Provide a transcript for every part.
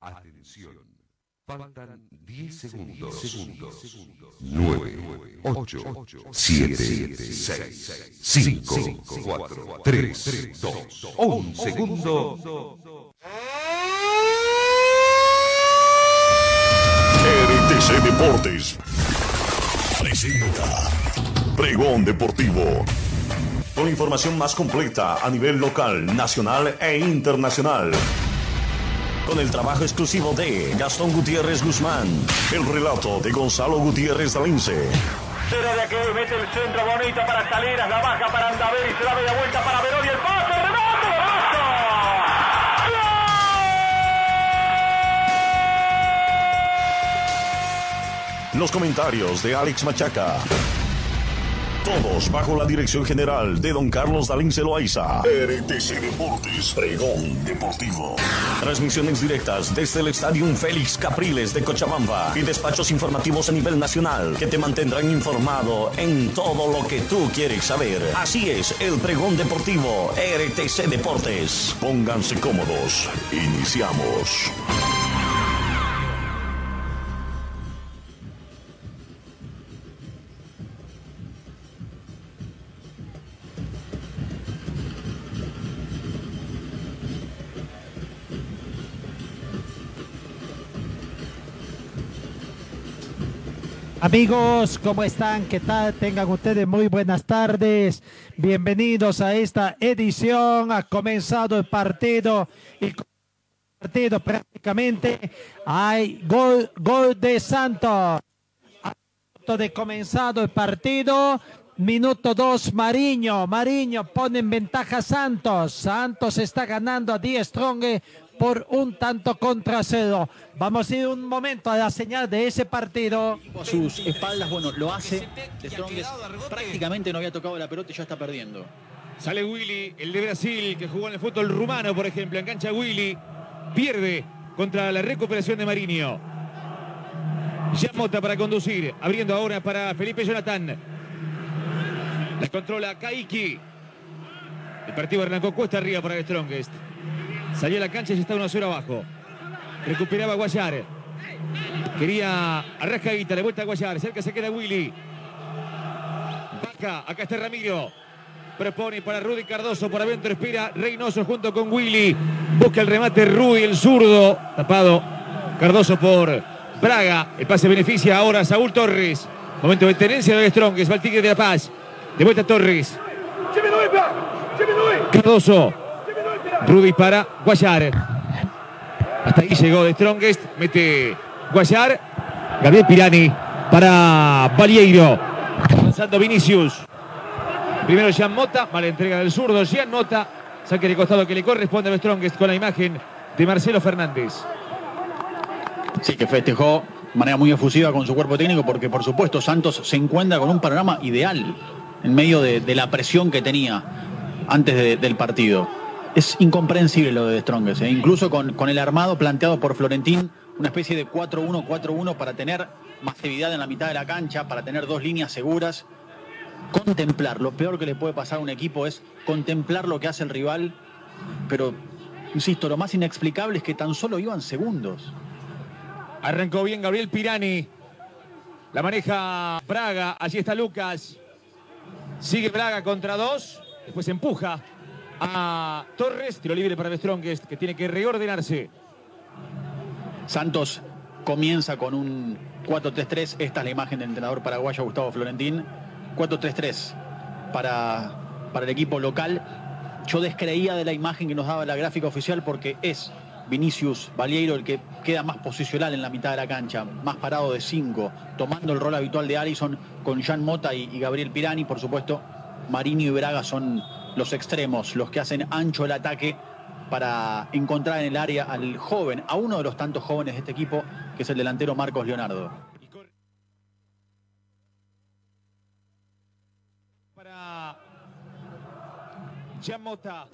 Atención. Faltan 10 segundos. segundos. 9, 8, 7, 6, 5, 4, 3, 2, 1 segundo. RTC Deportes presenta Pregón Deportivo. Con información más completa a nivel local, nacional e internacional. Con el trabajo exclusivo de Gastón Gutiérrez Guzmán. El relato de Gonzalo Gutiérrez Dalince. Será de aquel, mete el centro bonito para Salinas, la baja para Andaver y se da media vuelta para Verón y el pase, remate, golazo. Los comentarios de Alex Machaca. Todos bajo la dirección general de don Carlos Dalín Celoaiza. RTC Deportes, pregón deportivo. Transmisiones directas desde el Estadio Félix Capriles de Cochabamba y despachos informativos a nivel nacional que te mantendrán informado en todo lo que tú quieres saber. Así es, el pregón deportivo RTC Deportes. Pónganse cómodos. Iniciamos. Amigos, ¿cómo están? ¿Qué tal? Tengan ustedes muy buenas tardes. Bienvenidos a esta edición. Ha comenzado el partido y partido prácticamente hay gol, gol de Santos. A punto de comenzado el partido. Minuto 2, Mariño. Mariño pone en ventaja a Santos. Santos está ganando a Die Strong por un tanto contra cero. Vamos a ir un momento a la señal de ese partido. A sus espaldas, bueno, lo hace. De Strongest prácticamente no había tocado la pelota y ya está perdiendo. Sale Willy, el de Brasil, que jugó en el fútbol rumano, por ejemplo. Engancha Willy. Pierde contra la recuperación de Mariño. Ya Mota para conducir. Abriendo ahora para Felipe Jonathan. La controla Kaiki. El partido arrancó cuesta arriba para el Strongest. Salió a la cancha y está 1-0 abajo. Recuperaba Guayar. Quería a Rascaguita, de vuelta a Guayar. Cerca se queda Willy. Vaca, acá está Ramiro. Propone para Rudy Cardoso, por adentro espera Reynoso junto con Willy. Busca el remate Rudy, el zurdo. Tapado Cardoso por Braga. El pase beneficia ahora a Saúl Torres. Momento de tenencia de Strong. Va el Tigre de la Paz. De vuelta Torres. Cardoso. Rudy para Guayar. Hasta ahí llegó de Strongest. Mete Guayar. Gabriel Pirani para Valieiro. Avanzando Vinicius. Primero Jean Mota. Mala entrega del zurdo. Jean Mota. Saque de costado que le corresponde a Strongest con la imagen de Marcelo Fernández. Sí, que festejó de manera muy efusiva con su cuerpo técnico porque por supuesto Santos se encuentra con un panorama ideal en medio de, la presión que tenía antes de, del partido. Es incomprensible lo de Strongest, ¿eh? incluso con, con, el armado planteado por Florentín, una especie de 4-1-4-1 para tener masividad en la mitad de la cancha, para tener dos líneas seguras. Contemplar, lo peor que le puede pasar a un equipo es contemplar lo que hace el rival, pero, insisto, lo más inexplicable es que tan solo iban segundos. Arrancó bien Gabriel Pirani. La maneja Braga. Allí está Lucas. Sigue Braga contra dos. Después empuja a Torres. Tiro libre para Strongest, que tiene que reordenarse. Santos comienza con un 4-3-3. Esta es la imagen del entrenador paraguayo Gustavo Florentín. 4-3-3 para, para el equipo local. Yo descreía de la imagen que nos daba la gráfica oficial porque es Vinicius Valieiro el que queda más posicional en la mitad de la cancha, más parado de 5, tomando el rol habitual de Allison con Jean Mota y, y Gabriel Pirani, por supuesto. Marini y Braga son los extremos, los que hacen ancho el ataque para encontrar en el área al joven, a uno de los tantos jóvenes de este equipo, que es el delantero Marcos Leonardo. Para Yamota.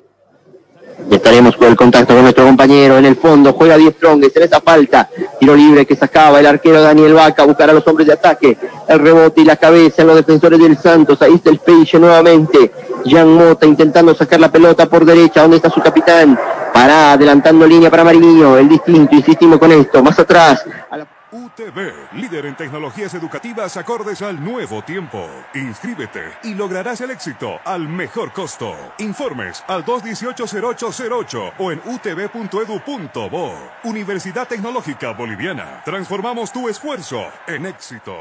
Estaremos por el contacto con nuestro compañero en el fondo. Juega 10 Strongest en esa falta. Tiro libre que sacaba el arquero Daniel Vaca. Buscar a los hombres de ataque. El rebote y la cabeza en los defensores del Santos. Ahí está el peixe nuevamente. Jean Mota intentando sacar la pelota por derecha. ¿Dónde está su capitán? Para adelantando línea para Mariño. El distinto, insistimos con esto. Más atrás. A la... UTV, líder en tecnologías educativas acordes al nuevo tiempo. Inscríbete y lograrás el éxito al mejor costo. Informes al 218-0808 o en utv.edu.bo. Universidad Tecnológica Boliviana. Transformamos tu esfuerzo en éxito.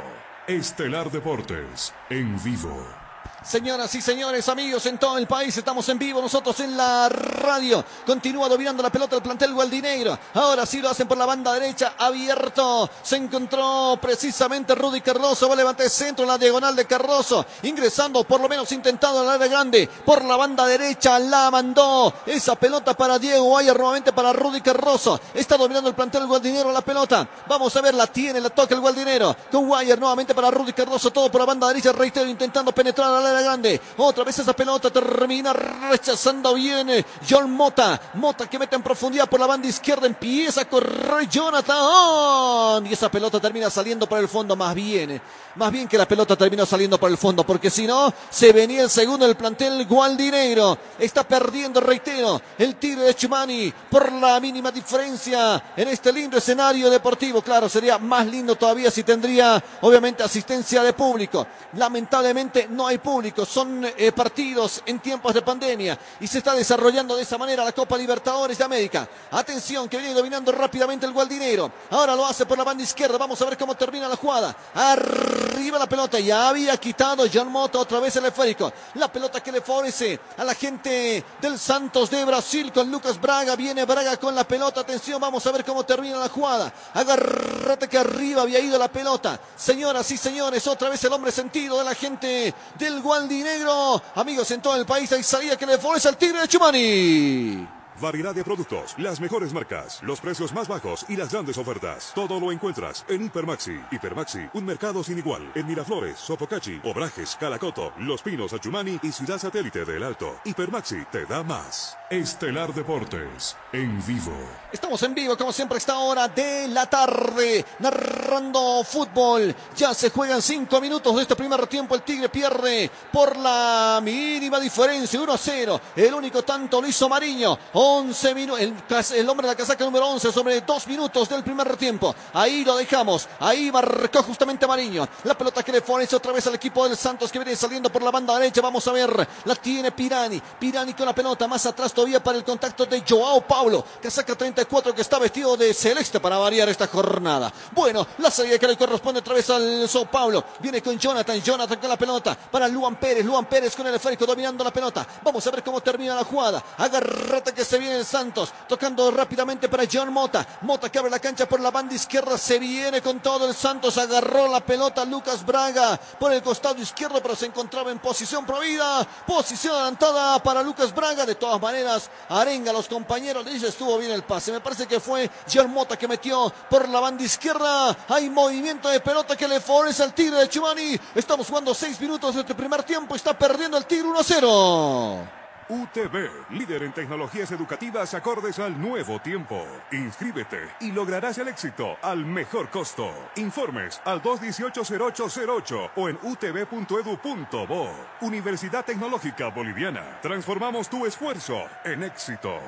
Estelar Deportes, en vivo. Señoras y señores, amigos en todo el país, estamos en vivo nosotros en la radio. Continúa dominando la pelota el plantel Gualdinegro. Ahora sí lo hacen por la banda derecha, abierto. Se encontró precisamente Rudy Cardoso. Va a levantar centro en la diagonal de Cardoso. Ingresando, por lo menos intentando en el área grande. Por la banda derecha la mandó. Esa pelota para Diego Guaya, nuevamente para Rudy Cardoso. Está dominando el plantel Gualdinegro la pelota. Vamos a ver, la tiene, la toca el Gualdinero. Con Guayer nuevamente para Rudy Cardoso. Todo por la banda derecha, reitero, intentando penetrar a la grande. Otra vez esa pelota termina rechazando bien John Mota. Mota que mete en profundidad por la banda izquierda. Empieza a correr Jonathan. Y esa pelota termina saliendo por el fondo. Más bien, más bien que la pelota terminó saliendo por el fondo. Porque si no, se venía el segundo del plantel Gualdinegro. Está perdiendo, reitero, el tiro de Chumani por la mínima diferencia en este lindo escenario deportivo. Claro, sería más lindo todavía si tendría, obviamente, asistencia de público. Lamentablemente no hay público son eh, partidos en tiempos de pandemia y se está desarrollando de esa manera la Copa Libertadores de América. Atención que viene dominando rápidamente el Gualdinero. Ahora lo hace por la banda izquierda. Vamos a ver cómo termina la jugada. Arriba la pelota. Ya había quitado John Mota otra vez el esférico. La pelota que le favorece a la gente del Santos de Brasil con Lucas Braga. Viene Braga con la pelota. Atención, vamos a ver cómo termina la jugada. Agárrate que arriba había ido la pelota. Señoras y señores, otra vez el hombre sentido de la gente del Gualdinegro. Amigos en todo el país, hay salida que le favorece al Tigre de Chumani. Variedad de productos, las mejores marcas, los precios más bajos y las grandes ofertas. Todo lo encuentras en Hipermaxi. Hipermaxi, un mercado sin igual. En Miraflores, Sopocachi, Obrajes, Calacoto, Los Pinos, Achumani y Ciudad Satélite del Alto. Hipermaxi te da más. Estelar Deportes, en vivo. Estamos en vivo, como siempre, a esta hora de la tarde, narrando fútbol. Ya se juegan cinco minutos de este primer tiempo. El Tigre pierde por la mínima diferencia, 1 a 0. El único tanto lo hizo Mariño. 11 minutos, el, hombre de la casaca número 11 sobre dos minutos del primer tiempo. Ahí lo dejamos, ahí marcó justamente Mariño. La pelota que le favorece otra vez al equipo del Santos que viene saliendo por la banda derecha. Vamos a ver, la tiene Pirani. Pirani con la pelota más atrás todavía para el contacto de Joao Paulo. Casaca 34 que está vestido de celeste para variar esta jornada. Bueno, la salida que le corresponde otra vez al Sao Paulo. Viene con Jonathan, Jonathan con la pelota para Luan Pérez. Luan Pérez con el esférico dominando la pelota. Vamos a ver cómo termina la jugada. Agárrate que se viene el Santos, tocando rápidamente para John Mota. Mota que abre la cancha por la banda izquierda, se viene con todo el Santos, agarró la pelota Lucas Braga por el costado izquierdo, pero se encontraba en posición provida, posición adelantada para Lucas Braga. De todas maneras, arenga a los compañeros, dice estuvo bien el pase. Me parece que fue John Mota que metió por la banda izquierda. Hay movimiento de pelota que le favorece al Tigre de Chumani. Estamos jugando seis minutos de este primer tiempo, está perdiendo el Tigre 1 a 0. UTV, líder en tecnologías educativas acordes al nuevo tiempo. Inscríbete y lograrás el éxito al mejor costo. Informes al 218-0808 o en utv.edu.bo. Universidad Tecnológica Boliviana. Transformamos tu esfuerzo en éxito.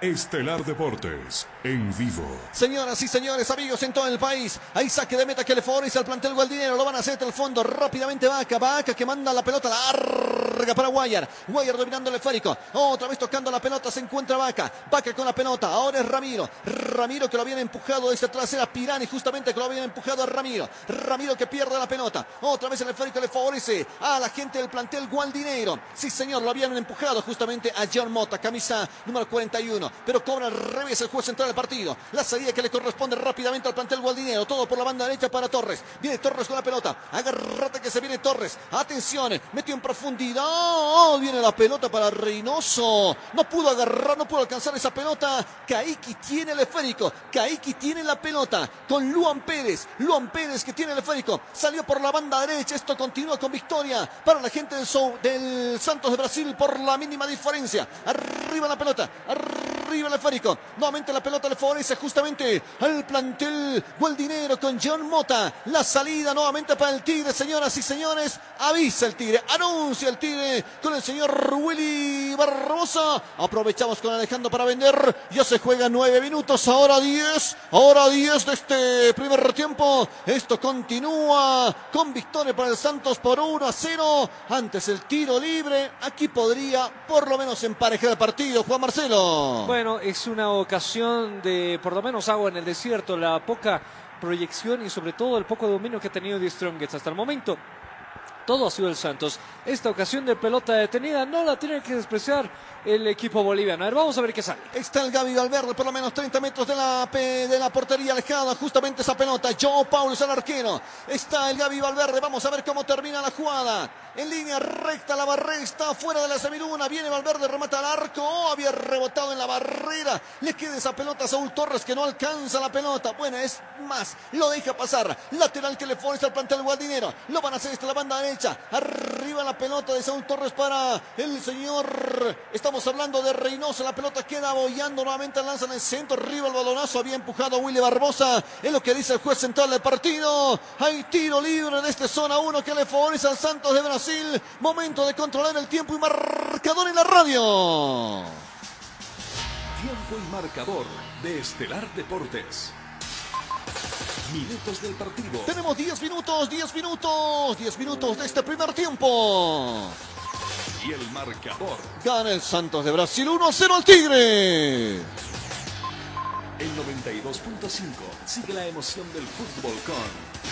Estelar Deportes, en vivo. Señoras y señores, amigos en todo el país, hay saque de meta que le favorece al plantel Gualdinero, lo van a hacer hasta el fondo, rápidamente Vaca, Vaca que manda la pelota larga para Guayar, Guayar dominando el esférico, otra vez tocando la pelota, se encuentra Vaca, Vaca con la pelota, ahora es Ramiro, Ramiro que lo habían empujado desde atrás, era Pirani justamente que lo habían empujado a Ramiro, Ramiro que pierde la pelota, otra vez el esférico le favorece a la gente del plantel Gualdinero, sí señor, lo habían empujado justamente a John Mota, camisa número 41, pero cobra al revés el juez central del partido. La salida que le corresponde rápidamente al plantel gualdinero. Todo por la banda derecha para Torres. Viene Torres con la pelota. Agárrate que se viene Torres. Atención, metió en profundidad. Viene la pelota para Reynoso. No pudo agarrar, no pudo alcanzar esa pelota. Kaiki tiene el esférico. Kaiki tiene la pelota con Luan Pérez. Luan Pérez que tiene el esférico. Salió por la banda derecha. Esto continúa con victoria para la gente del, del Santos de Brasil por la mínima diferencia. Arriba la pelota. Arriba el esférico. Nuevamente la pelota le favorece justamente al plantel Gualdinero con John Mota. La salida nuevamente para el Tigre, señoras y señores. Avisa el Tigre, anuncia el Tigre con el señor Willy Barbosa. Aprovechamos con Alejandro para vender. Ya se juega nueve minutos, ahora diez. Ahora diez de este primer tiempo. Esto continúa con victoria para el Santos por 1 a 0. Antes el tiro libre. Aquí podría por lo menos emparejar el partido. Juan Marcelo. Bueno, es una ocasión de por lo menos agua en el desierto. La poca proyección y sobre todo el poco dominio que ha tenido de Strongest hasta el momento. Todo ha sido el Santos. Esta ocasión de pelota detenida no la tiene que despreciar el equipo boliviano. A ver, vamos a ver qué sale. Está el Gaby Valverde, por lo menos 30 metros de la, de la portería alejada. Justamente esa pelota. Joe Paulo es el arquero. Está el Gaby Valverde. Vamos a ver cómo termina la jugada. En línea recta, la barrera está fuera de la semiluna. Viene Valverde, remata al arco. Oh, había rebotado en la barrera. Le queda esa pelota a Saúl Torres que no alcanza la pelota. Buena, es más. Lo deja pasar. Lateral que le forza al plantel guardinero. Lo van a hacer esta la banda derecha. Arriba la pelota de Saúl Torres para el señor. Estamos hablando de Reynoso. La pelota queda bollando nuevamente. Lanza en el centro. Arriba el balonazo. Había empujado a Willy Barbosa. Es lo que dice el juez central del partido. Hay tiro libre de este zona 1 que le favorece al Santos de Brasil. Momento de controlar el tiempo y marcador en la radio. Tiempo y marcador de Estelar Deportes. Minutos del partido. Tenemos 10 minutos, 10 minutos, 10 minutos de este primer tiempo. Y el marcador. Gana el Santos de Brasil 1 a 0 al Tigre. El 92.5 sigue la emoción del fútbol con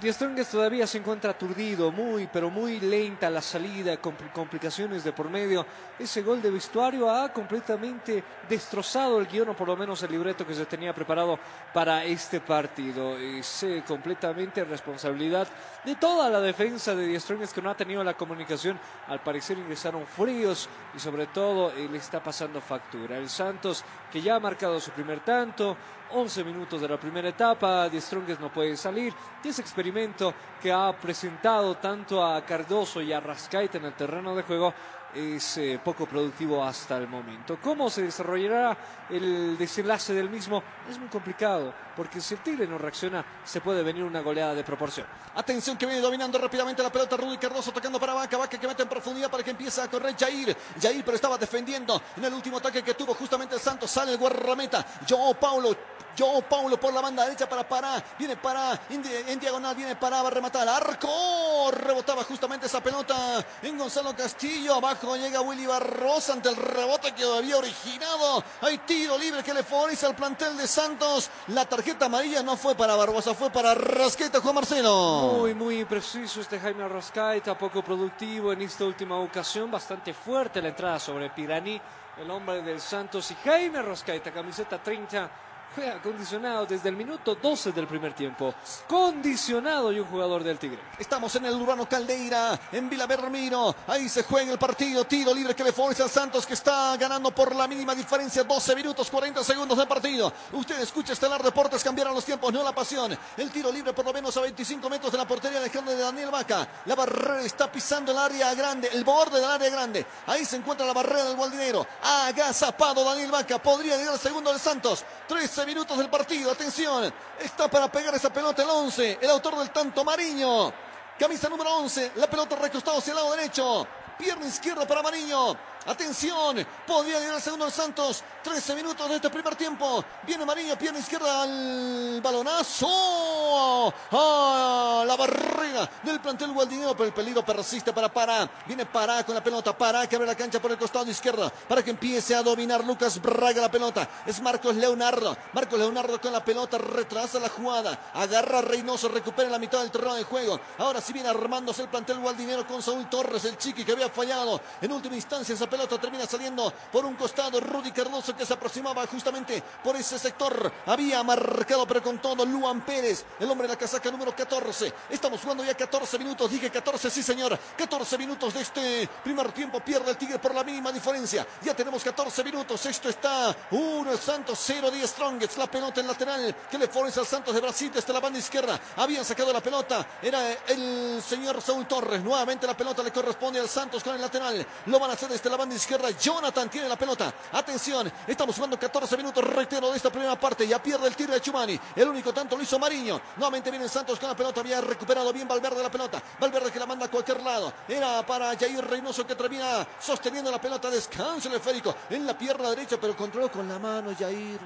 Die Strongest todavía se encuentra aturdido, muy, pero muy lenta la salida, con complicaciones de por medio. Ese gol de vestuario ha completamente destrozado el guion, o por lo menos el libreto que se tenía preparado para este partido. Es eh, completamente responsabilidad de toda la defensa de Die Strongest que no ha tenido la comunicación. Al parecer ingresaron fríos y sobre todo eh, le está pasando factura. El Santos que ya ha marcado su primer tanto, 11 minutos de la primera etapa, Die Strongest no puede salir. Y ese experimento que ha presentado tanto a Cardoso y a Rascaita en el terreno de juego es eh, poco productivo hasta el momento. ¿Cómo se desarrollará el desenlace del mismo? Es muy complicado, porque si el Tigre no reacciona, se puede venir una goleada de proporción. Atención que viene dominando rápidamente la pelota Rudy Cardoso tocando para Vaca, Vaca que mete en profundidad para que empiece a correr Jair. Jair pero estaba defendiendo en el último ataque que tuvo justamente Santos. Sale el guarrameta. Joao Paulo Joao Paulo por la banda derecha para Pará. Viene Pará en, diagonal. Viene Pará. Va a rematar. Arco. Rebotaba justamente esa pelota en Gonzalo Castillo. Abajo llega Willy Barrosa ante el rebote que había originado. Hay tiro libre que le favorece al plantel de Santos. La tarjeta amarilla no fue para Barbosa, fue para Rasqueta, Juan Marcelo. Muy, muy preciso este Jaime Rascaita. Poco productivo en esta última ocasión. Bastante fuerte la entrada sobre Pirani. El hombre del Santos y Jaime Rascaita, camiseta 30 fue acondicionado desde el minuto 12 del primer tiempo. Condicionado y un jugador del Tigre. Estamos en el Urbano Caldeira, en Vila Bermiro. Ahí se juega el partido. Tiro libre que le favorece al Santos que está ganando por la mínima diferencia. 12 minutos 40 segundos de partido. Usted escucha Estelar Deportes, cambiaron los tiempos, no la pasión. El tiro libre por lo menos a 25 metros de la portería de Daniel Vaca. La barrera está pisando el área grande, el borde del área grande. Ahí se encuentra la barrera del Gualdinero. Agazapado Daniel Vaca. Podría llegar al segundo del Santos. 13 minutos del partido. Atención. Está para pegar esa pelota el 11. El autor del tanto Mariño. Camisa número 11. La pelota recostado hacia el lado derecho. Pierna izquierda para Mariño. Atención, podría llegar el segundo de Santos. 13 minutos de este primer tiempo. Viene Mariño, pierna izquierda al balonazo. La barrera del plantel Gualdinero, pero el peligro persiste para Pará. Viene Pará con la pelota. Pará que abre la cancha por el costado izquierdo para que empiece a dominar Lucas Braga la pelota. Es Marcos Leonardo. Marcos Leonardo con la pelota retrasa la jugada. Agarra Reynoso, recupera la mitad del terreno de juego. Ahora sí viene armándose el plantel Gualdinero con Saúl Torres, el chiqui que había fallado en última instancia esa pelota termina saliendo por un costado. Rudy Cardoso que se aproximaba justamente por ese sector. Había marcado, pero con todo, Luan Pérez, el hombre de la casaca número 14. Estamos jugando ya 14 minutos. Dije 14, sí, señor. 14 minutos de este primer tiempo. Pierde el Tigre por la mínima diferencia. Ya tenemos 14 minutos. Esto está 1 el Santos, 0 10 Strongest. La pelota en lateral que le favorece al Santos de Brasil desde la banda izquierda. Habían sacado la pelota. Era el señor Saúl Torres. Nuevamente la pelota le corresponde al Santos con el lateral. Lo van a hacer desde la banda izquierda. Jonathan tiene la pelota. Atención, estamos jugando 14 minutos, reitero, de esta primera parte. Ya pierde el tiro de Chumani. El único tanto lo hizo Mariño. Nuevamente viene Santos con la pelota. Había recuperado bien Valverde la pelota. Valverde que la manda a cualquier lado. Era para Jair Reynoso que termina sosteniendo la pelota. Descanso el esférico en la pierna derecha, pero controló con la mano Jair.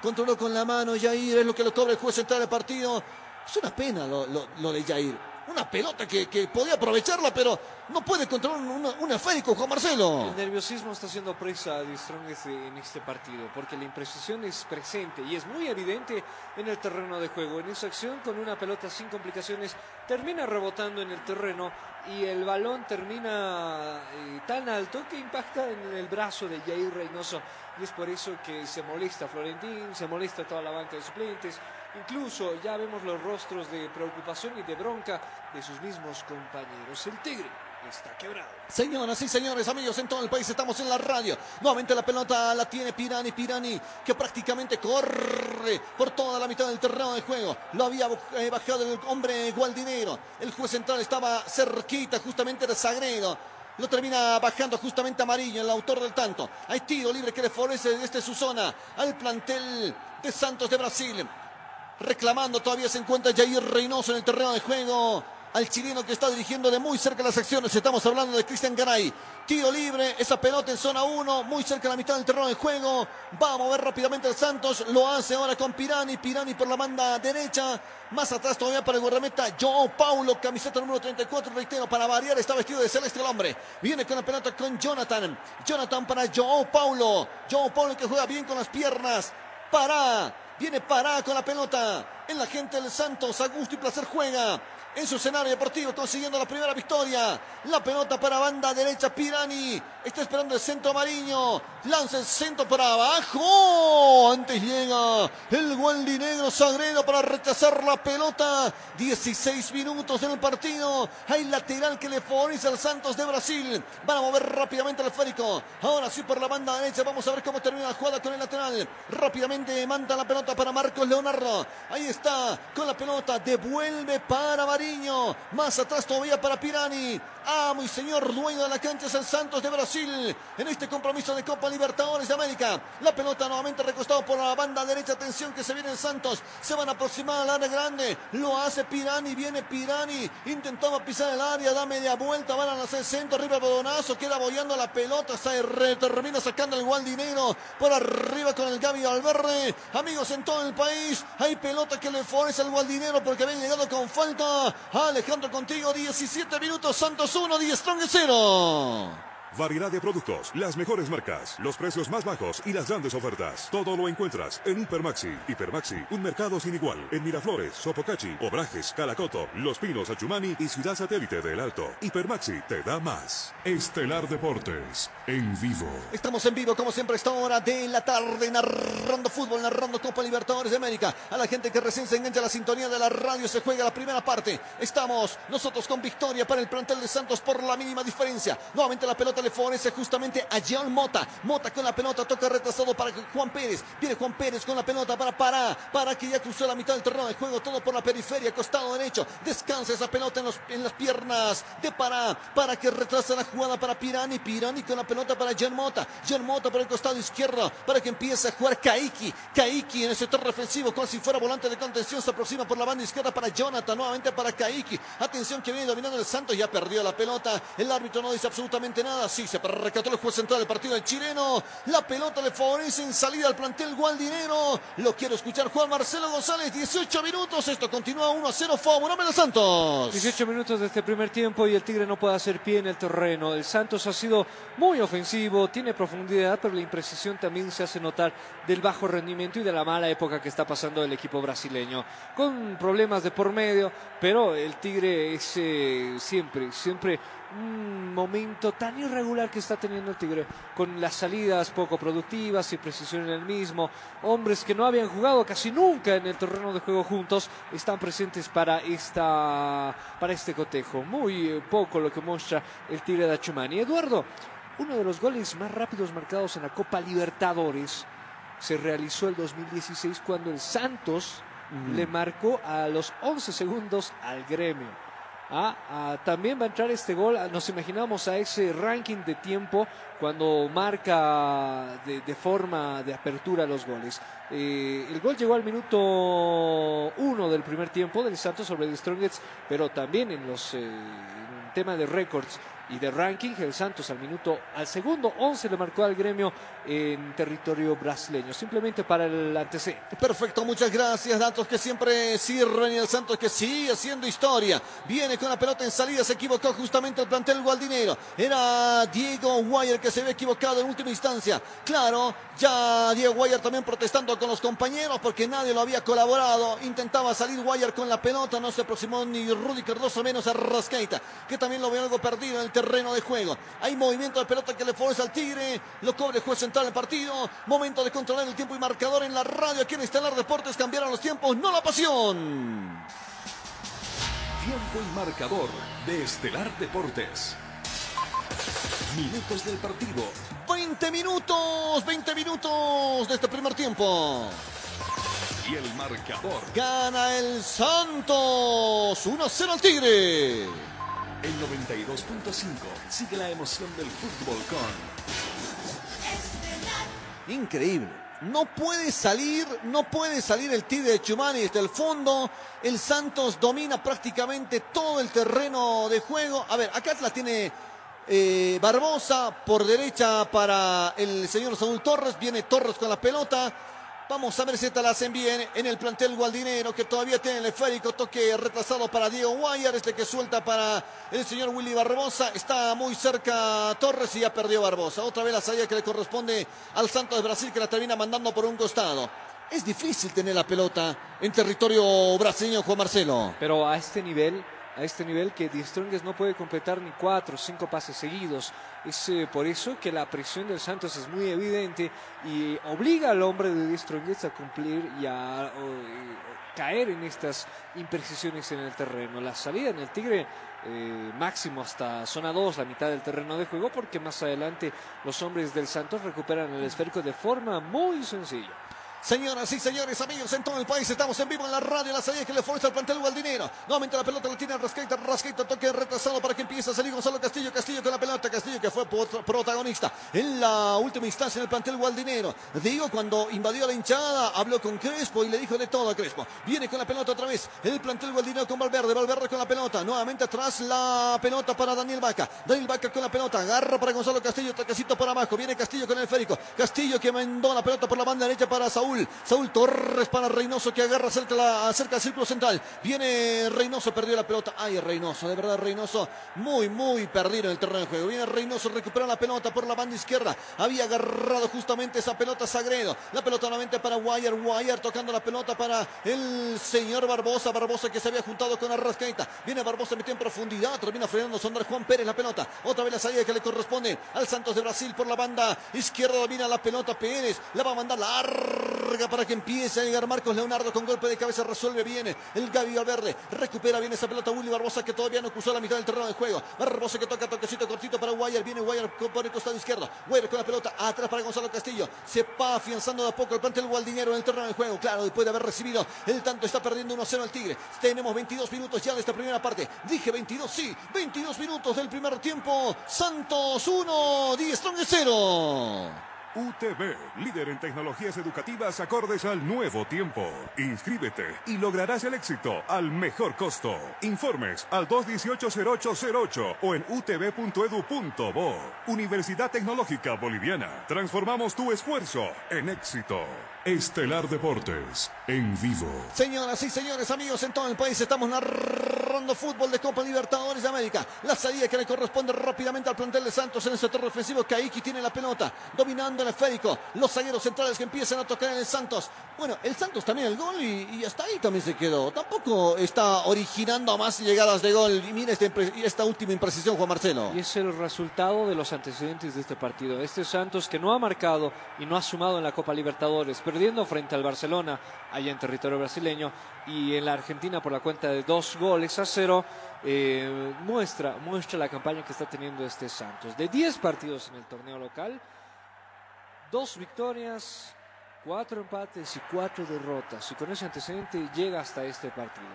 Controló con la mano Jair. Es lo que lo cobra el juez central del partido. Es una pena lo, lo, lo de Jair una pelota que, que, podía aprovecharla, pero no puede controlar un, un esférico, Juan Marcelo. El nerviosismo está siendo presa de Strongest en este partido, porque la imprecisión es presente y es muy evidente en el terreno de juego. En esa acción, con una pelota sin complicaciones, termina rebotando en el terreno y el balón termina eh, tan alto que impacta en el brazo de Jair Reynoso. Y es por eso que se molesta Florentín, se molesta toda la banca de suplentes. Incluso ya vemos los rostros de preocupación y de bronca de sus mismos compañeros. El Tigre está quebrado. Señoras y señores, amigos en todo el país, estamos en la radio. Nuevamente la pelota la tiene Pirani, Pirani, que prácticamente corre por toda la mitad del terreno de juego. Lo había eh, bajado el hombre Gualdinero. El juez central estaba cerquita justamente de Sagredo. Lo termina bajando justamente Amarillo, el autor del tanto. Hay tiro libre que le favorece desde su zona al plantel de Santos de Brasil. Reclamando todavía se encuentra Jair Reynoso en el terreno de juego. Al chileno que está dirigiendo de muy cerca las acciones. Estamos hablando de Cristian Garay. Tiro libre, esa pelota en zona 1, muy cerca de la mitad del terreno de juego. Va a mover rápidamente el Santos. Lo hace ahora con Pirani. Pirani por la banda derecha. Más atrás todavía para el guardameta Joao Paulo, camiseta número 34, reitero, para variar, está vestido de celeste el hombre. Viene con la pelota con Jonathan. Jonathan para Joao Paulo. Joao Paulo que juega bien con las piernas. Para Viene parada con la pelota. En la gente del Santos. Augusto y Placer juega en su escenario deportivo, consiguiendo la primera victoria. La pelota para banda derecha, Pirani. Está esperando el centro Mariño. Lanza el centro para abajo. Antes llega el Gualdinegro Sagredo para rechazar la pelota. 16 minutos en el partido. Hay lateral que le favorece al Santos de Brasil. Van a mover rápidamente el esférico. Ahora sí por la banda derecha. Vamos a ver cómo termina la jugada con el lateral. Rápidamente manda la pelota para Marcos Leonardo. Ahí está con la pelota. Devuelve para Más atrás todavía para Pirani. Amo y señor dueño de la cancha es el Santos de Brasil. En este compromiso de Copa Libertadores de América. La pelota nuevamente recostado por la banda derecha. Atención que se viene el Santos. Se van a aproximar al área grande. Lo hace Pirani. Viene Pirani. Intentaba pisar el área. Da media vuelta. Van a hacer centro. Arriba Bodonazo. Queda boyando la pelota. Se termina sacando el Gualdinero. Por arriba con el Gaby Alverde. Amigos en todo el país. Hay pelota que le favorece al Gualdinero porque había llegado con falta. Alejandro contigo. 17 minutos. Santos 1, 10 Strong 0. Variedad de productos, las mejores marcas, los precios más bajos y las grandes ofertas. Todo lo encuentras en Hipermaxi. Hipermaxi, un mercado sin igual. En Miraflores, Sopocachi, Obrajes, Calacoto, Los Pinos, Achumani y Ciudad Satélite del Alto. Hipermaxi te da más. Estelar Deportes, en vivo. Estamos en vivo, como siempre, a esta hora de la tarde, narrando fútbol, narrando Copa Libertadores de América. A la gente que recién se engancha a la sintonía de la radio, se juega la primera parte. Estamos nosotros con victoria para el plantel de Santos por la mínima diferencia. Nuevamente la pelota le favorece justamente a John Mota. Mota con la pelota, toca retrasado para Juan Pérez. Viene Juan Pérez con la pelota para Pará. Para que ya cruzó la mitad del terreno de juego, todo por la periferia, costado derecho. Descansa esa pelota en, los, en las piernas de Pará. Para que retrase la jugada para Pirani. Pirani con la pelota para John Mota. John Mota por el costado izquierdo. Para que empiece a jugar Kaiki. Kaiki en el sector defensivo, como si fuera volante de contención. Se aproxima por la banda izquierda para Jonathan. Nuevamente para Kaiki. Atención que viene dominando el Santos. Ya perdió la pelota. El árbitro no dice absolutamente nada. Sí, se recató el juez central del partido del chileno. La pelota le favorece en salida al plantel Gualdinero. Lo quiero escuchar Juan Marcelo González. 18 minutos. Esto continúa 1 a 0. Favorable a Santos. 18 minutos de este primer tiempo y el Tigre no puede hacer pie en el terreno. El Santos ha sido muy ofensivo, tiene profundidad, pero la imprecisión también se hace notar del bajo rendimiento y de la mala época que está pasando el equipo brasileño. Con problemas de por medio, pero el Tigre es eh, siempre, siempre un momento tan irregular que está teniendo el Tigre, con las salidas poco productivas y precisión en el mismo, hombres que no habían jugado casi nunca en el terreno de juego juntos, están presentes para, esta, para este cotejo. Muy poco lo que muestra el Tigre de Achumani. Eduardo, uno de los goles más rápidos marcados en la Copa Libertadores se realizó el 2016 cuando el Santos le marcó a los 11 segundos al gremio a, a- también va a entrar este gol. a- Nos imaginamos a ese ranking de tiempo cuando marca de, de forma de apertura los goles. Eh, el gol llegó al minuto uno del primer tiempo del Santos sobre el Strongets, pero también en los eh, tema de récords y de ranking, el Santos al minuto, al segundo 11 le marcó al gremio en territorio brasileño, simplemente para el antecedente. Perfecto, muchas gracias. Datos que siempre sirven y el Santos que sigue haciendo historia. Viene con la pelota en salida, se equivocó justamente el plantel gualdinero. Era Diego Guayer que se había equivocado en última instancia. Claro, ya Diego Guayer también protestando con los compañeros porque nadie lo había colaborado. Intentaba salir Guayer con la pelota, no se aproximó ni Rudy Cardoso menos a Rascaita, que también lo vio algo perdido en el terreno de juego. Hay movimiento de pelota que le fuerza al Tigre, lo cobre el juez central del partido. Momento de controlar el tiempo y marcador en la radio aquí en Estelar Deportes. Cambiaron los tiempos, no la pasión. Tiempo y marcador de Estelar Deportes. Minutos del partido. 20 minutos, 20 minutos de este primer tiempo. Y el marcador. Gana el Santos. 1-0 al Tigre. El 92.5 sigue la emoción del fútbol con Increíble. No puede salir, no puede salir el Tigre de Chumani desde el fondo. El Santos domina prácticamente todo el terreno de juego. A ver, acá la tiene eh, Barbosa por derecha para el señor Saúl Torres. Viene Torres con la pelota. Vamos a ver si esta la hacen bien en el plantel gualdinero que todavía tiene el esférico. Toque retrasado para Diego Guayar. Este que suelta para el señor Willy Barbosa. Está muy cerca Torres y ya perdió Barbosa. Otra vez la salida que le corresponde al Santos de Brasil que la termina mandando por un costado. Es difícil tener la pelota en territorio brasileño, Juan Marcelo. Pero a este nivel, a este nivel que Di Strongest no puede completar ni cuatro o cinco pases seguidos. Es eh, por eso que la presión del Santos es muy evidente y obliga al hombre de Di Strongest a cumplir y a caer en estas imprecisiones en el terreno. La salida en el Tigre eh, máximo hasta zona 2, la mitad del terreno de juego, porque más adelante los hombres del Santos recuperan el esférico de forma muy sencilla. Señoras y señores, amigos en todo el país, estamos en vivo en la radio, la salida que le fuerza al plantel gualdinero. Nuevamente la pelota la tiene Rascaita, Rascaita, toque retrasado para que empiece a salir Gonzalo Castillo, Castillo con la pelota, Castillo que fue protagonista en la última instancia en el plantel gualdinero. Digo, cuando invadió la hinchada, habló con Crespo y le dijo de todo a Crespo. Viene con la pelota otra vez, el plantel gualdinero con Valverde, Valverde con la pelota, nuevamente atrás la pelota para Daniel Vaca. Daniel Vaca con la pelota, agarra para Gonzalo Castillo, toquecito para abajo, viene Castillo con el férico. Castillo que mandó la pelota por la banda derecha para Saúl. Saúl Torres para Reynoso que agarra cerca, del círculo central. Viene Reynoso, perdió la pelota. Ay, Reynoso, de verdad Reynoso muy, muy perdido en el terreno de juego. Viene Reynoso, recupera la pelota por la banda izquierda. Había agarrado justamente esa pelota Sagredo. La pelota nuevamente para Wire, Wire tocando la pelota para el señor Barbosa. Barbosa que se había juntado con Arrascaita. Viene Barbosa, metió en profundidad. Termina frenando Sondar Juan Pérez la pelota. Otra vez la salida que le corresponde al Santos de Brasil por la banda izquierda. Domina la pelota Pérez. La va a mandar larga para que empiece a llegar Marcos Leonardo con golpe de cabeza. Resuelve bien el Gaby Valverde. Recupera bien esa pelota Willy Barbosa que todavía no cruzó la mitad del terreno de juego. Barbosa que toca toquecito cortito para Guayar. Viene Guayar por el costado izquierdo. Guayar con la pelota atrás para Gonzalo Castillo. Se va afianzando de a poco el plantel Gualdinero en el terreno de juego. Claro, después de haber recibido el tanto está perdiendo 1-0 el Tigre. Tenemos 22 minutos ya de esta primera parte. Dije 22, sí. 22 minutos del primer tiempo. Santos 1, 10 Strong 0. UTV, líder en tecnologías educativas acordes al nuevo tiempo. Inscríbete y lograrás el éxito al mejor costo. Informes al 218-0808 o en utv.edu.bo. Universidad Tecnológica Boliviana. Transformamos tu esfuerzo en éxito. Estelar Deportes, en vivo. Señoras y señores, amigos en todo el país, estamos narrando fútbol de Copa Libertadores de América. La salida que le corresponde rápidamente al plantel de Santos en el sector ofensivo. Kaiki tiene la pelota, dominando el esférico. Los zagueros centrales que empiezan a tocar en el Santos. Bueno, el Santos también el gol y, y hasta ahí también se quedó. Tampoco está originando más llegadas de gol. Y mira esta, impre- esta última imprecisión, Juan Marcelo. Y es el resultado de los antecedentes de este partido. Este Santos que no ha marcado y no ha sumado en la Copa Libertadores, perdiendo frente al Barcelona allá en territorio brasileño y en la Argentina por la cuenta de dos goles a cero, eh, muestra, muestra la campaña que está teniendo este Santos. De 10 partidos en el torneo local, dos victorias, cuatro empates y cuatro derrotas. Y con ese antecedente llega hasta este partido.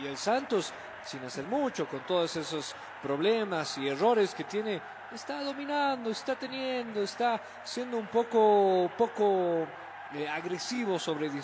Y el Santos sin hacer mucho, con todos esos problemas y errores que tiene, está dominando, está teniendo, está siendo un poco, poco eh, agresivo sobre Di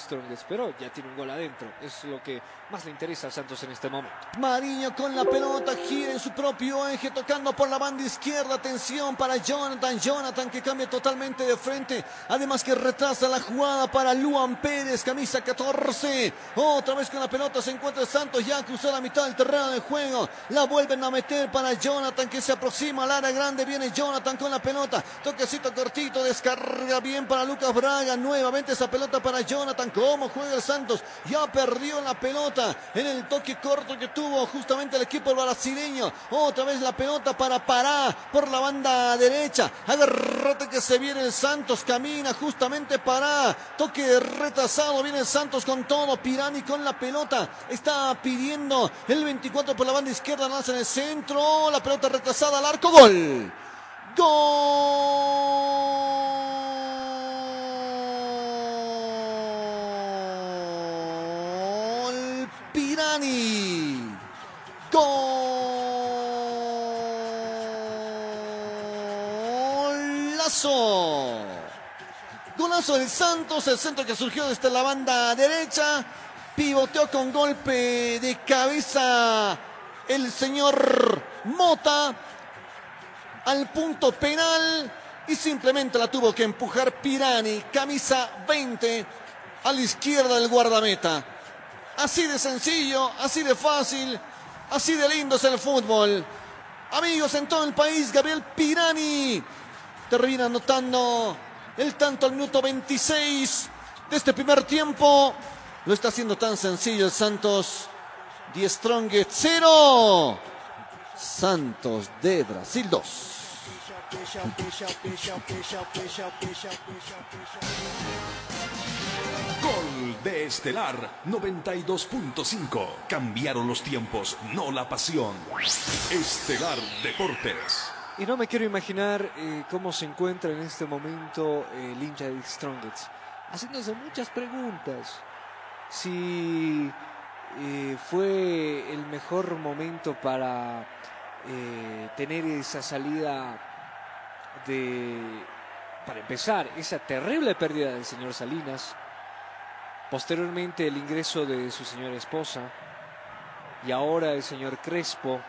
pero ya tiene un gol adentro. Es lo que más le interesa al Santos en este momento. Mariño con la pelota, gira en su propio eje, tocando por la banda izquierda. Atención para Jonathan. Jonathan que cambia totalmente de frente. Además que retrasa la jugada para Luan Pérez, camisa 14. Otra vez con la pelota se encuentra Santos, ya cruzó la mitad del terreno de juego. La vuelven a meter para Jonathan que se aproxima al área grande. Viene Jonathan con la pelota. Toquecito cortito, descarga bien para Lucas Braga. Nuevamente esa pelota para Jonathan. ¿Cómo juega el Santos? Ya perdió la en el toque corto que tuvo justamente el equipo brasileño. Otra vez la pelota para Pará por la banda derecha. Agarrate que se viene el Santos. Camina justamente Pará. Toque retrasado. Viene el Santos con todo. Pirani con la pelota. Está pidiendo el 24 por la banda izquierda. Lanza en el centro. La pelota retrasada al arco. Gol. Gol. Del Santos, el centro que surgió desde la banda derecha. Pivoteó con golpe de cabeza el señor Mota al punto penal y simplemente la tuvo que empujar Pirani, camisa 20, a la izquierda del guardameta. Así de sencillo, así de fácil, así de lindo es el fútbol. Amigos en todo el país, Gabriel Pirani termina anotando el tanto al minuto 26 de este primer tiempo. Lo está haciendo tan sencillo el Santos. Die Strongest 0. Santos de Brasil 2. Gol de Estelar 92.5. Cambiaron los tiempos, no la pasión. Estelar Deportes. Y no me quiero imaginar eh, cómo se encuentra en este momento eh, el hincha de Strongest, haciéndose muchas preguntas. Si eh, fue el mejor momento para tener esa salida de, para empezar, esa terrible pérdida del señor Salinas, posteriormente el ingreso de su señora esposa. Y ahora el señor Crespo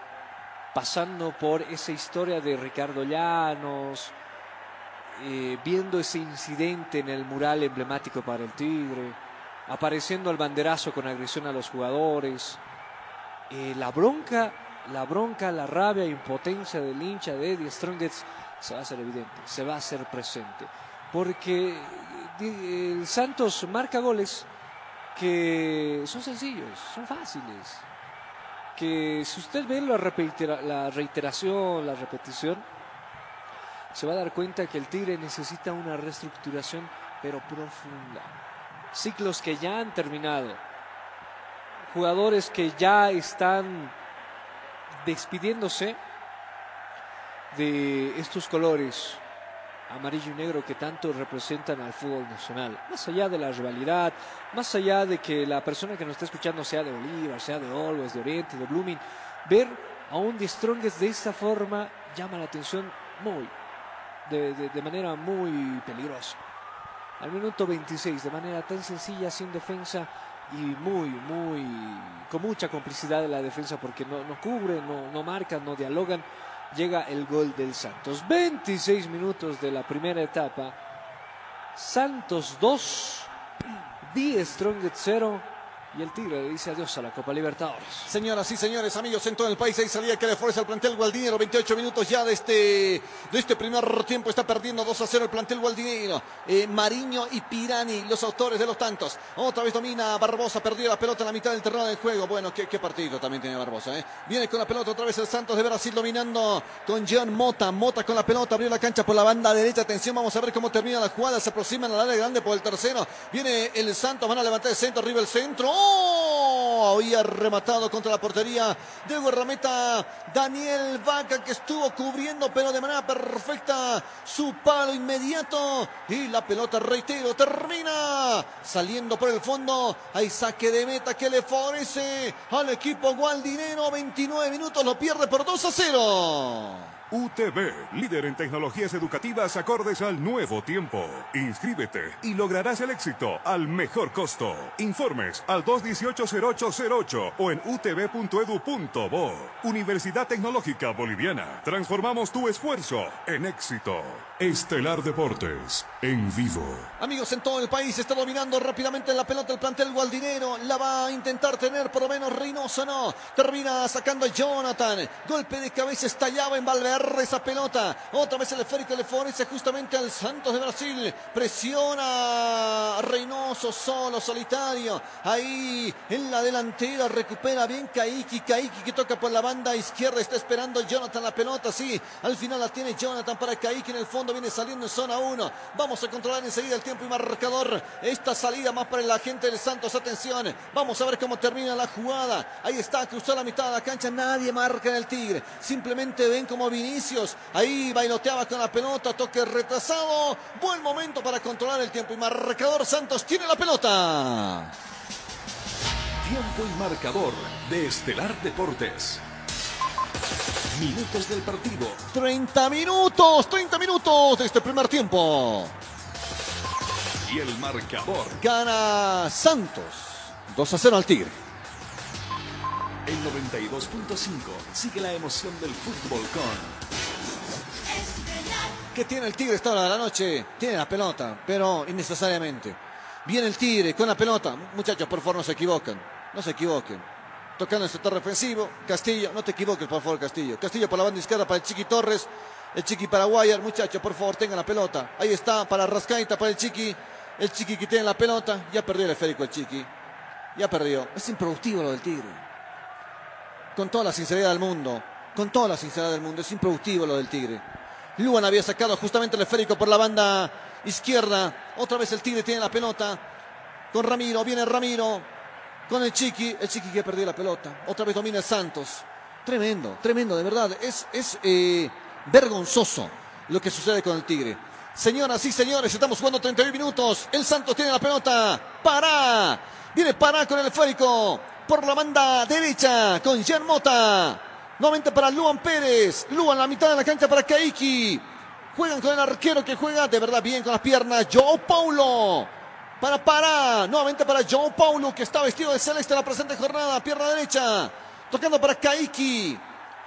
pasando por esa historia de Ricardo Llanos, eh, viendo ese incidente en el mural emblemático para el Tigre, apareciendo el banderazo con agresión a los jugadores, eh, la bronca, la bronca, la rabia e impotencia del hincha de Eddie Strongest se va a hacer evidente, se va a hacer presente, porque el Santos marca goles que son sencillos, son fáciles, que si usted ve la, reitera- la reiteración, la repetición, se va a dar cuenta que el Tigre necesita una reestructuración, pero profunda. Ciclos que ya han terminado, jugadores que ya están despidiéndose de estos colores amarillo y negro que tanto representan al fútbol nacional. Más allá de la rivalidad, más allá de que la persona que nos está escuchando sea de Bolívar, sea de Always, de Oriente, de Blooming, ver a un The Strongest de esta forma llama la atención muy, de, de- de manera muy peligrosa. Al minuto 26, de manera tan sencilla, sin defensa y muy, muy, con mucha complicidad de la defensa porque no, no cubren, no, no marcan, no dialogan, llega el gol del Santos. 26 minutos de la primera etapa. Santos 2, Die Strongest 0 y el Tigre le dice adiós a la Copa Libertadores. Señoras y señores, amigos en todo el país, ahí salía que le fuerza el plantel Gualdinero. 28 minutos ya de este, de este primer tiempo. Está perdiendo 2 a 0 el plantel Gualdinero. Eh, Mariño y Pirani, los autores de los tantos. Otra vez domina Barbosa, perdió la pelota en la mitad del terreno del juego. Bueno, qué, partido también tiene Barbosa. ¿eh? Viene con la pelota otra vez el Santos de Brasil dominando con John Mota. Mota con la pelota, abrió la cancha por la banda derecha. Atención, vamos a ver cómo termina la jugada. Se aproximan al área grande por el tercero. Viene el Santos, van a levantar el centro, arriba el centro. Había rematado contra la portería de guardameta Daniel Vaca que estuvo cubriendo pero de manera perfecta su palo inmediato y la pelota, reitero, termina saliendo por el fondo. Hay saque de meta que le favorece al equipo gualdinero. 29 minutos, lo pierde por 2 a 0. UTV, líder en tecnologías educativas acordes al nuevo tiempo. Inscríbete y lograrás el éxito al mejor costo. Informes al 218-0808 o en utv.edu.bo. Universidad Tecnológica Boliviana. Transformamos tu esfuerzo en éxito. Estelar Deportes, en vivo. Amigos, en todo el país está dominando rápidamente la pelota el plantel gualdinero. La va a intentar tener por lo menos Reynoso, no. Termina sacando a Jonathan. Golpe de cabeza estallaba en Valverde esa pelota. Otra vez el esférico le favorece justamente al Santos de Brasil. Presiona Reynoso solo, solitario. Ahí en la delantera recupera bien Kaiki. Kaiki que toca por la banda izquierda. Está esperando Jonathan la pelota. Sí, al final la tiene Jonathan para Kaiki en el fondo. Viene saliendo en zona 1. Vamos a controlar enseguida el tiempo y marcador. Esta salida más para la gente del Santos. Atención. Vamos a ver cómo termina la jugada. Ahí está, cruzó la mitad de la cancha. Nadie marca en el Tigre. Simplemente ven como Vinicius. Ahí bailoteaba con la pelota. Toque retrasado. Buen momento para controlar el tiempo y marcador. Santos tiene la pelota. Tiempo y marcador de Estelar Deportes. Minutos del partido. 30 minutos, 30 minutos de este primer tiempo. Y el marcador. Gana Santos. 2 a 0 al Tigre. En 92.5 sigue la emoción del fútbol con ¿Qué tiene el Tigre esta hora de la noche? Tiene la pelota, pero innecesariamente. Viene el Tigre con la pelota. Muchachos, por favor, no se equivocan. No se equivoquen. Tocando el sector defensivo. Castillo, no te equivoques, por favor, Castillo. Castillo por la banda izquierda para el Chiqui Torres. El Chiqui para Guayar. Muchachos, por favor, tengan la pelota. Ahí está, para Rascaita, para el Chiqui. El Chiqui que tiene la pelota. Ya perdió el esférico el Chiqui. Ya perdió. Es improductivo lo del Tigre. Con toda la sinceridad del mundo. Con toda la sinceridad del mundo. Es improductivo lo del Tigre. Luan había sacado justamente el esférico por la banda izquierda. Otra vez el Tigre tiene la pelota. Con Ramiro, viene Ramiro. Con el Chiqui. El Chiqui que perdió la pelota. Otra vez domina el Santos. Tremendo, tremendo, de verdad. Es, es eh, vergonzoso lo que sucede con el Tigre. Señoras y señores, estamos jugando 31 minutos. El Santos tiene la pelota. Para. Viene para con el esférico. Por la banda derecha. Con Jean Mota. Nuevamente para Luan Pérez. Luan la mitad de la cancha para Kaiki. Juegan con el arquero que juega de verdad bien con las piernas. Joe Paulo. Para Pará. Nuevamente para Joe Paulo que está vestido de celeste en la presente jornada. Pierna derecha. Tocando para Kaiki.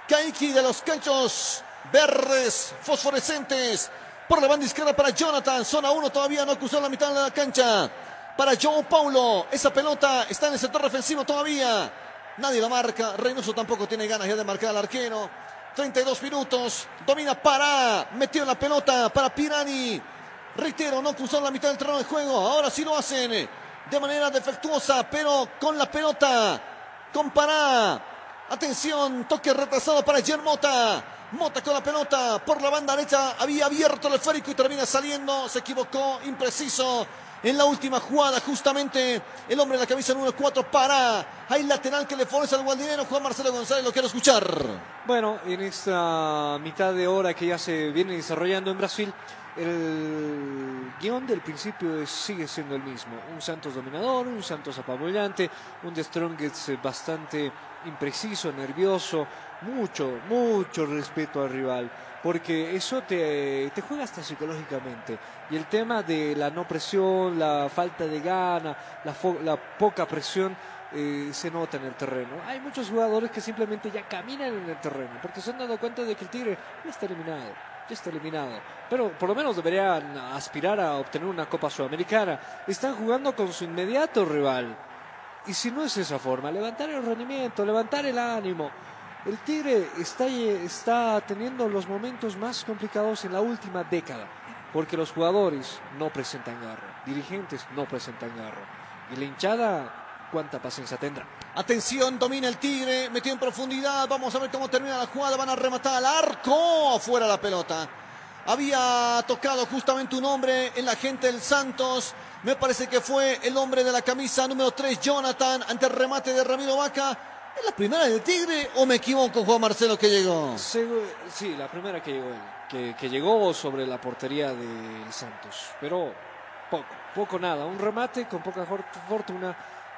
Kaiki de los canchos verdes fosforescentes. Por la banda izquierda para Jonathan. Zona 1 todavía no cruzó la mitad de la cancha. Para Joe Paulo. Esa pelota está en el sector defensivo todavía. Nadie la marca. Reynoso tampoco tiene ganas ya de marcar al arquero. 32 minutos. Domina Pará. Metió la pelota para Pirani. Reitero, no cruzaron la mitad del terreno de juego. Ahora sí lo hacen de manera defectuosa, pero con la pelota. Con Pará. Atención, toque retrasado para Jen Mota. Mota con la pelota por la banda derecha. Había abierto el esférico y termina saliendo. Se equivocó, impreciso en la última jugada, justamente el hombre de la camisa número 4 para. Hay lateral que le favorece al gualdinero. Juan Marcelo González, lo quiero escuchar. Bueno, en esta mitad de hora que ya se viene desarrollando en Brasil, el guion del principio sigue siendo el mismo. Un Santos dominador, un Santos apabullante, un De Strongest bastante impreciso, nervioso, mucho, mucho respeto al rival, porque eso te, te juega hasta psicológicamente. Y el tema de la no presión, la falta de gana, la, la poca presión, eh, se nota en el terreno. Hay muchos jugadores que simplemente ya caminan en el terreno, porque se han dado cuenta de que el Tigre ya está eliminado, ya está eliminado. Pero por lo menos deberían aspirar a obtener una Copa Sudamericana. Están jugando con su inmediato rival. Y si no es esa forma, levantar el rendimiento, levantar el ánimo. El Tigre está, está teniendo los momentos más complicados en la última década, porque los jugadores no presentan garra, dirigentes no presentan garra. Y la hinchada, ¿cuánta paciencia tendrá? Atención, domina el Tigre, metió en profundidad. Vamos a ver cómo termina la jugada. Van a rematar al arco. Afuera la pelota. había tocado justamente un hombre en la gente del Santos. Me parece que fue el hombre de la camisa número 3, Jonathan, ante el remate de Ramiro Vaca. ¿Es la primera del Tigre o me equivoco, Juan Marcelo, que llegó? Sí, la primera que llegó él, que, que llegó sobre la portería del Santos. Pero poco, poco nada. Un remate con poca for- fortuna.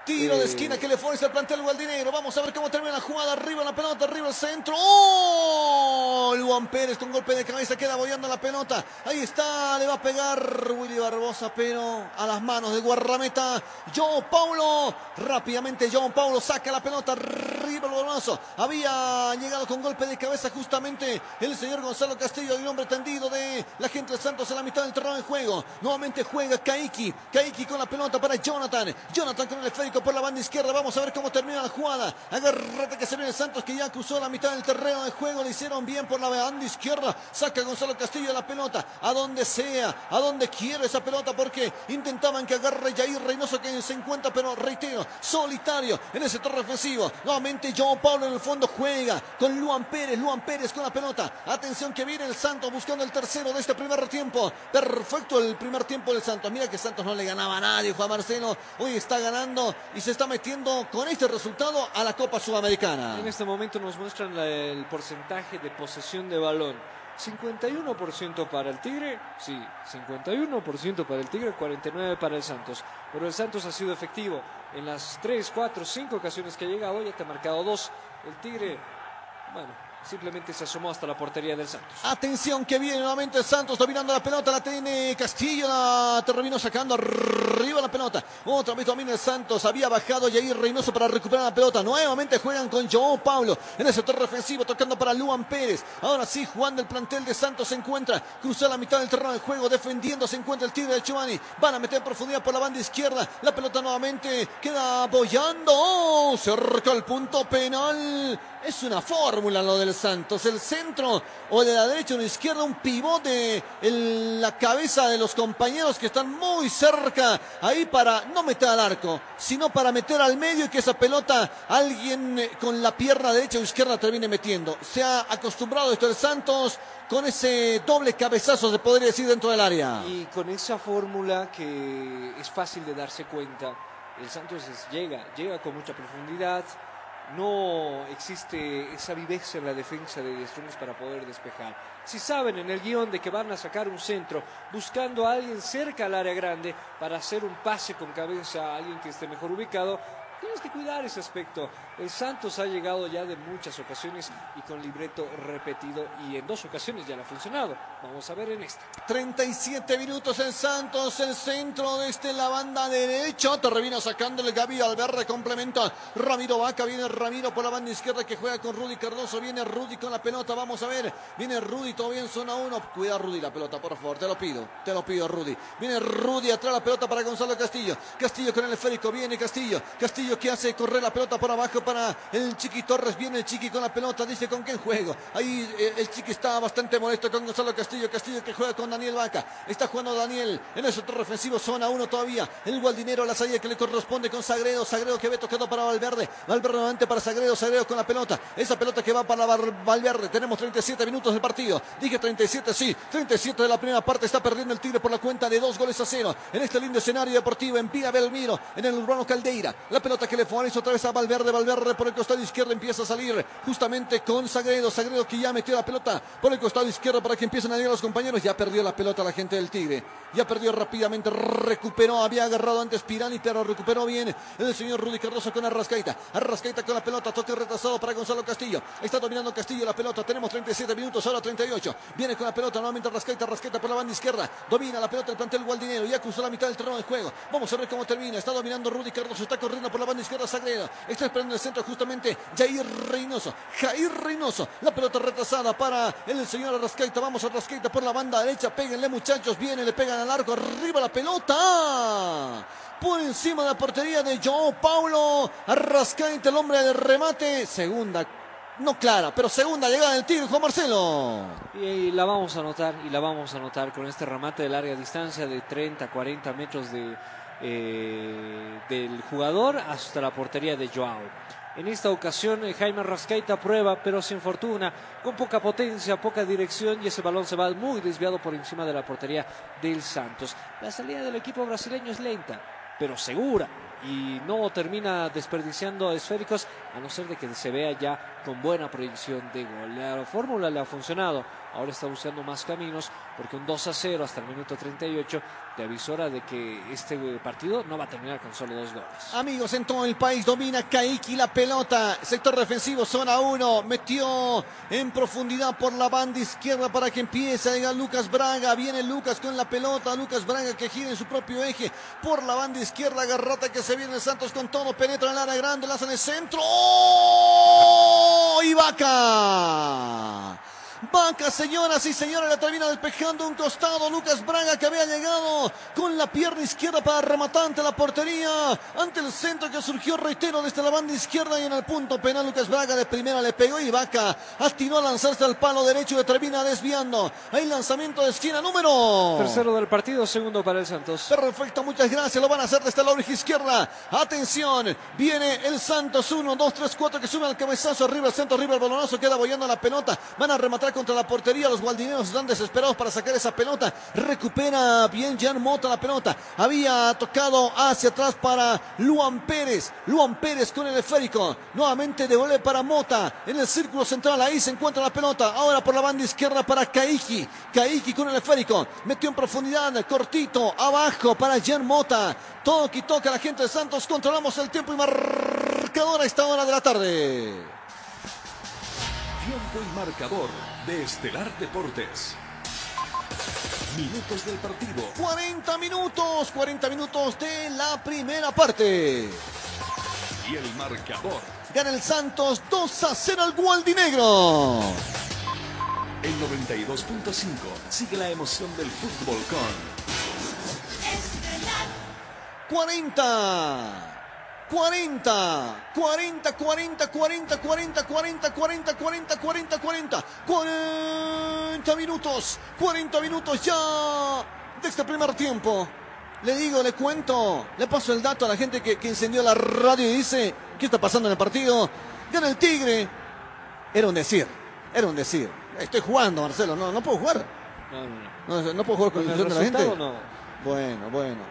Tiro de esquina que le fuerza el plantel gualdinegro. Vamos a ver cómo termina la jugada. Arriba la pelota, arriba el centro. ¡Oh! Luan Pérez con golpe de cabeza queda boyando la pelota. Ahí está, le va a pegar Willy Barbosa, pero a las manos de Guarrameta. Joe Paulo. Rápidamente Joe Paulo saca la pelota. Arriba el balonazo. Había llegado con golpe de cabeza justamente el señor Gonzalo Castillo, el hombre tendido de la gente de Santos en la mitad del terreno de juego. Nuevamente juega Kaiki. Kaiki con la pelota para Jonathan. Jonathan con el esférico por la banda izquierda. Vamos a ver cómo termina la jugada. Agárrate que se viene Santos que ya cruzó la mitad del terreno de juego. Le hicieron bien por la banda izquierda. Saca Gonzalo Castillo la pelota. A donde sea, a donde quiera esa pelota porque intentaban que agarre Jair Reynoso que se encuentra, pero reitero, solitario en ese torre ofensivo. Nuevamente João Paulo en el fondo juega con Luan Pérez. Luan Pérez con la pelota. Atención que viene el Santos buscando el tercero de este primer tiempo. Perfecto el primer tiempo del Santos. Mira que Santos no le ganaba a nadie, Juan Marcelo. Hoy está ganando y se está metiendo con este resultado a la Copa Sudamericana. En este momento nos muestran el porcentaje de posesión de balón. 51% para el Tigre, sí, 51% para el Tigre, 49% para el Santos. Pero el Santos ha sido efectivo en las 3, 4, 5 ocasiones que ha llegado, ya te ha marcado dos. El Tigre, bueno, simplemente se asomó hasta la portería del Santos. Atención que viene nuevamente Santos dominando la pelota, la tiene Castillo, la terminó sacando arriba la pelota. Otra vez domina el Santos, había bajado Jair Reynoso para recuperar la pelota. Nuevamente juegan con João Pablo en ese torre ofensivo, tocando para Luan Pérez. Ahora sí, jugando el plantel de Santos se encuentra, cruza la mitad del terreno de juego, defendiendo se encuentra el tigre de Chubani. Van a meter profundidad por la banda izquierda. La pelota nuevamente queda boyando. Oh, cerca el punto penal. Es una fórmula lo del Santos. El centro o de la derecha o de la izquierda, un pivote en la cabeza de los compañeros que están muy cerca ahí para no meter al arco, sino para meter al medio y que esa pelota alguien eh, con la pierna derecha o izquierda termine metiendo. Se ha acostumbrado esto el Santos con ese doble cabezazo, se podría decir, dentro del área. Y con esa fórmula que es fácil de darse cuenta, el Santos llega, llega con mucha profundidad, no existe esa viveza en la defensa de Strongos para poder despejar. Si saben en el guion de que van a sacar un centro buscando a alguien cerca al área grande para hacer un pase con cabeza a alguien que esté mejor ubicado, tienes que cuidar ese aspecto. El Santos ha llegado ya de muchas ocasiones y con libreto repetido y en dos ocasiones ya le ha funcionado. Vamos a ver en esta. 37 minutos en Santos, el centro de este la banda derecha. Termina sacándole Gaby Alberre, complementa Ramiro Vaca. Viene Ramiro por la banda izquierda que juega con Rudy Cardoso. Viene Rudy con la pelota. Vamos a ver. Viene Rudy todavía en zona 1. Cuida Rudy la pelota, por favor. Te lo pido. Te lo pido, Rudy. Viene Rudy atrás la pelota para Gonzalo Castillo. Castillo con el esférico. Viene Castillo. Castillo que hace correr la pelota por abajo para el Chiqui Torres. Viene el Chiqui con la pelota. Dice con quién juego. Ahí eh, el Chiqui está bastante molesto con Gonzalo Castillo. Castillo que juega con Daniel Vaca. Está jugando Daniel en el sector ofensivo. Zona 1 todavía. El Gualdinero la salida que le corresponde con Sagredo. Sagredo que ve tocado para Valverde. Valverde nuevamente para Sagredo. Sagredo con la pelota. Esa pelota que va para Val- Valverde. Tenemos 37 minutos del partido. Dije 37, sí. 37 de la primera parte. Está perdiendo el Tigre por la cuenta de dos goles a cero. En este lindo escenario deportivo en Villa Belmiro. En el Urbano Caldeira. La pelota que le favorece otra vez a Valverde. Valverde por el costado izquierdo empieza a salir justamente con Sagredo. Sagredo que ya metió la pelota por el costado izquierdo para que empiecen a llegar los compañeros. Ya perdió la pelota la gente del Tigre. Ya perdió rápidamente. Recuperó. Había agarrado antes Pirani, pero recuperó bien el señor Rudy Cardoso con Arrascaita. Arrascaita con la pelota. Toque retrasado para Gonzalo Castillo. Está dominando Castillo la pelota. Tenemos 37 minutos, ahora 38. Viene con la pelota nuevamente Arrascaita. Arrascaita por la banda izquierda. Domina la pelota el plantel Gualdinero. Ya cruzó la mitad del terreno de juego. Vamos a ver cómo termina. Está dominando Rudy Cardoso. Está corriendo por la banda izquierda Sagredo. Está esperando el centro justamente Jair Reynoso. Jair Reynoso. La pelota retrasada para el señor Arrascaita. Vamos a Arrascaita por la banda derecha. Péguenle muchachos. Viene, le pegan al arco. Arriba la pelota. Por encima de la portería de João Paulo. Arrascaita, el hombre del remate. Segunda. No clara, pero segunda llegada del Tigre, Juan Marcelo. Y la vamos a notar, y la vamos a notar con este remate de larga distancia de 30, 40 metros de, eh, del jugador hasta la portería de Joao. En esta ocasión eh, Jaime Rascaita prueba, pero sin fortuna, con poca potencia, poca dirección y ese balón se va muy desviado por encima de la portería del Santos. La salida del equipo brasileño es lenta, pero segura y no termina desperdiciando esféricos a no ser de que se vea ya con buena proyección de gol. La fórmula le ha funcionado, ahora está buscando más caminos porque un 2 a 0 hasta el minuto 38 te avisora de que este partido no va a terminar con solo dos goles. Amigos, en todo el país domina Kaiki la pelota. Sector defensivo, zona 1. Metió en profundidad por la banda izquierda para que empiece a llegar Lucas Braga. Viene Lucas con la pelota. Lucas Braga que gira en su propio eje por la banda izquierda. Garrata que se viene Santos con todo. Penetra en el área grande. Lanza en el centro. ¡Oh! Y Vaca. Señoras y señores, la termina despejando un costado. Lucas Braga que había llegado con la pierna izquierda para rematar ante la portería. Ante el centro que surgió, reitero, desde la banda izquierda y en el punto penal. Lucas Braga de primera le pegó y Vaca atinó a lanzarse al palo derecho y termina desviando. Hay lanzamiento de esquina número. Tercero del partido, segundo para el Santos. Perfecto, muchas gracias. Lo van a hacer desde la orilla izquierda. Atención, viene el Santos 1, 2, 3, 4 que sube al cabezazo. Arriba el centro, arriba el balonazo, queda boyando la pelota. Van a rematar contra la portería. Los gualdineros están desesperados para sacar esa pelota. Recupera bien Jan Mota la pelota. Había tocado hacia atrás para Luan Pérez. Luan Pérez con el esférico. Nuevamente devuelve para Mota. En el círculo central ahí se encuentra la pelota. Ahora por la banda izquierda para Kaiki. Kaiki con el esférico. Metió en profundidad. Cortito. Abajo para Jan Mota. Toque y toca la gente de Santos. Controlamos el tiempo y marcador a esta hora de la tarde. Tiempo y marcador de Estelar Deportes. Minutos del partido. 40 minutos, 40 minutos de la primera parte. Y el marcador. Gana el Santos 2 a 0 al Gualdinegro. En 92.5 sigue la emoción del fútbol con 40. 40, 40, 40, 40, 40, 40, 40, 40, 40, 40, 40 minutos, 40 minutos ya de este primer tiempo. Le digo, le cuento, le paso el dato a la gente que, que encendió la radio y dice, ¿qué está pasando en el partido? Gana el Tigre. Era un decir, era un decir. Estoy jugando, Marcelo, no, no puedo jugar. No, no, no. No, no puedo jugar con ¿Con el de la gente. no? Bueno, bueno.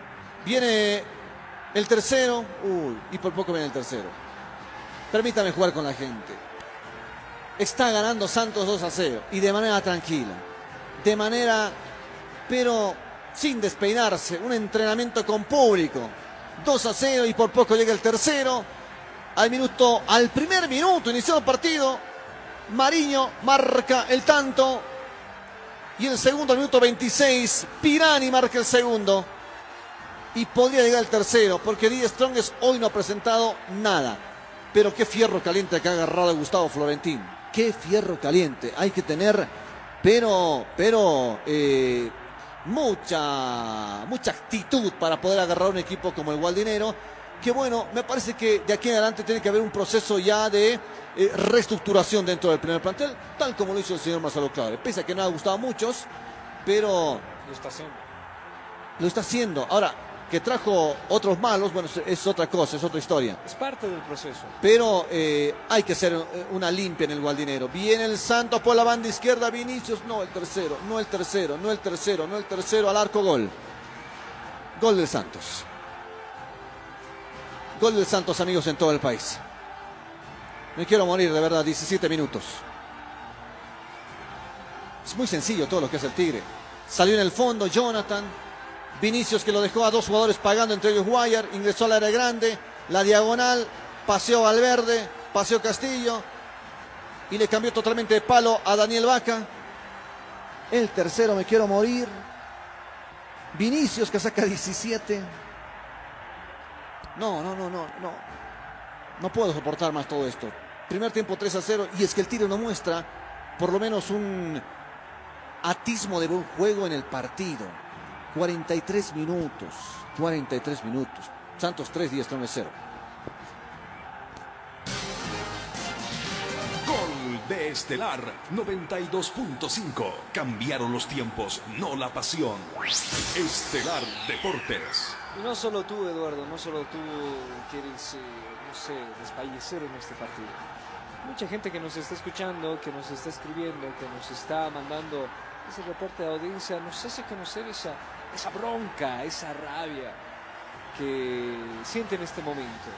Viene el tercero. Uy, y por poco viene el tercero. Permítame jugar con la gente. Está ganando Santos 2 a 0 y de manera tranquila. De manera, pero sin despeinarse. Un entrenamiento con público. 2 a 0 y por poco llega el tercero. Al minuto, al primer minuto inició el partido. Mariño marca el tanto. Y el segundo, al minuto 26, Pirani marca el segundo. Y podría llegar el tercero, porque Díaz Strongest hoy no ha presentado nada. Pero qué fierro caliente que ha agarrado Gustavo Florentín. Qué fierro caliente. Hay que tener, pero, pero, eh, mucha, mucha actitud para poder agarrar un equipo como el Gualdinero. Que bueno, me parece que de aquí en adelante tiene que haber un proceso ya de eh, reestructuración dentro del primer plantel, tal como lo hizo el señor Marcelo Claure. Pese a que no ha gustado a muchos, pero Lo está haciendo. lo está haciendo. Ahora, que trajo otros malos, bueno, es- otra cosa, es otra historia. Es parte del proceso. Pero eh, hay que hacer eh, una limpia en el Gualdinero. Viene el Santos por la banda izquierda, Vinicius, no el tercero, no el tercero, no el tercero, no el tercero, al arco gol. Gol del Santos. Gol del Santos, amigos, en todo el país. Me quiero morir, de verdad, 17 minutos. Es muy sencillo todo lo que es el Tigre. Salió en el fondo Jonathan, Vinicius que lo dejó a dos jugadores pagando, entre ellos Guayar, ingresó al área grande, la diagonal, paseó Valverde, paseó Castillo y le cambió totalmente de palo a Daniel Vaca. El tercero, me quiero morir. Vinicius que saca 17. No, no, no, no, no. No puedo soportar más todo esto. Primer tiempo 3 a 0 y es que el tiro no muestra por lo menos un atismo de buen juego en el partido. 43 minutos, 43 minutos. Santos 3, 10, 0. Gol de Estelar 92.5. Cambiaron los tiempos, no la pasión. Estelar Deportes. Y no solo tú, Eduardo, no solo tú quieres, eh, no sé, desfallecer en este partido. Mucha gente que nos está escuchando, que nos está escribiendo, que nos está mandando ese reporte de audiencia, nos hace conocer esa, esa bronca, esa rabia que siente en este momento.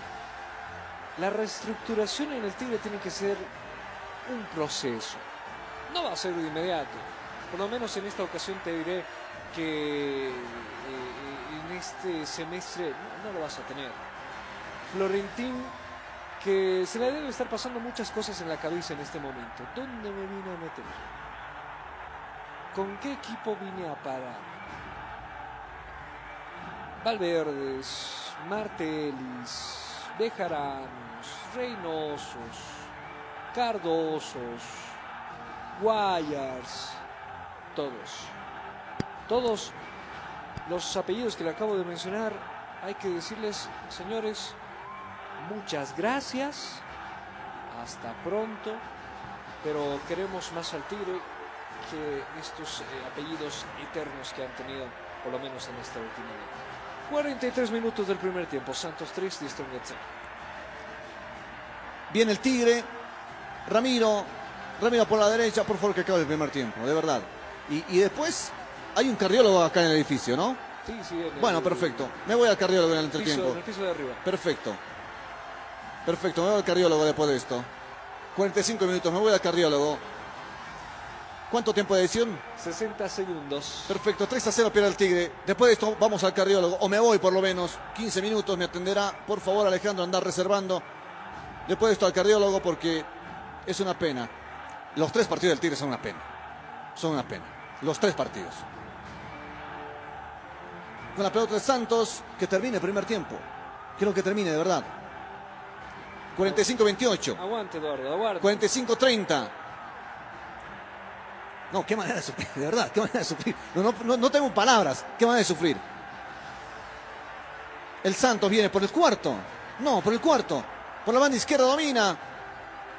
La reestructuración en el Tigre tiene que ser un proceso. No va a ser de inmediato. Por lo menos en esta ocasión te diré que eh, en este semestre no, lo vas a tener. Florentín, que se le debe estar pasando muchas cosas en la cabeza en este momento. ¿Dónde me vine a meter? ¿Con qué equipo vine a parar? Valverdes, Martelis, Bejaranos, Reynosos, Cardosos, Guayars, todos. Todos los apellidos que le acabo de mencionar, hay que decirles, señores, muchas gracias, hasta pronto, pero queremos más al Tigre que estos eh, apellidos eternos que han tenido, por lo menos en esta última década. 43 minutos del primer tiempo, Santos 3, Strongest 0. Viene el Tigre. Ramiro. Ramiro por la derecha. Por favor, que acabe el primer tiempo, de verdad. Y, y después hay un cardiólogo acá en el edificio, ¿no? Sí, sí, el- Bueno, perfecto. Me voy al cardiólogo en el piso- entretiempo. en el piso de arriba. Perfecto. Perfecto, me voy al cardiólogo después de esto. 45 minutos, me voy al cardiólogo. ¿Cuánto tiempo de edición? 60 segundos. Perfecto, 3 a 0 pierde el Tigre. Después de esto vamos al cardiólogo, o me voy por lo menos. 15 minutos me atenderá. Por favor, Alejandro, andar reservando. Después de esto al cardiólogo porque es una pena. Los tres partidos del Tigre son una pena. Son una pena. Los tres partidos. Con la pelota de Santos, que termine el primer tiempo. Quiero que termine, de verdad. 45-28. Aguante, Eduardo, aguante. 45-30. No, qué manera de sufrir, de verdad, qué manera de sufrir. No, no, no, tengo palabras, qué manera de sufrir. El Santos viene por el cuarto. No, por el cuarto. Por la banda izquierda domina.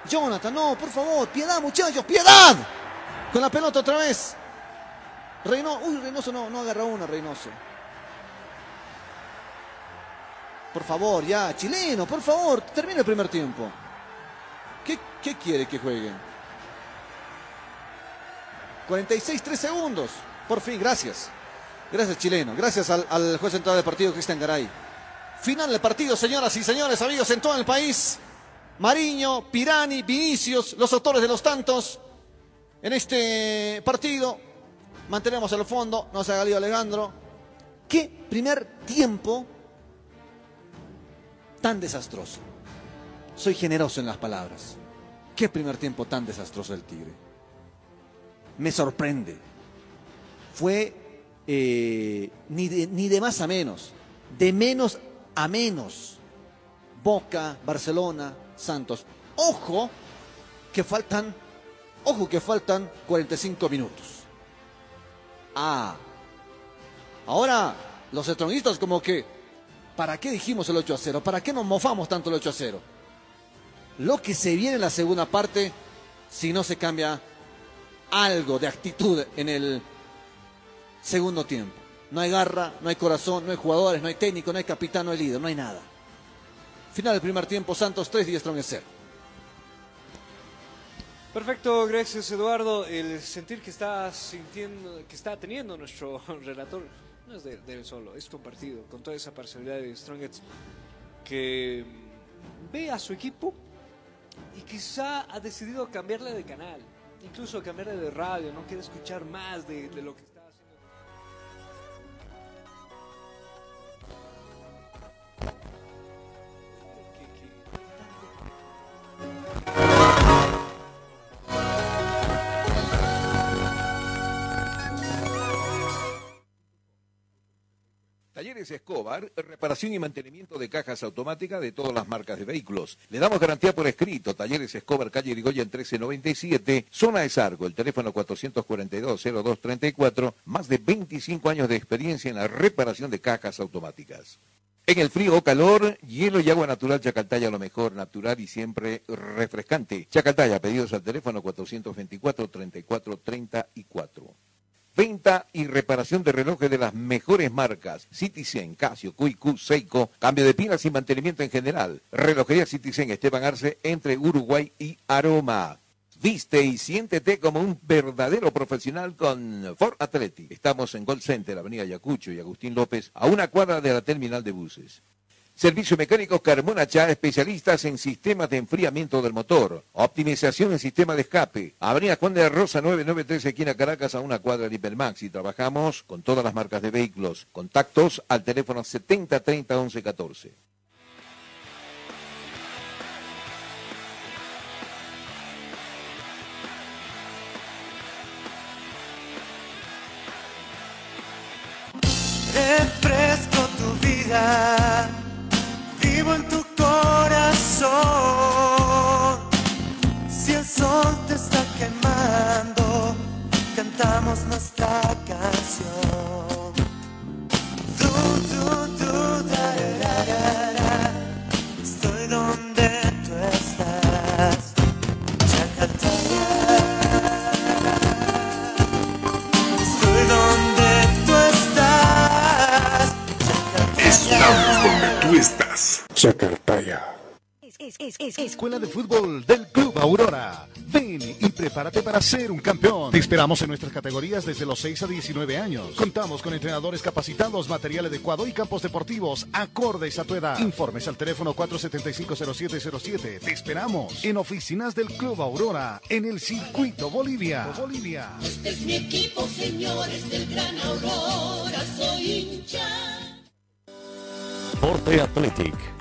Jonathan, no, por favor, piedad, muchachos, piedad. Con la pelota otra vez. Reynoso, uy, Reynoso no, no agarra una, Reynoso. Por favor, ya, chileno, por favor, termina el primer tiempo. ¿Qué, qué quiere que juegue? 46, 3 segundos. Por fin, gracias. Gracias, chileno. Gracias al, juez central del partido, Cristian Garay. Final del partido, señoras y señores, amigos en todo el país. Mariño, Pirani, Vinicius, los autores de los tantos en este partido. Mantenemos el fondo, no se haga lío Alejandro. ¿Qué primer tiempo tan desastroso? Soy generoso en las palabras. ¿Qué primer tiempo tan desastroso del Tigre? Me sorprende. Fue eh, ni, de, más a menos, de menos a menos. Boca, Barcelona, Santos. Ojo que faltan, ojo que faltan 45 minutos. Ah, ahora los estronguistas como que, ¿para qué dijimos el 8 a 0? ¿Para qué nos mofamos tanto el 8 a 0? Lo que se viene en la segunda parte, si no se cambia algo de actitud en el segundo tiempo. No hay garra, no hay corazón, no hay jugadores, no hay técnico, no hay capitán, no hay líder, no hay nada. Final del primer tiempo, Santos 3 y Strong 0. Perfecto, gracias Eduardo. El sentir que está sintiendo, que está teniendo nuestro relator no es de, él solo, es compartido con toda esa parcialidad de Strongets que ve a su equipo y quizá ha decidido cambiarle de canal, incluso cambiarle de radio, no quiere escuchar más de, de lo que está haciendo. Talleres Escobar, reparación y mantenimiento de cajas automáticas de todas las marcas de vehículos. Le damos garantía por escrito. Talleres Escobar, calle Irigoyen 1397, zona de Sargo, el teléfono 442-0234, más de 25 años de experiencia en la reparación de cajas automáticas. En el frío o calor, hielo y agua natural Chacaltaya, lo mejor, natural y siempre refrescante. Chacaltaya, pedidos al teléfono 424-3434. Venta y reparación de relojes de las mejores marcas. Citizen, Casio, QQ, Seiko. Cambio de pilas y mantenimiento en general. Relojería Citizen Esteban Arce entre Uruguay y Aroma. Viste y siéntete como un verdadero profesional con Ford Athletic. Estamos en Gold Center, Avenida Yacucho y Agustín López, a una cuadra de la terminal de buses. Servicio mecánico Carmona Chá, especialistas en sistemas de enfriamiento del motor, optimización en sistema de escape. Avenida Juan de Rosa 993, esquina Caracas, a una cuadra de Hipermax. Y trabajamos con todas las marcas de vehículos. Contactos al teléfono 7030 1114. Refresco tu vida, Si el sol te está quemando, cantamos nuestra canción. Du, du, du, da, da, da, da. Estoy donde tú estás. Chacaltaya. Estoy donde tú estás. Estamos donde tú estás. Chacartaya. Escuela de Fútbol del Club Aurora. Ven y prepárate para ser un campeón. Te esperamos en nuestras categorías desde los 6 a 19 años. Contamos con entrenadores capacitados, material adecuado y campos deportivos acordes a tu edad. Informes al teléfono 475-0707. Te esperamos en oficinas del Club Aurora en el Circuito Bolivia. Bolivia. Este es mi equipo, señores del Gran Aurora, soy hincha. Forte Athletic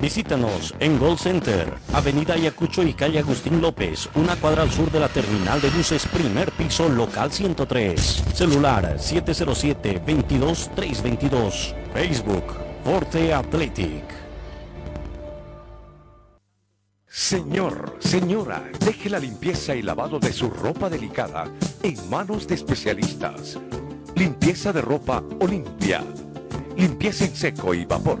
Visítanos en Gold Center, Avenida Ayacucho y calle Agustín López, una cuadra al sur de la terminal de buses, primer piso, local 103. Celular 707-22-322. Facebook, Forte Athletic. Señor, señora, deje la limpieza y lavado de su ropa delicada en manos de especialistas. Limpieza de ropa Olimpia. Limpieza en seco y vapor.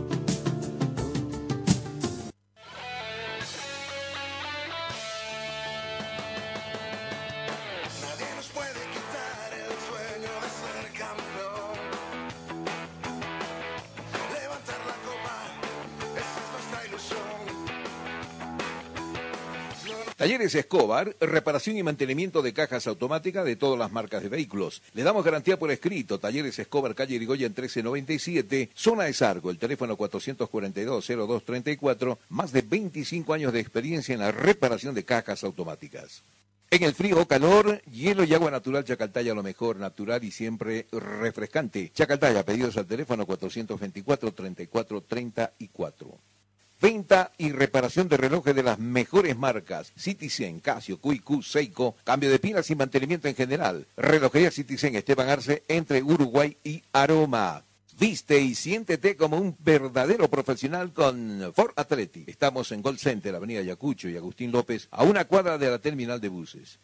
Talleres Escobar, reparación y mantenimiento de cajas automáticas de todas las marcas de vehículos. Le damos garantía por escrito. Talleres Escobar, calle Irigoyen 1397, zona de Sargo, el teléfono 442-0234, más de 25 años de experiencia en la reparación de cajas automáticas. En el frío o calor, hielo y agua natural Chacaltaya, lo mejor, natural y siempre refrescante. Chacaltaya, pedidos al teléfono 424-3434. Venta y reparación de relojes de las mejores marcas. Citizen, Casio, QQ, Seiko. Cambio de pilas y mantenimiento en general. Relojería Citizen Esteban Arce entre Uruguay y Aroma. Viste y siéntete como un verdadero profesional con Ford Athletic. Estamos en Gold Center, Avenida Yacucho y Agustín López, a una cuadra de la terminal de buses.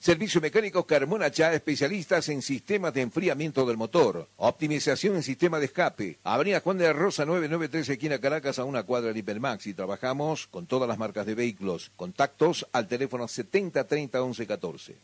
Servicio Mecánico Carmona Chá, especialistas en sistemas de enfriamiento del motor, optimización en sistema de escape. Avenida Juan de la Rosa 993, esquina Caracas, a una cuadra de Hipermax. Y trabajamos con todas las marcas de vehículos. Contactos al teléfono 70 30 11 14.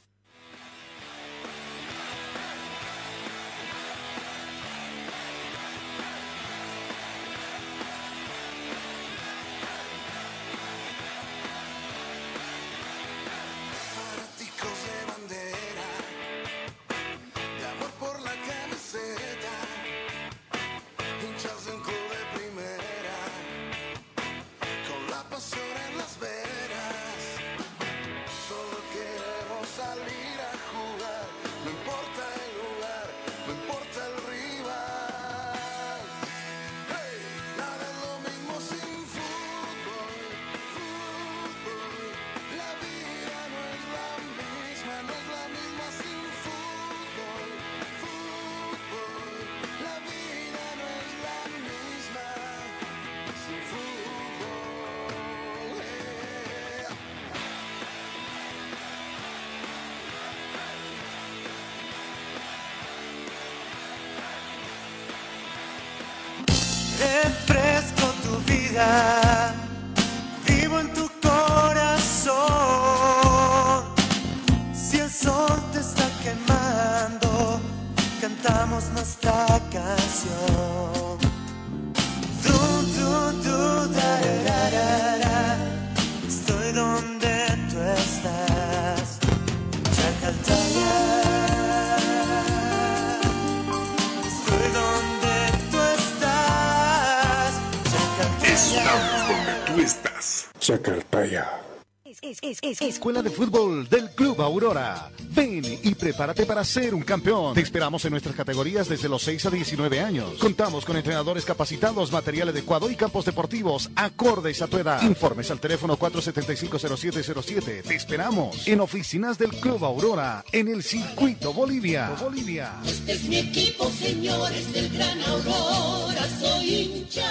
Escuela de Fútbol del Club Aurora. Ven y prepárate para ser un campeón. Te esperamos en nuestras categorías desde los 6 a 19 años. Contamos con entrenadores capacitados, material adecuado y campos deportivos acordes a tu edad. Informes al teléfono 475-0707. Te esperamos en oficinas del Club Aurora en el Circuito Bolivia. Bolivia. Este es mi equipo, señores del Gran Aurora, soy hincha.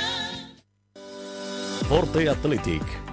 Forte Athletic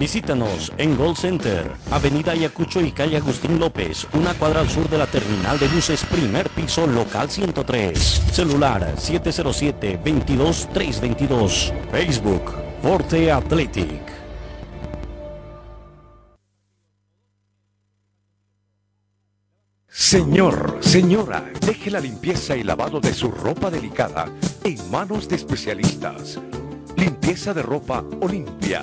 Visítanos en Gold Center, Avenida Ayacucho y calle Agustín López, una cuadra al sur de la terminal de buses, primer piso, local 103. Celular 707-22322. Facebook, Forte Athletic. Señor, señora, deje la limpieza y lavado de su ropa delicada en manos de especialistas. Limpieza de ropa Olimpia.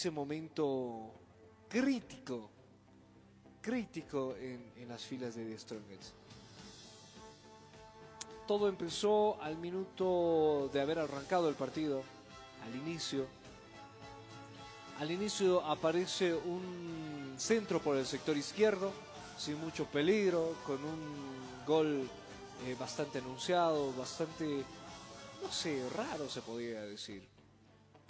Ese momento crítico, crítico en, en las filas de The Strongest. Todo empezó al minuto de haber arrancado el partido, al inicio. Al inicio aparece un centro por el sector izquierdo, sin mucho peligro, con un gol eh, bastante anunciado, bastante, no sé, raro se podría decir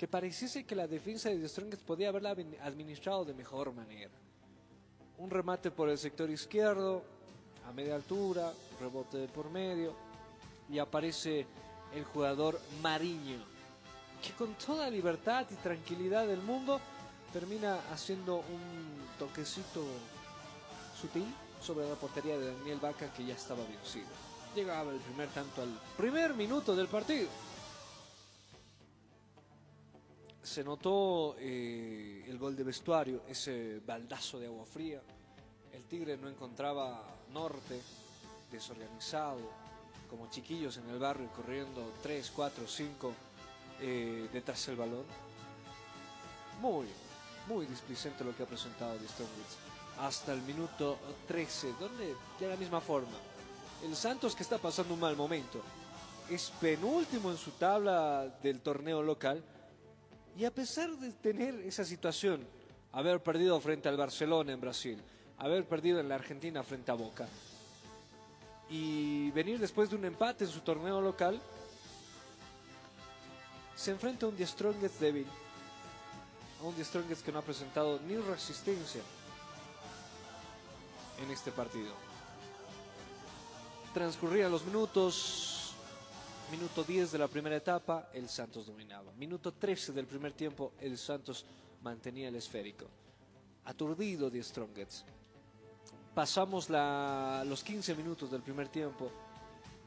que pareciese que la defensa de The Strongest podía haberla admin- administrado de mejor manera. Un remate por el sector izquierdo, a media altura, rebote de por medio, y aparece el jugador Mariño, que con toda libertad y tranquilidad del mundo termina haciendo un toquecito sutil sobre la portería de Daniel Vaca que ya estaba vencido. Llegaba el primer tanto al primer minuto del partido. Se notó eh, el gol de vestuario, ese baldazo de agua fría. El Tigre no encontraba norte, desorganizado, como chiquillos en el barrio corriendo 3, 4, 5 detrás del balón. Muy, muy displicente lo que ha presentado de Strongwitz. Hasta el minuto 13, donde de la misma forma. El Santos que está pasando un mal momento. Es penúltimo en su tabla del torneo local. Y a pesar de tener esa situación, haber perdido frente al Barcelona en Brasil, haber perdido en la Argentina frente a Boca, y venir después de un empate en su torneo local, se enfrenta a un The Strongest débil, a un The Strongest que no ha presentado ni resistencia en este partido. Transcurrían los minutos, minuto 10 de la primera etapa, el Santos dominaba. Minuto 13 del primer tiempo, el Santos mantenía el esférico. Aturdido The Strongest. Pasamos los 15 minutos del primer tiempo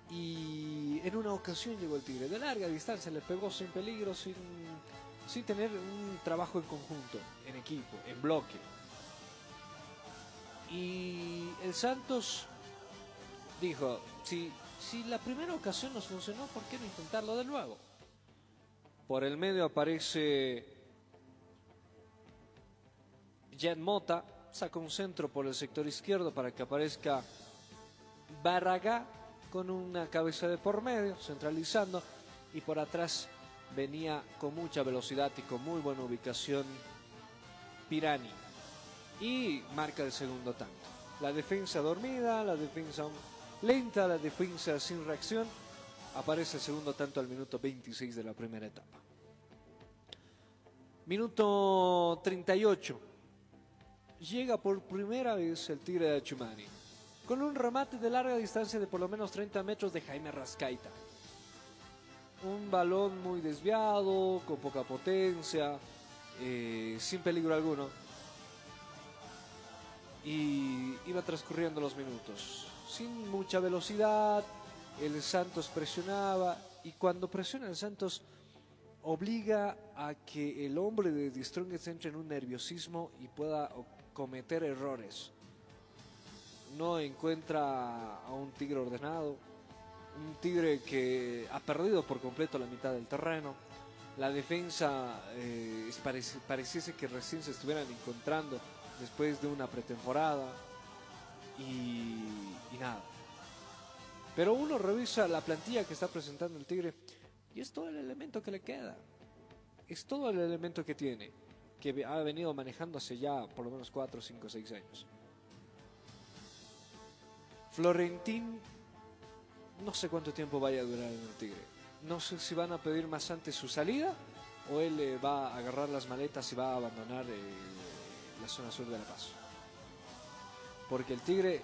y en una ocasión llegó el Tigre. De larga distancia le pegó sin peligro, sin, sin tener un trabajo en conjunto, en equipo, en bloque. Y el Santos dijo, si, si la primera ocasión nos funcionó, ¿por qué no intentarlo de nuevo? Por el medio aparece Jet Mota saca un centro por el sector izquierdo para que aparezca Barraga con una cabeza de por medio, centralizando, y por atrás venía con mucha velocidad y con muy buena ubicación Pirani. Y marca el segundo tanto. La defensa dormida, la defensa lenta, la defensa sin reacción. Aparece el segundo tanto al minuto 26 de la primera etapa. Minuto 38. Llega por primera vez el Tigre de Achumani. Con un remate de larga distancia de por lo menos 30 metros de Jaime Rascaita. Un balón muy desviado, con poca potencia, eh, sin peligro alguno. Y iba transcurriendo los minutos. Sin mucha velocidad, el Santos presionaba y cuando presiona el Santos obliga a que el hombre de The Strongest entre en un nerviosismo y pueda cometer errores. No encuentra a un tigre ordenado, un tigre que ha perdido por completo la mitad del terreno. La defensa eh, pareciese que recién se estuvieran encontrando después de una pretemporada y, nada. Pero uno revisa la plantilla que está presentando el Tigre y es todo el elemento que le queda. Es todo el elemento que tiene, que ha venido manejando hace ya por lo menos 4, 5, 6 años. Florentín, no sé cuánto tiempo vaya a durar en el Tigre. No sé si van a pedir más antes su salida o él eh, va a agarrar las maletas y va a abandonar eh, la zona sur de La Paz. Porque el Tigre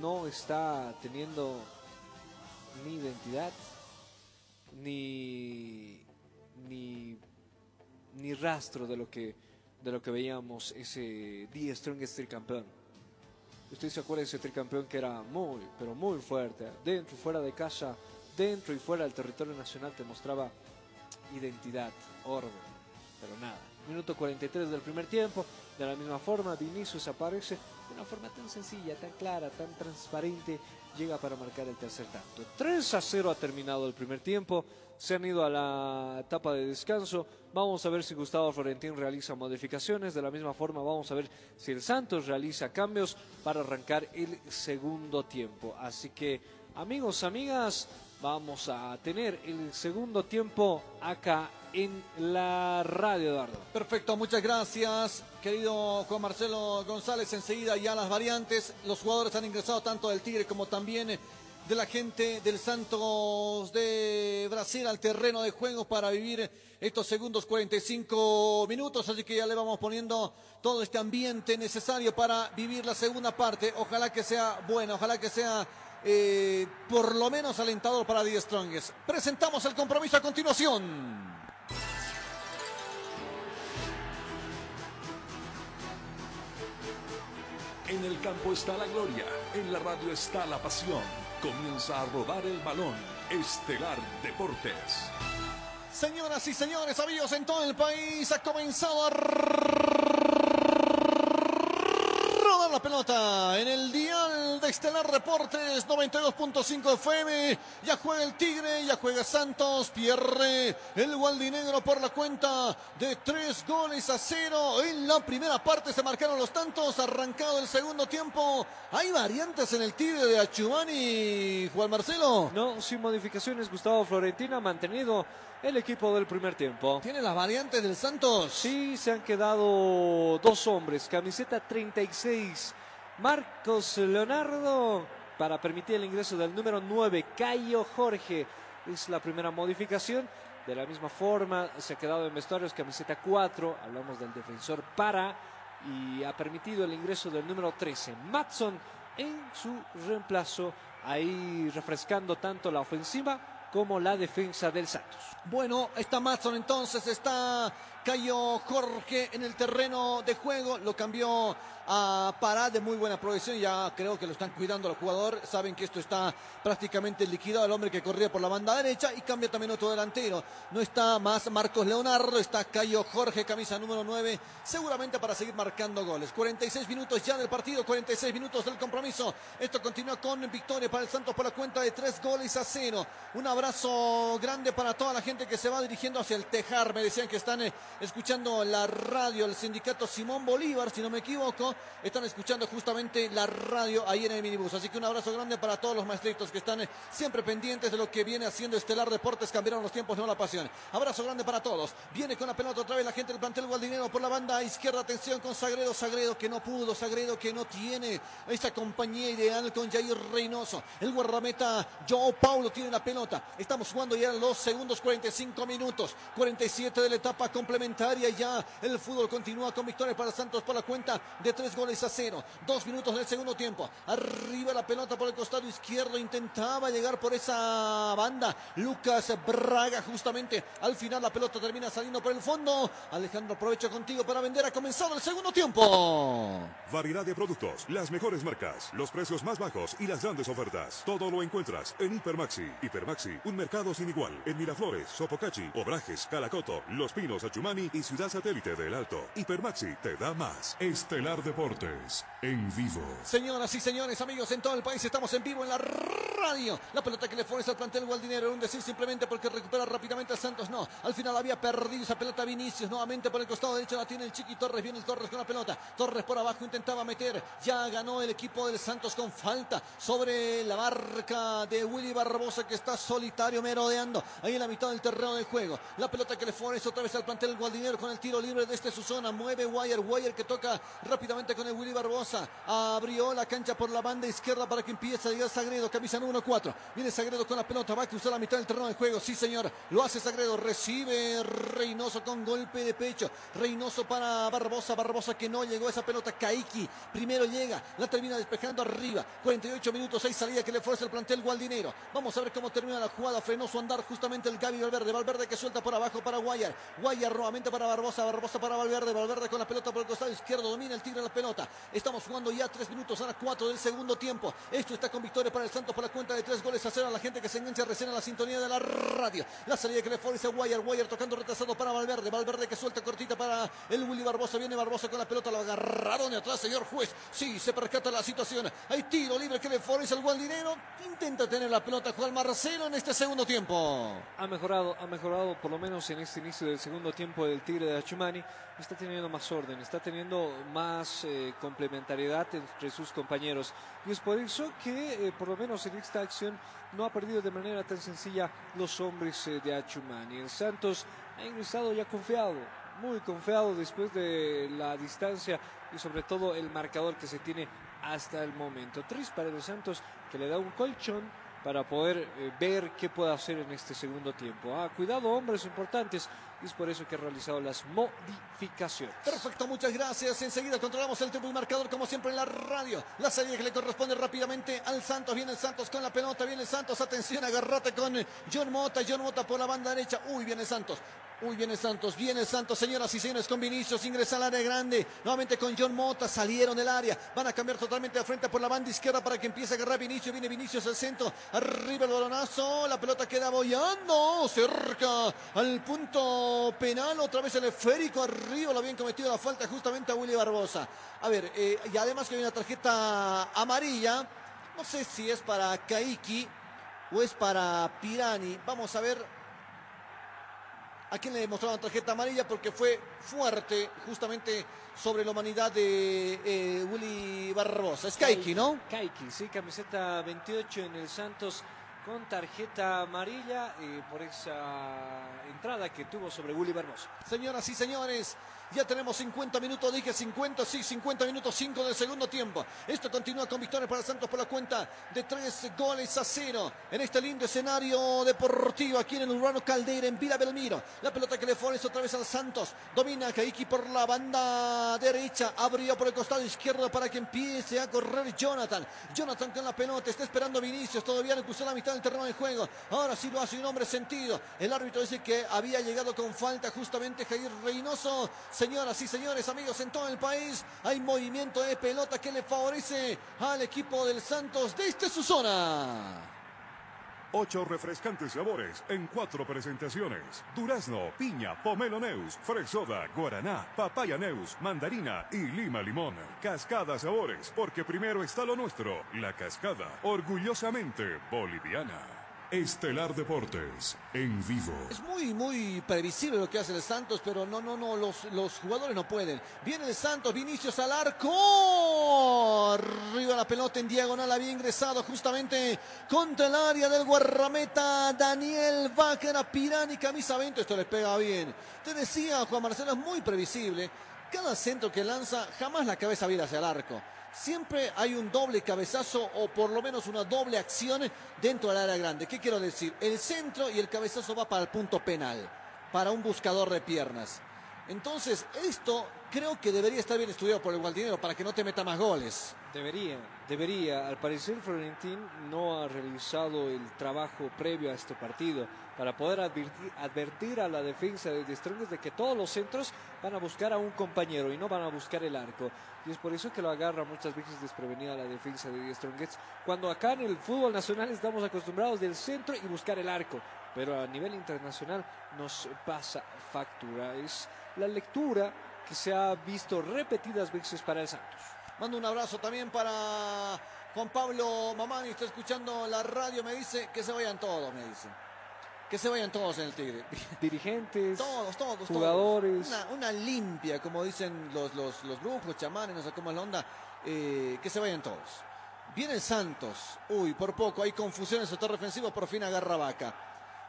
no está teniendo ni identidad, ni, ni, ni rastro de lo que, de lo que veíamos ese día Strongest tricampeón. Usted se acuerda de ese tricampeón que era muy, pero muy fuerte, dentro y fuera de casa, dentro y fuera del territorio nacional te mostraba identidad, orden, pero nada. Minuto 43 del primer tiempo, de la misma forma Vinicius aparece de una forma tan sencilla, tan clara, tan transparente, llega para marcar el tercer tanto. 3 a 0 ha terminado el primer tiempo, se han ido a la etapa de descanso, vamos a ver si Gustavo Florentín realiza modificaciones, de la misma forma vamos a ver si el Santos realiza cambios para arrancar el segundo tiempo. Así que amigos, amigas, vamos a tener el segundo tiempo acá en la radio, Eduardo. Perfecto, muchas gracias, querido Juan Marcelo González. Enseguida ya las variantes. Los jugadores han ingresado tanto del Tigre como también de la gente del Santos de Brasil al terreno de juego para vivir estos segundos 45 minutos. Así que ya le vamos poniendo todo este ambiente necesario para vivir la segunda parte. Ojalá que sea buena, ojalá que sea eh, por lo menos alentador para Die Strongest. Presentamos el compromiso a continuación. En el campo está la gloria, en la radio está la pasión. Comienza a rodar el balón. Estelar Deportes. Señoras y señores, amigos en todo el país, ha comenzado a la pelota en el dial de Estelar Reportes 92.5 FM. Ya juega el Tigre, ya juega Santos, pierde el Gualdinegro por la cuenta de tres goles a cero. En la primera parte se marcaron los tantos, arrancado el segundo tiempo. ¿Hay variantes en el Tigre de Achumani, Juan Marcelo? No, sin modificaciones, Gustavo Florentina ha mantenido el equipo del primer tiempo. ¿Tiene las variantes del Santos? Sí, se han quedado dos hombres. Camiseta 36, Marcos Leonardo, para permitir el ingreso del número 9, Cayo Jorge. Es la primera modificación. De la misma forma, se ha quedado en vestuarios camiseta 4, hablamos del defensor para, y ha permitido el ingreso del número 13, Matson, en su reemplazo, ahí refrescando tanto la ofensiva como la defensa del Santos. Bueno, está Matson entonces, está Cayo Jorge en el terreno de juego, lo cambió a Pará de muy buena progresión, ya creo que lo están cuidando al jugador, saben que esto está prácticamente liquidado, el hombre que corría por la banda derecha y cambia también otro delantero, no está más Marcos Leonardo, está Cayo Jorge, camisa número 9, seguramente para seguir marcando goles. 46 minutos ya del partido, 46 minutos del compromiso, esto continúa con victoria para el Santos por la cuenta de tres goles a cero, un abrazo grande para toda la gente que se va dirigiendo hacia el Tejar, me decían que están eh, escuchando la radio, el sindicato Simón Bolívar, si no me equivoco, están escuchando justamente la radio ahí en el minibús. Así que un abrazo grande para todos los maestritos que están eh, siempre pendientes de lo que viene haciendo Estelar Deportes. Cambiaron los tiempos, no la pasión. Abrazo grande para todos. Viene con la pelota otra vez la gente del plantel Gualdinero por la banda izquierda. Atención con Sagredo, Sagredo que no pudo, Sagredo que no tiene esa compañía ideal con Jair Reynoso. El guardameta Joe Paulo tiene la pelota. Estamos jugando ya los segundos 45 minutos. 47 de la etapa complementaria. Ya el fútbol continúa con victoria para Santos por la cuenta de tres goles a cero. Dos minutos del segundo tiempo. Arriba la pelota por el costado izquierdo. Intentaba llegar por esa banda. Lucas Braga justamente. Al final la pelota termina saliendo por el fondo. Alejandro, aprovecho contigo para vender. Ha comenzado el segundo tiempo. Variedad de productos, las mejores marcas, los precios más bajos y las grandes ofertas. Todo lo encuentras en Hipermaxi. Hipermaxi, un mercado sin igual. En Miraflores, Sopocachi, Obrajes, Calacoto, Los Pinos, Achumani y Ciudad Satélite del Alto. Hipermaxi te da más. Estelar Deportes, en vivo. Señoras y señores, amigos en todo el país, estamos en vivo en la radio. La pelota que le pones al plantel Gualdinero, era un decir simplemente porque recupera rápidamente a Santos. No, al final había perdido esa pelota Vinicius. Nuevamente por el costado derecho la tiene el Chiqui Torres. Viene el Torres con la pelota. Torres por abajo intentaba meter. Ya ganó el equipo del Santos con falta sobre la marca de Willy Barbosa que está solitario merodeando ahí en la mitad del terreno de juego. La pelota que le pones otra vez al plantel Gualdinero con el tiro libre desde su zona. Mueve Wire. Wire que toca rápidamente con el Willy Barbosa. Abrió la cancha por la banda izquierda para que empiece a llegar Sagredo. Camisa número 4. Viene Sagredo con la pelota. Va a cruzar la mitad del terreno de juego. Sí, señor. Lo hace Sagredo. Recibe Reynoso con golpe de pecho. Reynoso para Barbosa. Barbosa que no llegó a esa pelota. Kaiki primero llega. La termina despejando arriba. 48 minutos. Hay salida que le fuerza el plantel Gualdinero. Vamos a ver cómo termina la jugada. Frenó su andar justamente el Gaby Valverde. Valverde que suelta por abajo para Guayar. Guayar para Barbosa. Barbosa para Valverde. Valverde con la pelota por el costado izquierdo. Domina el tigre la pelota. Estamos jugando ya tres minutos. Ahora cuatro del segundo tiempo. Esto está con victoria para el Santos por la cuenta de tres goles a cero. A la gente que se engancha recién a la sintonía de la radio. La salida que le favorece a Guayar. Guayar tocando retrasado para Valverde. Valverde que suelta cortita para el Willy Barbosa. Viene Barbosa con la pelota. Lo agarraron de atrás, señor juez. Sí, se percata la situación. Hay tiro libre que le favorece al Gualdinero. Intenta tener la pelota Juan Marcelo en este segundo tiempo. Ha mejorado, ha mejorado por lo menos en este inicio del segundo tiempo del Tigre de Achumani. Está teniendo más orden, está teniendo más eh, complementariedad entre sus compañeros. Y es por eso que, eh, por lo menos en esta acción, no ha perdido de manera tan sencilla los hombres eh, de Achumani. El Santos ha ingresado ya confiado, muy confiado después de la distancia y sobre todo el marcador que se tiene hasta el momento. Triste para los Santos que le da un colchón para poder eh, ver qué puede hacer en este segundo tiempo. Ah, cuidado, hombres importantes, y es por eso que ha realizado las modificaciones. Perfecto, muchas gracias. Enseguida controlamos el tiempo y marcador como siempre en la radio. La salida que le corresponde rápidamente al Santos. Viene el Santos con la pelota, viene el Santos. Atención, agarrate con John Mota. John Mota por la banda derecha. Uy, viene Santos. Uy, viene Santos, viene Santos, señoras y señores, con Vinicius, ingresa al área grande, nuevamente con John Mota, salieron del área, van a cambiar totalmente de frente por la banda izquierda para que empiece a agarrar Vinicius, viene Vinicius al centro, arriba el balonazo, la pelota queda bollando, cerca al punto penal, otra vez el esférico, arriba. Lo habían cometido la falta justamente a Willy Barbosa. A ver, eh, y además que hay una tarjeta amarilla, no sé si es para Kaiki o es para Pirani, vamos a ver a quien le mostraron tarjeta amarilla porque fue fuerte justamente sobre la humanidad de eh, Willy Barbosa. Es Kaiki, ¿no? Kaiki, sí, camiseta 28 en el Santos con tarjeta amarilla por esa entrada que tuvo sobre Willy Barbosa. Señoras y señores, ya tenemos 50 minutos, dije 50, sí, 50 minutos, 5 del segundo tiempo. Esto continúa con victoria para Santos por la cuenta de 3 goles a 0 en este lindo escenario deportivo aquí en el Urbano Caldeira, en Vila Belmiro. La pelota que le pones otra vez al Santos. Domina Kaiki por la banda derecha, abrió por el costado izquierdo para que empiece a correr Jonathan. Jonathan con la pelota, está esperando Vinicius, todavía no cruzó la mitad del terreno de juego. Ahora sí lo hace un hombre sentido. El árbitro dice que había llegado con falta justamente Jair Reynoso. Señoras y señores, amigos en todo el país, hay movimiento de pelota que le favorece al equipo del Santos desde su zona. Ocho refrescantes sabores en cuatro presentaciones. Durazno, piña, pomelo neus, fresoda, guaraná, papaya neus, mandarina y lima limón. Cascada sabores, porque primero está lo nuestro. La cascada, orgullosamente boliviana. Estelar Deportes, en vivo. Es muy, muy previsible lo que hace el Santos, pero no, no, no, los, los jugadores no pueden. Viene el Santos, Vinicius al arco. Arriba la pelota en diagonal, había ingresado justamente contra el área del guarrameta Daniel Vaca, Pirani, camisa 20. Esto le pega bien. Te decía, Juan Marcelo, es muy previsible. Cada centro que lanza, jamás la cabeza vira hacia el arco. Siempre hay un doble cabezazo o por lo menos una doble acción dentro del área grande. ¿Qué quiero decir? El centro y el cabezazo va para el punto penal, para un buscador de piernas. Entonces, esto creo que debería estar bien estudiado por el Gualdinero para que no te meta más goles. Debería, debería. Al parecer Florentín no ha realizado el trabajo previo a este partido para poder advertir, advertir a la defensa de Strongest de que todos los centros van a buscar a un compañero y no van a buscar el arco. Y es por eso que lo agarra muchas veces desprevenida la defensa de Strongest. Cuando acá en el fútbol nacional estamos acostumbrados del centro y buscar el arco. Pero a nivel internacional nos pasa factura. Es la lectura que se ha visto repetidas veces para el Santos. Mando un abrazo también para Juan Pablo Mamani, está escuchando la radio, me dice que se vayan todos, me dice. Que se vayan todos en el Tigre. Dirigentes, todos, todos, jugadores. Todos. Una, una, limpia, como dicen los, los, los brujos, chamanes, no sé cómo es la onda. Eh, que se vayan todos. Viene Santos. Uy, por poco, hay confusión en el sector defensivo, por fin agarra Vaca.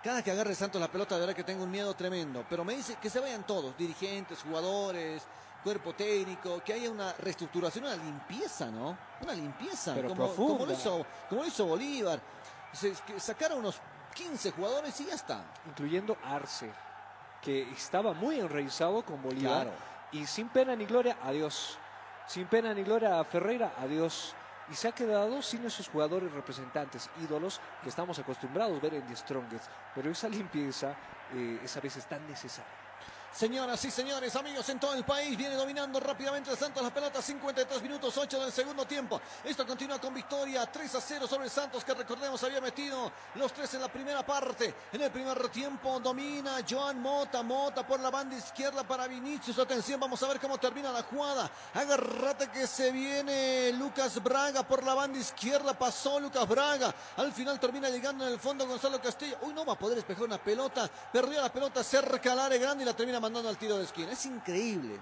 Cada que agarre Santos la pelota, de verdad que tengo un miedo tremendo. Pero me dice que se vayan todos, dirigentes, jugadores, cuerpo técnico, que haya una reestructuración, una limpieza, ¿no? Una limpieza, Pero como, profunda. como, lo hizo, como lo hizo Bolívar. Se, sacar a unos 15 jugadores y ya está. Incluyendo Arce, que estaba muy enraizado con Bolívar. Claro. Y sin pena ni gloria, adiós. Sin pena ni gloria a Ferreira, adiós. Y se ha quedado sin esos jugadores representantes, ídolos que estamos acostumbrados a ver en The Strongest. Pero esa limpieza eh, es a veces tan necesaria. Señoras y señores, amigos en todo el país, viene dominando rápidamente el Santos la pelota, 53 minutos 8 del segundo tiempo. Esto continúa con victoria 3 a 0 sobre Santos, que recordemos había metido los tres en la primera parte. En el primer tiempo domina Joan Mota, Mota por la banda izquierda para Vinicius. Atención, vamos a ver cómo termina la jugada. Agarrate que se viene Lucas Braga por la banda izquierda, pasó Lucas Braga. Al final termina llegando en el fondo Gonzalo Castillo. Uy, no va a poder despejar una pelota, perdió la pelota cerca al área grande y la termina mandando al tiro de esquina. Es increíble.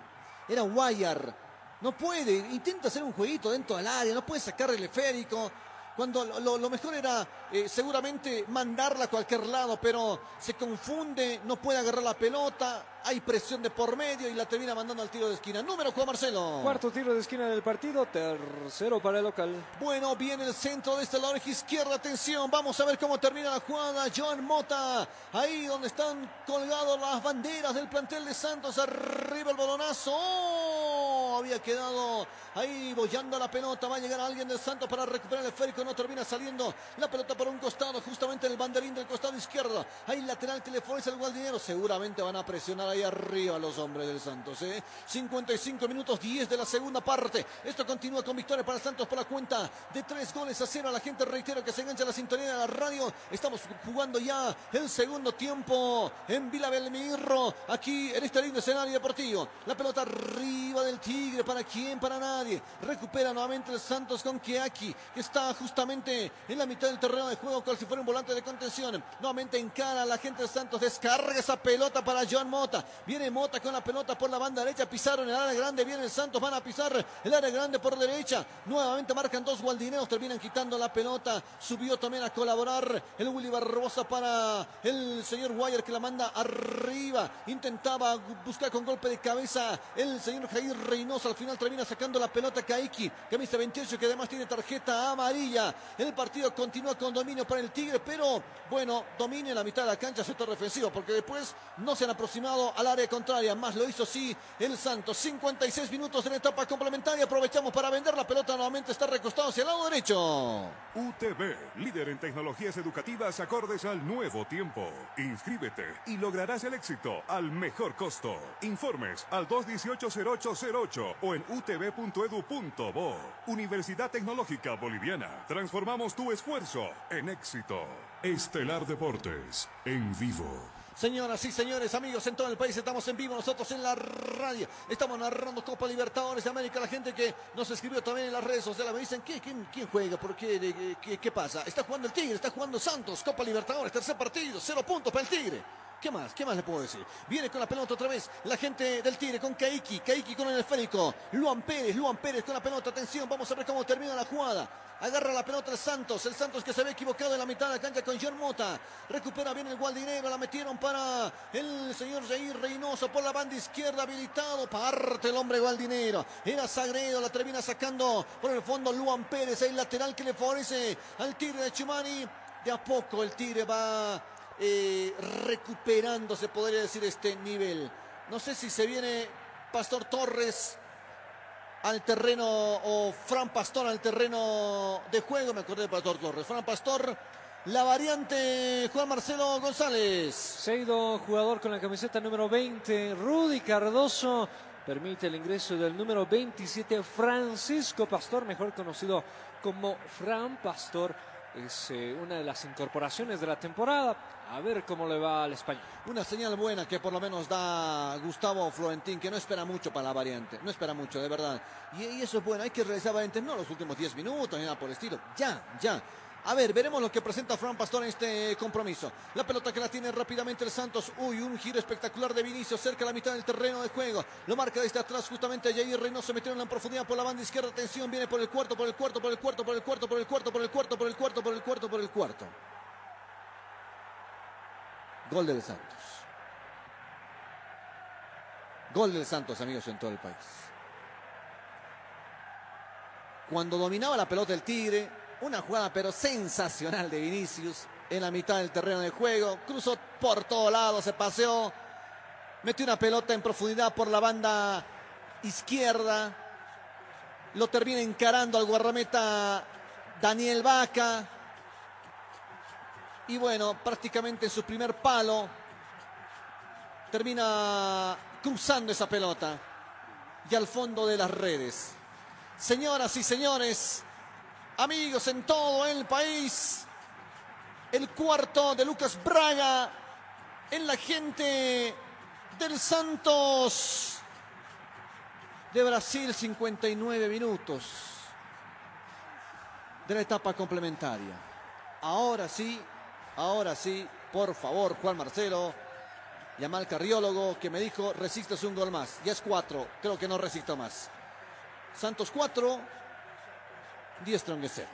Era Guayar. No puede. Intenta hacer un jueguito dentro del área. No puede sacar el esférico. Cuando lo, mejor era eh, seguramente mandarla a cualquier lado, pero se confunde, no puede agarrar la pelota, hay presión de por medio y la termina mandando al tiro de esquina. Número Juan Marcelo. Cuarto tiro de esquina del partido, tercero para el local. Bueno, viene el centro de este lado izquierda, atención, vamos a ver cómo termina la jugada. Joan Mota, ahí donde están colgados las banderas del plantel de Santos, arriba el balonazo. Oh, había quedado ahí bollando la pelota, va a llegar alguien del Santos para recuperar el esférico, no termina saliendo la pelota por un costado, justamente el banderín del costado izquierdo. Ahí lateral que le favorece el Gualdinero, seguramente van a presionar ahí arriba los hombres del Santos. ¿eh? 55 minutos 10 de la segunda parte. Esto continúa con victoria para Santos por la cuenta de tres goles a cero. La gente reitero que se engancha la sintonía de la radio. Estamos jugando ya el segundo tiempo en Vila Belmirro, aquí en este lindo escenario deportivo. La pelota arriba del Tigre, ¿para quién? Para nadie. Recupera nuevamente el Santos con Keaki, que está justamente en la mitad del terreno de juego, como si fuera un volante de contención. Nuevamente encara a la gente del Santos, descarga esa pelota para Joan Mota. Viene Mota con la pelota por la banda derecha, pisaron el área grande, viene el Santos, van a pisar el área grande por derecha. Nuevamente marcan dos gualdineos, terminan quitando la pelota. Subió también a colaborar el Willy Barbosa para el señor Guayer que la manda arriba. Intentaba buscar con golpe de cabeza el señor Jair Reynoso. Al final termina sacando la pelota Kaiki, camisa 28 que además tiene tarjeta amarilla. El partido continúa con dominio para el Tigre, pero bueno, dominio en la mitad de la cancha, sector defensivo, porque después no se han aproximado al área contraria. Más lo hizo sí el Santos. 56 minutos en etapa complementaria. Aprovechamos para vender la pelota. Nuevamente está recostado hacia el lado derecho. UTV, líder en tecnologías educativas acordes al nuevo tiempo. Inscríbete y lograrás el éxito al mejor costo. Informes al 218-0808 o en utv.edu.bo. Universidad Tecnológica Boliviana. Transformamos tu esfuerzo en éxito. Estelar Deportes, en vivo. Señoras y señores, amigos en todo el país, estamos en vivo nosotros en la radio. Estamos narrando Copa Libertadores de América. La gente que nos escribió también en las redes sociales me dicen, ¿qué, quién, quién juega? ¿Por qué? ¿De- de- qué, qué pasa? Está jugando el Tigre, está jugando Santos, Copa Libertadores, tercer partido, cero puntos para el Tigre. ¿Qué más? ¿Qué más le puedo decir? Viene con la pelota otra vez la gente del Tigre con Kaiki, Kaiki con el esférico. Luan Pérez, Luan Pérez con la pelota. Atención, vamos a ver cómo termina la jugada. Agarra la pelota el Santos, el Santos que se ve equivocado en la mitad de la cancha con John. Recupera bien el Gualdinero, la metieron para el señor Jair Reynoso por la banda izquierda, habilitado. Parte el hombre Gualdinero. Era Sagredo, la termina sacando por el fondo Luan Pérez, el lateral que le favorece al Tigre de Chumani. De a poco el Tigre va eh, recuperando, se podría decir, este nivel. No sé si se viene Pastor Torres al terreno o Fran Pastor al terreno de juego. Me acordé de Pastor Torres. Fran Pastor, la variante Juan Marcelo González. Se ha ido jugador con la camiseta número 20, Rudy Cardoso. Permite el ingreso del número 27, Francisco Pastor, mejor conocido como Fran Pastor. Es eh, una de las incorporaciones de la temporada. A ver cómo le va al español. Una señal buena que por lo menos da Gustavo Florentín, que no espera mucho para la variante. No espera mucho, de verdad. Y, eso es bueno. Hay que realizar variantes, no los últimos 10 minutos, ni nada por el estilo. Ya, ya. A ver, veremos lo que presenta Fran Pastor en este compromiso. La pelota que la tiene rápidamente el Santos. Uy, un giro espectacular de Vinicio cerca de la mitad del terreno de juego. Lo marca desde atrás justamente Jair Reynoso. Metieron en profundidad por la banda izquierda. Atención, viene por el cuarto, por el cuarto, por el cuarto, por el cuarto, por el cuarto, por el cuarto, por el cuarto, por el cuarto, por el cuarto. Gol del Santos. Gol del Santos, amigos, en todo el país. Cuando dominaba la pelota el Tigre, una jugada pero sensacional de Vinicius en la mitad del terreno de juego. Cruzó por todos lados, se paseó. Metió una pelota en profundidad por la banda izquierda. Lo termina encarando al guardameta Daniel Vaca. Y bueno, prácticamente en su primer palo termina cruzando esa pelota y al fondo de las redes. Señoras y señores, amigos en todo el país, el cuarto de Lucas Braga en la gente del Santos de Brasil, 59 minutos de la etapa complementaria. Ahora sí, ahora sí, por favor, Juan Marcelo, llama al cardiólogo que me dijo, resistes un gol más. Ya es cuatro, creo que no resisto más. Santos 4, 10 Strong 0.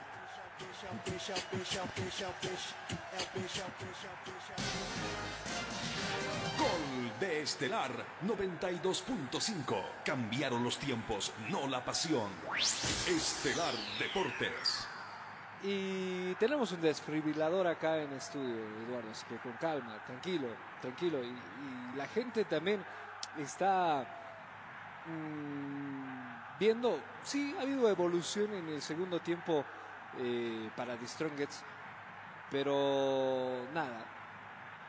Gol de Estelar 92.5. Cambiaron los tiempos, no la pasión. Estelar Deportes. Y tenemos un desfibrilador acá en estudio, Eduardo, así que con calma, tranquilo, tranquilo. Y, y la gente también está mm, viendo, sí, ha habido evolución en el segundo tiempo eh, para The Strongest, pero nada,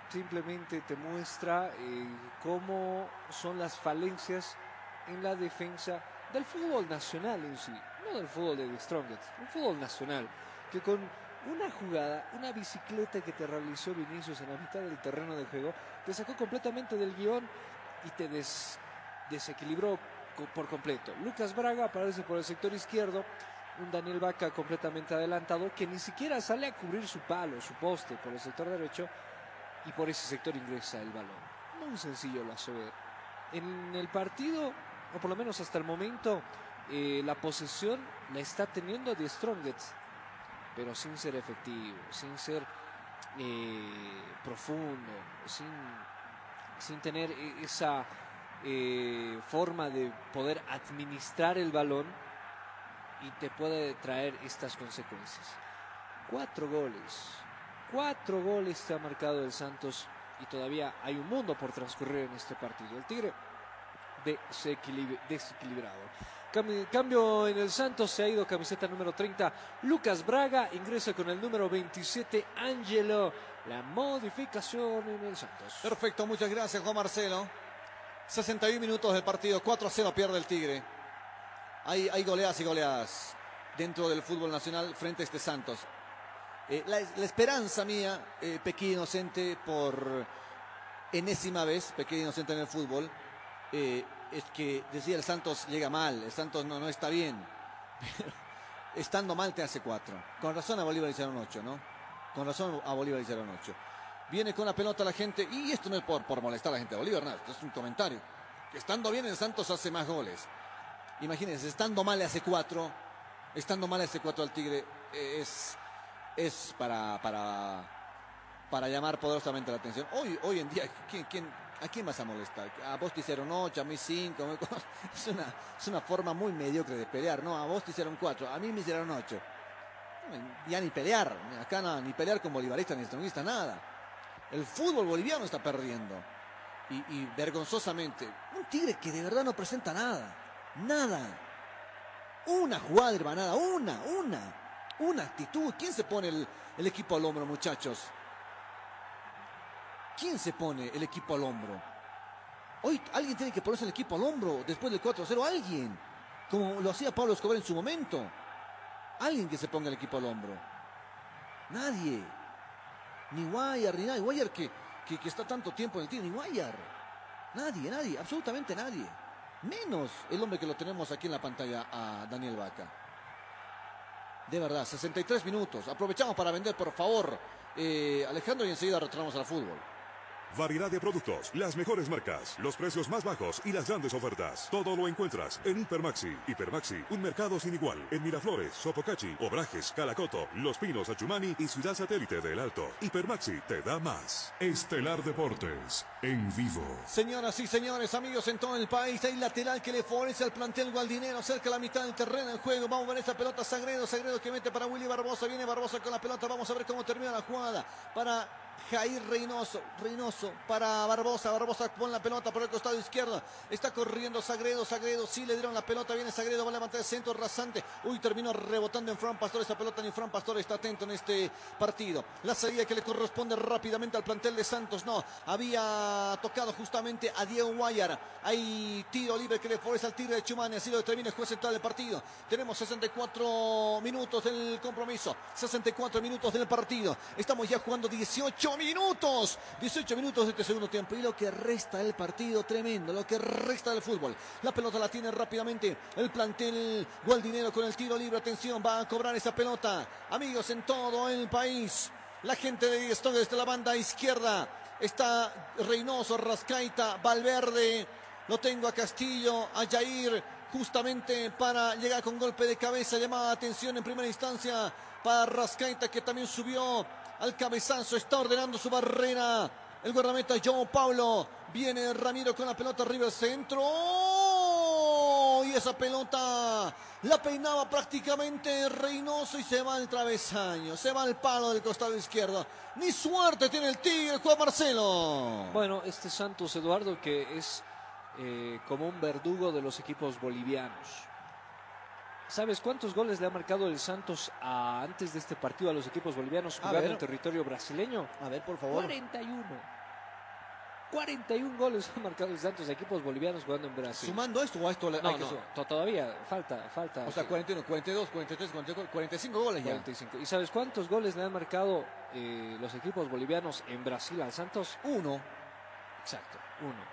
simplemente te muestra eh, cómo son las falencias en la defensa del fútbol nacional en sí, no del fútbol de The Strongest, el fútbol nacional, que con una jugada, una bicicleta que te realizó Vinicius en la mitad del terreno de juego, te sacó completamente del guion y te des- desequilibró por completo. Lucas Braga aparece por el sector izquierdo, un Daniel Vaca completamente adelantado que ni siquiera sale a cubrir su palo, su poste por el sector derecho y por ese sector ingresa el balón. Muy sencillo lo hace. En el partido, o por lo menos hasta el momento, eh, la posesión la está teniendo The Strongest, pero sin ser efectivo, sin ser eh, profundo, sin, sin tener e- esa eh, forma de poder administrar el balón y te puede traer estas consecuencias. Cuatro goles, cuatro goles te ha marcado el Santos y todavía hay un mundo por transcurrir en este partido. El Tigre desequilib- desequilibrado. Cam- Cambio en el Santos, se ha ido camiseta número 30, Lucas Braga, ingresa con el número 27, Angelo. La modificación en el Santos. Perfecto, muchas gracias Juan Marcelo. 61 minutos del partido, 4 a 0 pierde el Tigre. Hay, hay goleadas y goleadas dentro del fútbol nacional frente a este Santos. Eh, la, esperanza mía, eh, Pequí Inocente, por enésima vez, pequeño inocente en el fútbol, eh, es que decía el Santos llega mal, el Santos no, no está bien. Estando mal te hace cuatro. Con razón a Bolívar hicieron ocho, ¿no? Con razón a Bolívar hicieron ocho. Viene con la pelota la gente, y esto no es por, por molestar a la gente de Bolívar, nada, esto es un comentario. Estando bien el Santos hace más goles. Imagínense, estando mal hace cuatro, estando mal hace cuatro al Tigre, es, es para, para, para llamar poderosamente la atención. Hoy, hoy en día, ¿quién, quién, ¿a quién vas a molestar? A vos te hicieron ocho, a mí cinco. Es una, es una forma muy mediocre de pelear, ¿no? A vos te hicieron cuatro, a mí me hicieron ocho. Ya ni pelear, acá no, ni pelear con bolivaristas ni estronguistas, nada. El fútbol boliviano está perdiendo. Y, vergonzosamente. Un tigre que de verdad no presenta nada. Nada. Una jugada hermanada, una, una. Una actitud. ¿Quién se pone el, el equipo al hombro, muchachos? ¿Quién se pone el equipo al hombro? Hoy alguien tiene que ponerse el equipo al hombro después del 4-0. Alguien. Como lo hacía Pablo Escobar en su momento. Alguien que se ponga el equipo al hombro. Nadie. Ni Guayar, ni nadie. Guayar que, que, está tanto tiempo en el tiro. Ni Guayar. Nadie, nadie. Absolutamente nadie. Menos el hombre que lo tenemos aquí en la pantalla, a Daniel Vaca. De verdad, 63 minutos. Aprovechamos para vender, por favor, eh, Alejandro, y enseguida retornamos al fútbol. Variedad de productos, las mejores marcas, los precios más bajos y las grandes ofertas. Todo lo encuentras en Hipermaxi. Hipermaxi, un mercado sin igual. En Miraflores, Sopocachi, Obrajes, Calacoto, Los Pinos, Achumani y Ciudad Satélite del Alto. Hipermaxi te da más. Estelar Deportes, en vivo. Señoras y señores, amigos en todo el país, hay lateral que le favorece al plantel Gualdinero cerca la mitad del terreno en juego. Vamos a ver esa pelota Sagredo, Sagredo que mete para Willy Barbosa, viene Barbosa con la pelota, vamos a ver cómo termina la jugada para Jair Reynoso, Reynoso para Barbosa, Barbosa pone la pelota por el costado izquierdo, está corriendo Sagredo, Sagredo, sí le dieron la pelota, viene Sagredo, va a levantar el centro rasante, uy, terminó rebotando en Fran Pastor, esa pelota ni Fran Pastor está atento en este partido, la salida que le corresponde rápidamente al plantel de Santos, no, había tocado justamente a Diego Guayar, hay tiro libre que le favorece al Tigre de Chumani, así lo determina el juez central del partido, tenemos 64 minutos del compromiso, 64 minutos del partido, estamos ya jugando 18 minutos. 18 minutos de este segundo tiempo. Y lo que resta del partido, tremendo. Lo que resta del fútbol. La pelota la tiene rápidamente el plantel Gualdinero con el tiro libre. Atención, va a cobrar esa pelota. Amigos en todo el país. La gente de Stone desde la banda izquierda. Está Reynoso, Rascaita, Valverde. Lo tengo a Castillo, a Jair justamente para llegar con golpe de cabeza. Llamada atención en primera instancia para Rascaita que también subió al cabezazo, está ordenando su barrera. El guardameta João Paulo. Viene Ramiro con la pelota arriba al centro. ¡Oh! Y esa pelota la peinaba prácticamente Reynoso y se va al travesaño. Se va al palo del costado izquierdo. Ni suerte tiene el Tigre, Juan Marcelo. Bueno, este Santos Eduardo que es eh, como un verdugo de los equipos bolivianos. ¿Sabes cuántos goles le ha marcado el Santos a- antes de este partido a los equipos bolivianos jugando en territorio brasileño? A ver, por favor. 41. 41 goles ha marcado el Santos a equipos bolivianos jugando en Brasil. ¿Sumando esto o a esto le No, hay que no, sumar? todavía falta, falta. O sea, 41, 42, 43, 44, 45 goles ya. 45. ¿Y sabes cuántos goles le han marcado eh, los equipos bolivianos en Brasil al Santos? Uno. Exacto, uno.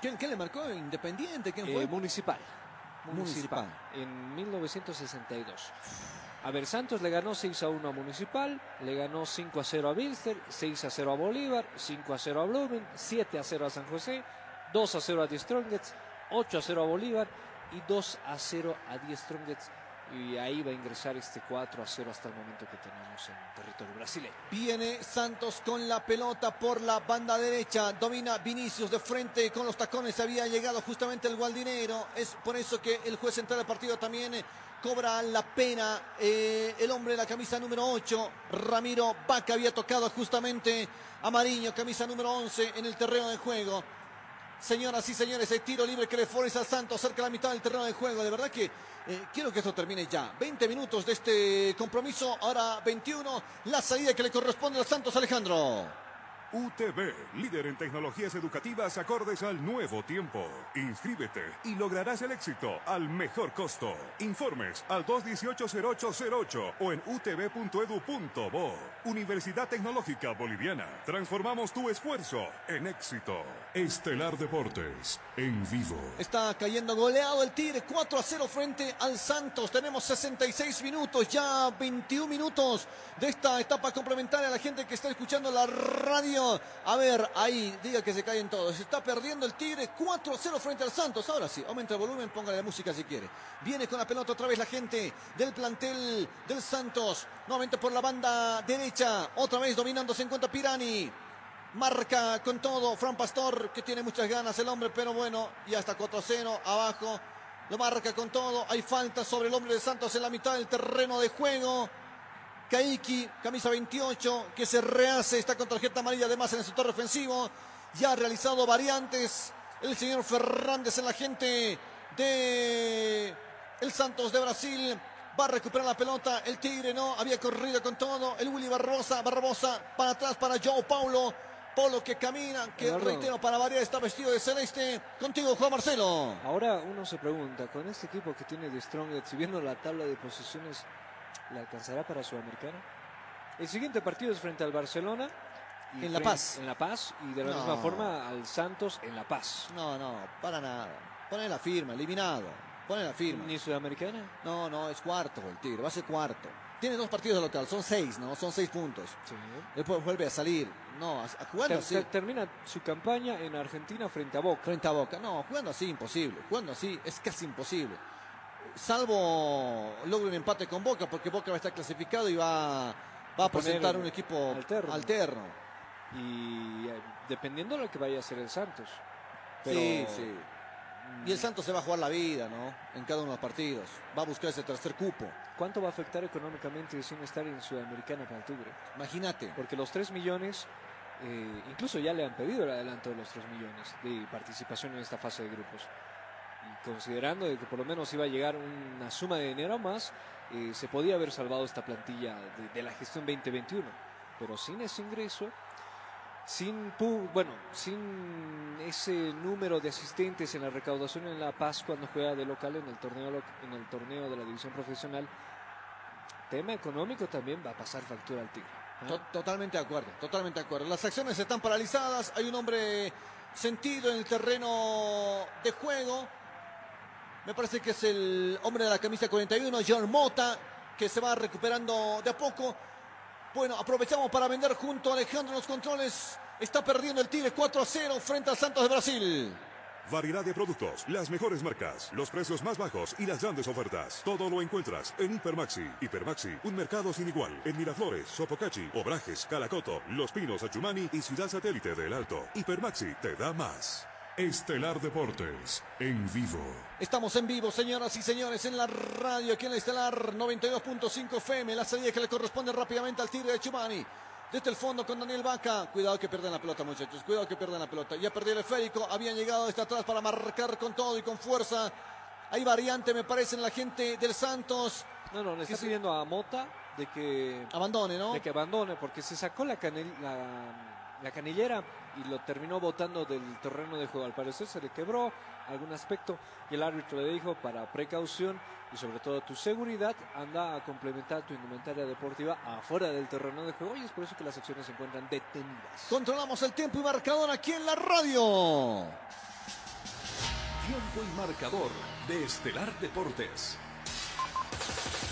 ¿Quién, quién le marcó? ¿Independiente? ¿Quién Eh, fue? municipal. Municipal. En 1962. A ver, Santos le ganó 6 a 1 a Municipal, le ganó 5 a 0 a Bilster, 6 a 0 a Bolívar, 5 a 0 a Blumen, 7 a 0 a San José, 2 a 0 a Die Strongets, 8 a 0 a Bolívar y 2 a 0 a Die Strongets. Y ahí va a ingresar este 4 a 0 hasta el momento que tenemos en territorio brasileño. Viene Santos con la pelota por la banda derecha. Domina Vinicius de frente con los tacones. Había llegado justamente el Gualdinero. Es por eso que el juez central del partido también eh, cobra la pena. Eh, el hombre de la camisa número 8, Ramiro Vaca, había tocado justamente a Mariño, camisa número 11 en el terreno de juego. Señoras y señores, el tiro libre que le favorece a Santos cerca de la mitad del terreno de juego. De verdad que eh, quiero que esto termine ya. 20 minutos de este compromiso, ahora 21. La salida que le corresponde a Santos Alejandro. UTV, líder en tecnologías educativas acordes al nuevo tiempo. Inscríbete y lograrás el éxito al mejor costo. Informes al 218-0808 o en utv.edu.bo. Universidad Tecnológica Boliviana. Transformamos tu esfuerzo en éxito. Estelar Deportes, en vivo. Está cayendo goleado el Tigre 4 a 0 frente al Santos. Tenemos 66 minutos, ya 21 minutos de esta etapa complementaria. La gente que está escuchando la radio. A ver, ahí, diga que se caen todos. Está perdiendo el Tigre 4 a 0 frente al Santos. Ahora sí, aumenta el volumen, póngale la música si quiere. Viene con la pelota otra vez la gente del plantel del Santos. Nuevamente por la banda derecha. Otra vez dominando se encuentra Pirani. Marca con todo Fran Pastor, que tiene muchas ganas el hombre, pero bueno, ya está 4-0 abajo. Lo marca con todo. Hay falta sobre el hombre de Santos en la mitad del terreno de juego. Kaiki, camisa 28, que se rehace, está con tarjeta amarilla además en el sector defensivo. Ya ha realizado variantes el señor Fernández en la gente de el Santos de Brasil. Va a recuperar la pelota. El Tigre no había corrido con todo. El Willy Barbosa, Barbosa para atrás para Joe Paulo. Polo que camina, que Eduardo. reitero para variar está vestido de celeste. Contigo, Juan Marcelo. Ahora uno se pregunta, con este equipo que tiene de Strong, si viendo la tabla de posiciones, ¿le alcanzará para Sudamericana? El siguiente partido es frente al Barcelona. y En La Paz. En La Paz y de la No. misma forma al Santos en La Paz. No, no, para nada. Pone la firma, eliminado. Pone la firma. ¿Ni Sudamericana? No, no, es cuarto el Tigre, va a ser cuarto. Tiene dos partidos de local, son seis, ¿no? Son seis puntos. Después vuelve a salir. No, a- a- jugando Ter- así. ter- termina su campaña en Argentina frente a Boca. Frente a Boca. No, jugando así imposible. Jugando así es casi imposible. Salvo logre un empate con Boca, porque Boca va a estar clasificado y va, va a presentar un equipo alterno. alterno. Y eh, dependiendo de lo que vaya a hacer el Santos. Pero- Sí, sí. Y el Santos se va a jugar la vida, ¿no? En cada uno de los partidos. Va a buscar ese tercer cupo. ¿Cuánto va a afectar económicamente sin estar en Sudamericana para Tigre? Imagínate. Porque los 3 millones, eh, incluso ya le han pedido el adelanto de los 3 millones de participación en esta fase de grupos. Considerando de que por lo menos iba a llegar una suma de dinero más, eh, se podía haber salvado esta plantilla de, la gestión 2021. Pero sin ese ingreso, sin bueno, sin ese número de asistentes en la recaudación en La Paz cuando juega de local en el torneo en el torneo de la división profesional, tema económico también va a pasar factura al Tigre. To- Totalmente de acuerdo, totalmente de acuerdo. Las acciones están paralizadas, hay un hombre sentido en el terreno de juego. Me parece que es el hombre de la camisa 41, John Mota, que se va recuperando de a poco. Bueno, aprovechamos para vender junto a Alejandro los controles. Está perdiendo el Tigre 4 a 0 frente al Santos de Brasil. Variedad de productos, las mejores marcas, los precios más bajos y las grandes ofertas. Todo lo encuentras en Hipermaxi. Hipermaxi, un mercado sin igual. En Miraflores, Sopocachi, Obrajes, Calacoto, Los Pinos, Achumani y Ciudad Satélite del Alto. Hipermaxi te da más. Estelar Deportes, en vivo. Estamos en vivo, señoras y señores, en la radio, aquí en el Estelar 92.5 FM. La salida que le corresponde rápidamente al Tigre de Chumani. Desde el fondo con Daniel Vaca. Cuidado que pierden la pelota, muchachos. Cuidado que pierden la pelota. Ya perdió el esférico. Habían llegado desde atrás para marcar con todo y con fuerza. Hay variante, me parece, en la gente del Santos. No, no, le está pidiendo a Mota de que Abandone, ¿no? de que abandone porque se sacó la, canel- la, la canillera y lo terminó botando del terreno de juego. Al parecer se le quebró algún aspecto y el árbitro le dijo para precaución y sobre todo tu seguridad anda a complementar tu indumentaria deportiva afuera del terreno de juego y es por eso que las acciones se encuentran detenidas. Controlamos el tiempo y marcador aquí en la radio. Tiempo y marcador de Estelar Deportes.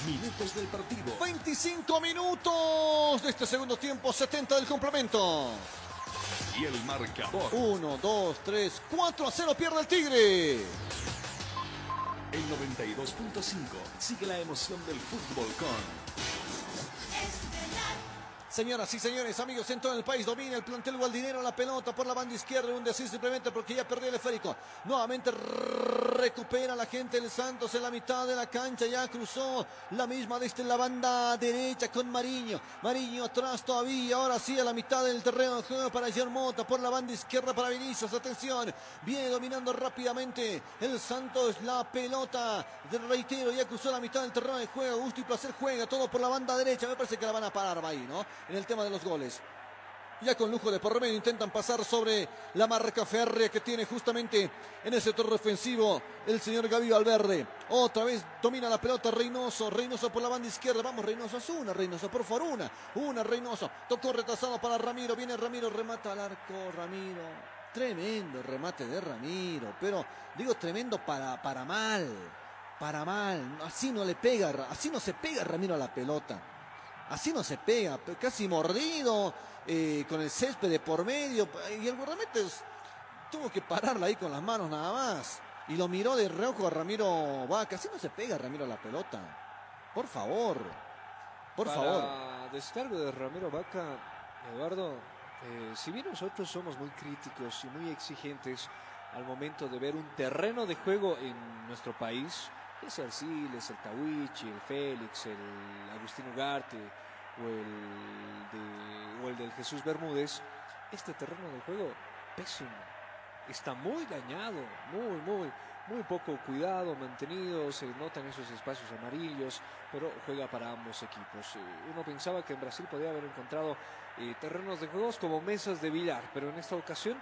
Minutos del partido. 25 minutos de este segundo tiempo, 70 del complemento. Y el marcador. 1, 2, 3, 4 a 0 pierde el Tigre. En 92.5 sigue la emoción del fútbol con Señoras y señores, amigos en el país, domina el plantel Gualdinero la pelota por la banda izquierda, un decir simplemente porque ya perdió el esférico. Nuevamente recupera la gente del Santos en la mitad de la cancha, ya cruzó la misma desde la banda derecha con Mariño. Mariño atrás todavía, ahora sí a la mitad del terreno de juego para Germota, por la banda izquierda para Vinicius, atención, viene dominando rápidamente el Santos la pelota. Reitero, ya cruzó la mitad del terreno de juego, gusto y placer juega todo por la banda derecha, me parece que la van a parar ahí, ¿no? En el tema de los goles. Ya con lujo de por intentan pasar sobre la marca férrea que tiene justamente en el sector defensivo el señor Gaby Valverde. Otra vez domina la pelota Reynoso. Reynoso por la banda izquierda. Vamos, Reynoso, es una, Reynoso, por favor, una. Una, Reynoso. Tocó retrasado para Ramiro. Viene Ramiro, remata al arco, Ramiro. Tremendo remate de Ramiro. Pero digo tremendo para, para mal. Para mal. Así no le pega, así no se pega Ramiro a la pelota. Así no se pega, casi mordido, eh, con el césped de por medio. Y el guardametes tuvo que pararla ahí con las manos nada más. Y lo miró de reojo a Ramiro Vaca. Así no se pega Ramiro a la pelota. Por favor. Por Para favor. descargo de Ramiro Vaca, Eduardo, eh, si bien nosotros somos muy críticos y muy exigentes al momento de ver un terreno de juego en nuestro país, es el Siles, el Tawichi, el Félix, el Agustín Ugarte o el, de, o el del Jesús Bermúdez, este terreno de juego pésimo. Está muy dañado, muy, muy, muy poco cuidado, mantenido, se notan esos espacios amarillos, pero juega para ambos equipos. Eh, Uno pensaba que en Brasil podía haber encontrado eh, terrenos de juegos como mesas de billar, pero en esta ocasión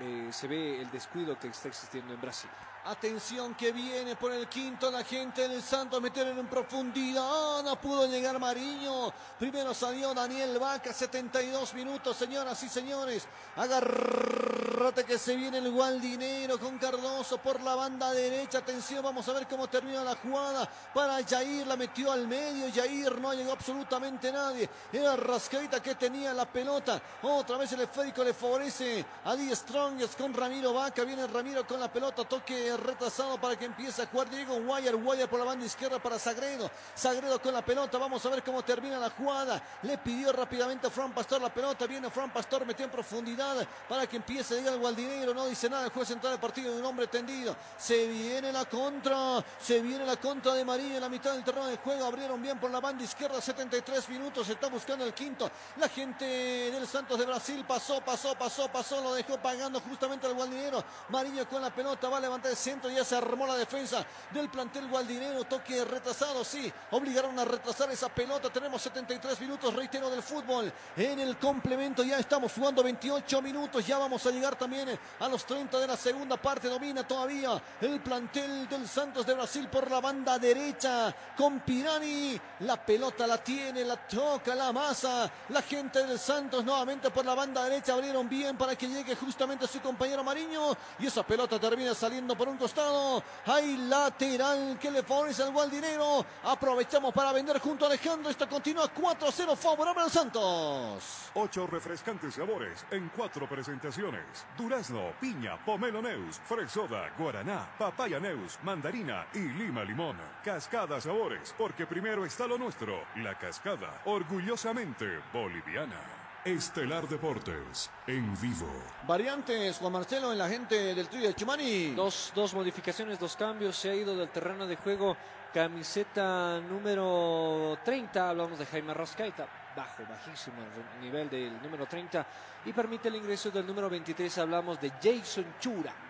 eh, se ve el descuido que está existiendo en Brasil. Atención que viene por el quinto la gente del Santos metieron en profundidad. No pudo llegar Mariño. Primero salió Daniel Vaca, 72 minutos, señoras y señores. Agárrate que se viene el Gualdinero con Cardoso por la banda derecha. Atención, vamos a ver cómo termina la jugada. Para Jair, la metió al medio. Jair no llegó absolutamente nadie. Era Rascaita que tenía la pelota. Otra vez el esférico le favorece a Die Strongest con Ramiro Vaca. Viene Ramiro con la pelota. Toque retrasado para que empiece a jugar Diego Guayar. Guayar por la banda izquierda para Sagredo. Sagredo con la pelota. Vamos a ver cómo termina la jugada. Le pidió rápidamente a Fran Pastor la pelota. Viene Fran Pastor, metió en profundidad para que empiece a llegar Gualdinero. No dice nada el juez central del partido de un hombre tendido. Se viene la contra. Se viene la contra de María en la mitad del terreno de juego. Abrieron bien por la banda izquierda. 73 minutos. Se está buscando el quinto. La gente del Santos de Brasil pasó, pasó, pasó, pasó. Lo dejó pagando justamente al Gualdinero. Mariño con la pelota. Va a levantar centro. Ya se armó la defensa del plantel Gualdinero. Toque retrasado. Sí, obligaron a retrasar esa pelota. Tenemos 73 minutos, reitero, del fútbol. En el complemento ya estamos jugando 28 minutos. Ya vamos a llegar también a los 30 de la segunda parte. Domina todavía el plantel del Santos de Brasil por la banda derecha. Con Pirani. La pelota la tiene, la toca, la masa. La gente del Santos nuevamente por la banda derecha abrieron bien para que llegue justamente su compañero Mariño. Y esa pelota termina saliendo por un costado. Hay lateral que le favorece al Gualdinero. Aprovechamos para vender junto a Alejandro. Esto continúa 4 a 0 favorable al Santos. Ocho refrescantes sabores en cuatro presentaciones. Durazno, piña, pomelo neus, fresoda, guaraná, papaya neus, mandarina y lima limón. Cascada sabores, porque primero está lo nuestro. La cascada, orgullosamente boliviana. Estelar Deportes, en vivo. Variantes, Juan Marcelo, en la gente del trío de Chumani. Dos, dos modificaciones, dos cambios. Se ha ido del terreno de juego camiseta número 30. Hablamos de Jaime Rascaita. Bajo, bajísimo el nivel del número 30. Y permite el ingreso del número 23. Hablamos de Jason Chura.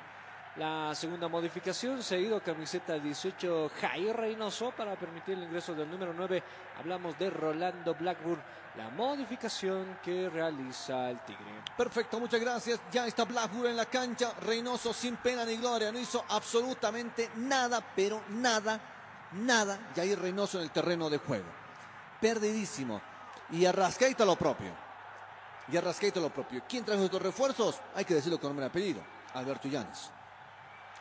La segunda modificación se ha ido camiseta 18 Jair Reynoso para permitir el ingreso del número 9. Hablamos de Rolando Blackburn. La modificación que realiza el Tigre. Perfecto, muchas gracias. Ya está Blackburn en la cancha. Reynoso sin pena ni gloria. No hizo absolutamente nada, pero nada, nada. Jair Reynoso en el terreno de juego. Perdidísimo. Y a Rascaita lo propio. Y a Rascaita lo propio. ¿Quién trajo estos refuerzos? Hay que decirlo con nombre y apellido. Alberto Llanes.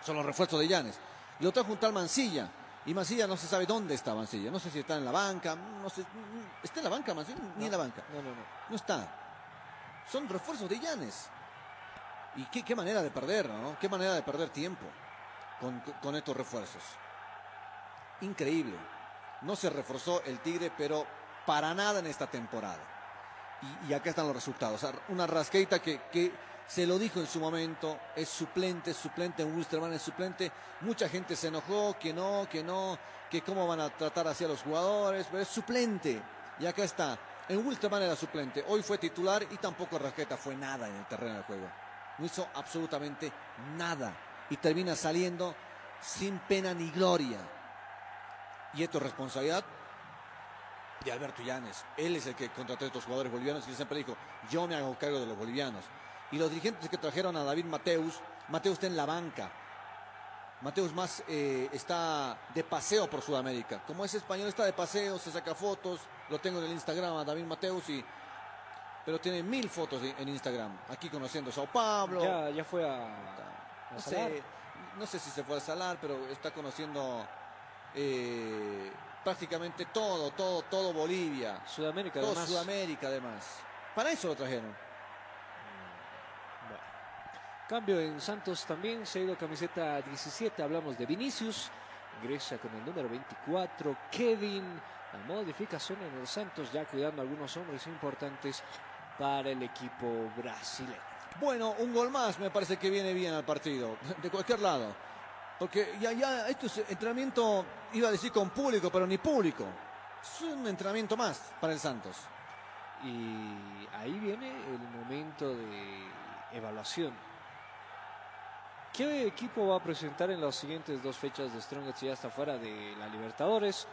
Son los refuerzos de Llanes. Lo trajo un tal Mancilla. Y Mancilla no se sabe dónde está Mancilla. No sé si está en la banca. No sé. ¿Está en la banca Mancilla? Ni en la banca. No, no, no. No está. Son refuerzos de Llanes. Y qué, qué manera de perder, ¿no? Qué manera de perder tiempo con, con estos refuerzos. Increíble. No se reforzó el Tigre, pero para nada en esta temporada. Y, y acá están los resultados. Una rasqueita que, que se lo dijo en su momento, es suplente, es suplente, en Wilstermann es suplente. Mucha gente se enojó, que no, que no, que cómo van a tratar así a los jugadores, pero es suplente. Y acá está. En Wilstermann era suplente, hoy fue titular y tampoco Rasqueta fue nada en el terreno de juego. No hizo absolutamente nada. Y termina saliendo sin pena ni gloria. Y esto es responsabilidad de Alberto Llanes. Él es el que contrató a estos jugadores bolivianos y siempre dijo, yo me hago cargo de los bolivianos. Y los dirigentes que trajeron a David Mateus, Mateus está en la banca. Mateus más eh, está de paseo por Sudamérica. Como es español, está de paseo, se saca fotos. Lo tengo en el Instagram a David Mateus y pero tiene mil fotos en en Instagram. Aquí conociendo Sao Pablo. Ya, ya fue a, a no Salar. sé, no sé si se fue a Salar, pero está conociendo eh, prácticamente todo, todo, todo Bolivia. Sudamérica, Todo además. Sudamérica, además. Para eso lo trajeron. Cambio en Santos también, se ha ido camiseta 17, hablamos de Vinicius, ingresa con el número 24, Kevin, la modificación en el Santos, ya cuidando a algunos hombres importantes para el equipo brasileño. Bueno, un gol más me parece que viene bien al partido, de cualquier lado. Porque ya, ya, esto es entrenamiento, iba a decir con público, pero ni público. Es un entrenamiento más para el Santos. Y ahí viene el momento de evaluación. ¿Qué equipo va a presentar en las siguientes dos fechas de Strongest si ya está fuera de la Libertadores?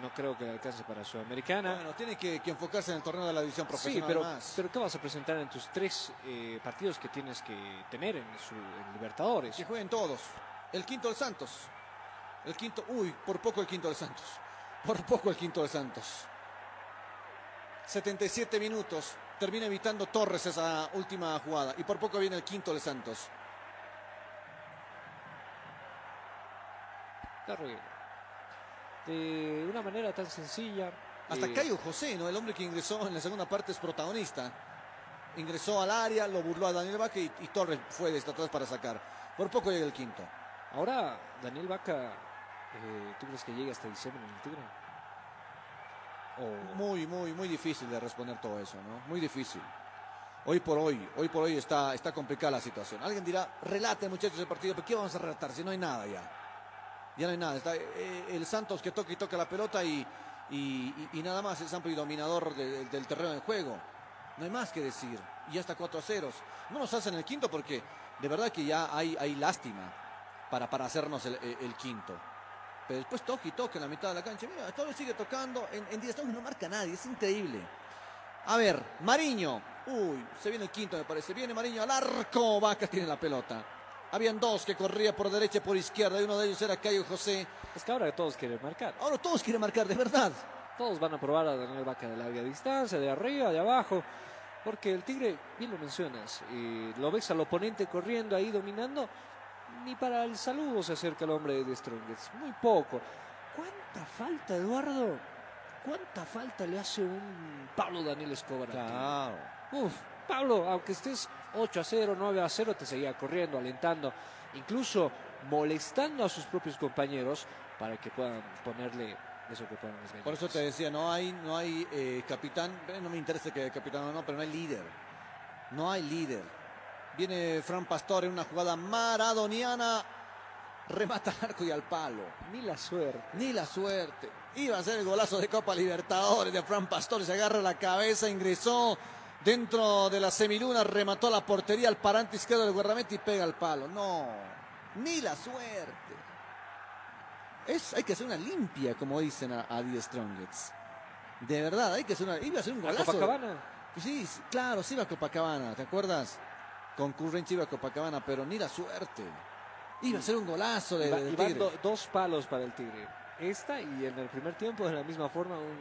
No creo que le alcance para Sudamericana. Bueno, tiene que, que enfocarse en el torneo de la división Sí, profesional pero, más. pero ¿qué vas a presentar en tus tres eh, partidos que tienes que tener en, su, en Libertadores? Que jueguen todos. El quinto del Santos. El quinto, uy, por poco el quinto del Santos. Por poco el quinto del Santos. 77 minutos. Termina evitando Torres esa última jugada. Y por poco viene el quinto del Santos. Terrible. De una manera tan sencilla. Hasta eh, Cayo José, ¿no? El hombre que ingresó en la segunda parte es protagonista. Ingresó al área, lo burló a Daniel Vaca y, y Torres fue desde atrás para sacar. Por poco llega el quinto. Ahora, Daniel Vaca, eh, ¿tú crees que llegue hasta diciembre en el Tigre? O- Muy, muy, muy difícil de responder todo eso, ¿no? Muy difícil. Hoy por hoy, hoy por hoy está, está complicada la situación. Alguien dirá, relate muchachos el partido, pero ¿qué vamos a relatar si no hay nada ya? Ya no hay nada. Está eh, el Santos que toca y toca la pelota y, y, y- nada más es amplio y dominador de- del terreno de juego. No hay más que decir. Y ya está 4 a 0. No nos hacen el quinto porque de verdad que ya hay, hay lástima para, para hacernos el, el- quinto. Pero después toca y toca en la mitad de la cancha. Mira, Torres sigue tocando. En, en 10 toques no marca nadie. Es increíble. A ver, Mariño. Uy, se viene el quinto, me parece. Viene Mariño al arco. Vaca tiene la pelota. Habían dos que corría por derecha y por izquierda. Y uno de ellos era Cayo José. Es que ahora todos quieren marcar. Ahora todos quieren marcar, de verdad. Todos van a probar a Daniel Vaca de larga distancia, de arriba, de abajo. Porque el Tigre, bien lo mencionas, eh, lo ves al oponente corriendo ahí dominando. Ni para el saludo se acerca el hombre de Strongest. Muy poco. ¿Cuánta falta, Eduardo? ¿Cuánta falta le hace un Pablo Daniel Escobar? Claro. Uf, Pablo, aunque estés 8 a 0, 9 a 0, te seguía corriendo, alentando, incluso molestando a sus propios compañeros para que puedan ponerle eso que puedan las Por eso te decía, no hay, no hay eh, capitán. eh, No me interesa que capitán o no, pero no hay líder. No hay líder. Viene Fran Pastor en una jugada maradoniana. Remata al arco y al palo. Ni la suerte. Ni la suerte. Iba a ser el golazo de Copa Libertadores de Fran Pastor. Se agarra la cabeza, ingresó dentro de la semiluna, remató la portería al parante izquierdo del guardameta y pega al palo. No, ni la suerte. Es, hay que hacer una limpia, como dicen a, a The Strongets. De verdad, hay que hacer una. Iba a ser un ¿A golazo. Copacabana? Sí, claro, sí iba a Copacabana, ¿te acuerdas? Con Currenchi iba a Copacabana, pero ni la suerte. Iba a ser un golazo de, Va- del Tigre. do- dos palos para el Tigre. Esta y en el primer tiempo de la misma forma un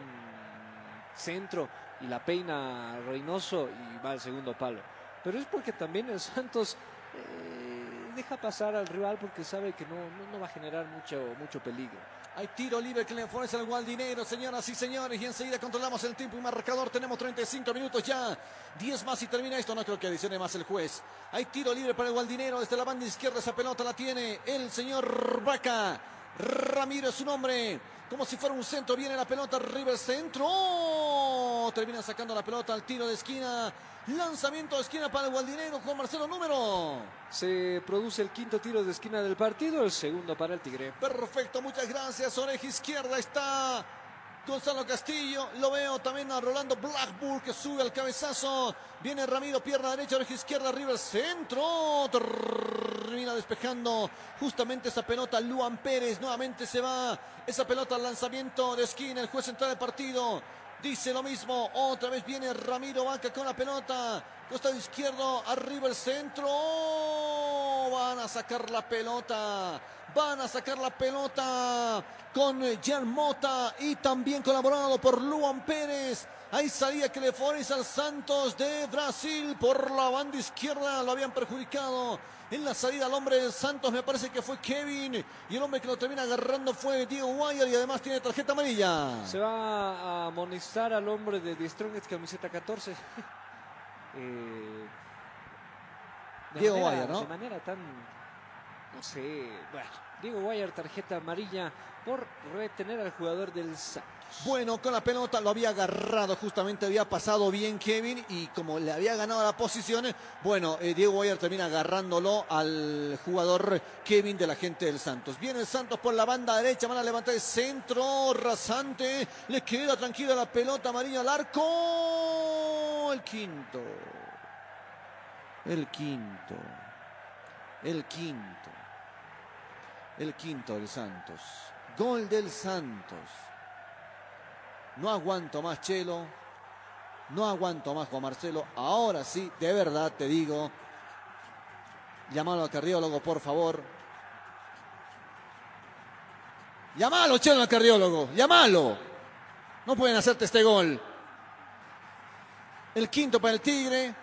centro y la peina Reynoso y va al segundo palo. Pero es porque también el Santos eh, deja pasar al rival porque sabe que no, no, va a generar mucho, mucho peligro. Hay tiro libre que le ofrece al Gualdinero, señoras y señores. Y enseguida controlamos el tiempo y marcador. Tenemos 35 minutos ya. 10 más y termina esto. No creo que adicione más el juez. Hay tiro libre para el Gualdinero. Desde la banda izquierda esa pelota la tiene el señor Vaca. Ramiro es su nombre. Como si fuera un centro. Viene la pelota. River centro. Termina sacando la pelota al tiro de esquina. Lanzamiento de esquina para el Gualdinero. Juan Marcelo número. Se produce el quinto tiro de esquina del partido, el segundo para el Tigre. Perfecto, muchas gracias. Oreja izquierda está Gonzalo Castillo. Lo veo también a Rolando Blackburn que sube al cabezazo. Viene Ramiro, pierna derecha, oreja izquierda, arriba centro. Termina despejando justamente esa pelota. Luan Pérez nuevamente se va. Esa pelota al lanzamiento de esquina. El juez central del partido dice lo mismo. Otra vez viene Ramiro Vaca con la pelota. Costado izquierdo, arriba el centro. ¡Oh! Van a sacar la pelota. Van a sacar la pelota con Jan Mota y también colaborado por Luan Pérez. Ahí salía favorece al Santos de Brasil por la banda izquierda. Lo habían perjudicado en la salida al hombre del Santos. Me parece que fue Kevin. Y el hombre que lo termina agarrando fue Diego Guayar y además tiene tarjeta amarilla. Se va a amonestar al hombre de The Strongest camiseta 14. Eh, de Diego manera- Guayar, ¿no? De manera tan, no sé, bueno, Diego Guayar tarjeta amarilla por retener al jugador del Santos. Bueno, con la pelota lo había agarrado, justamente había pasado bien Kevin y como le había ganado la posición, bueno, eh, Diego Guayar termina agarrándolo al jugador Kevin de la gente del Santos. Viene el Santos por la banda derecha, van a levantar el centro, rasante, le queda tranquila la pelota amarilla al arco, el quinto, el quinto, el quinto, el quinto del Santos, gol del Santos. No aguanto más, Chelo. No aguanto más, Juan Marcelo. Ahora sí, de verdad te digo. Llámalo al cardiólogo, por favor. Llámalo, Chelo, al cardiólogo. Llámalo. No pueden hacerte este gol. El quinto para el Tigre.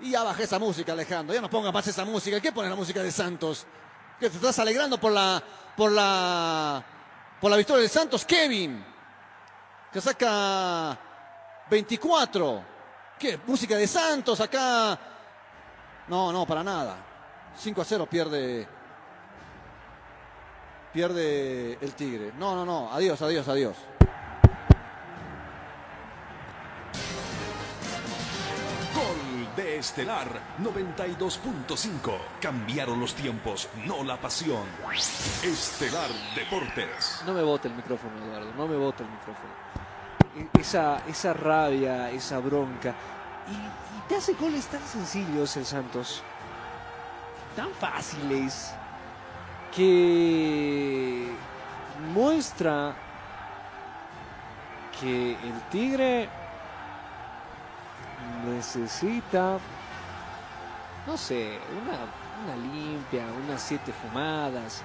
Y ya bajé esa música, Alejandro. Ya no pongas más esa música. ¿Qué pone la música de Santos? Que te estás alegrando por la, por la, por la victoria de Santos, Kevin que saca 24. ¿Qué? Música de Santos acá. No, no, para nada. 5 a 0 pierde. Pierde el Tigre. No, no, no. Adiós, adiós, adiós. Gol de Estelar 92.5. Cambiaron los tiempos, no la pasión. Estelar Deportes. No me bote el micrófono, Eduardo, no me bote el micrófono. E- Esa, esa rabia, esa bronca. Y, y te hace goles tan sencillos el Santos. Tan fáciles. Que muestra que el Tigre necesita, no sé, una, una limpia, unas siete fumadas,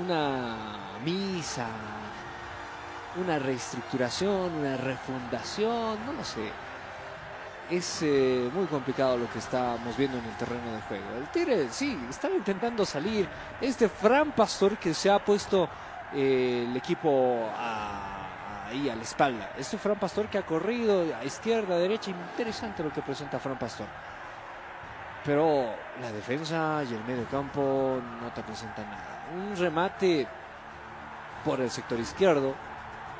una misa, una reestructuración, una refundación, no lo sé. Es eh, muy complicado lo que estamos viendo en el terreno de juego. El Tigre, sí, estaba intentando salir. Este Fran Pastor que se ha puesto eh, el equipo ahí a la espalda. Este Fran Pastor que ha corrido a izquierda, a derecha. Interesante lo que presenta Fran Pastor. Pero la defensa y el medio campo no te presentan nada. Un remate por el sector izquierdo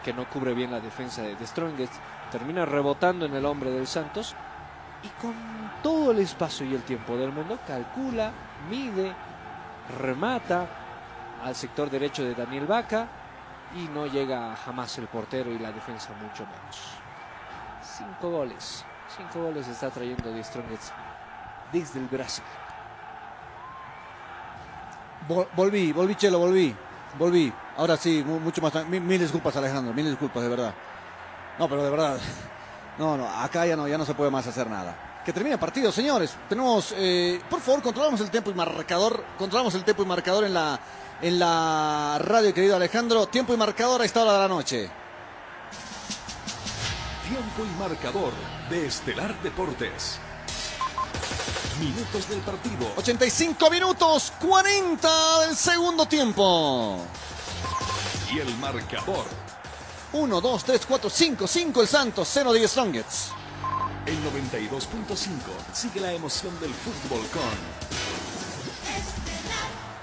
que no cubre bien la defensa de The Strongest. Termina rebotando en el hombre del Santos. Y con todo el espacio y el tiempo del mundo calcula, mide, remata al sector derecho de Daniel Vaca y no llega jamás el portero y la defensa mucho menos. Cinco goles. Cinco goles está trayendo The Strongest desde el Brasil. Vol- volví, volví, Chelo, volví. Volví. Ahora sí, mu- mucho más. Mil, mil disculpas, Alejandro. Mil disculpas, de verdad. No, pero de verdad. No, no, acá ya no, ya no se puede más hacer nada. Que termine el partido, señores. Tenemos, eh, por favor, controlamos el tiempo y marcador. Controlamos el tiempo y marcador en la, en la radio, querido Alejandro. Tiempo y marcador a esta hora de la noche. Tiempo y marcador de Estelar Deportes. Minutos del partido. 85 minutos, 40 del segundo tiempo. Y el marcador. 1, 2, 3, 4, 5, 5 el Santos, 0 de Strongets. En 92.5 sigue la emoción del fútbol con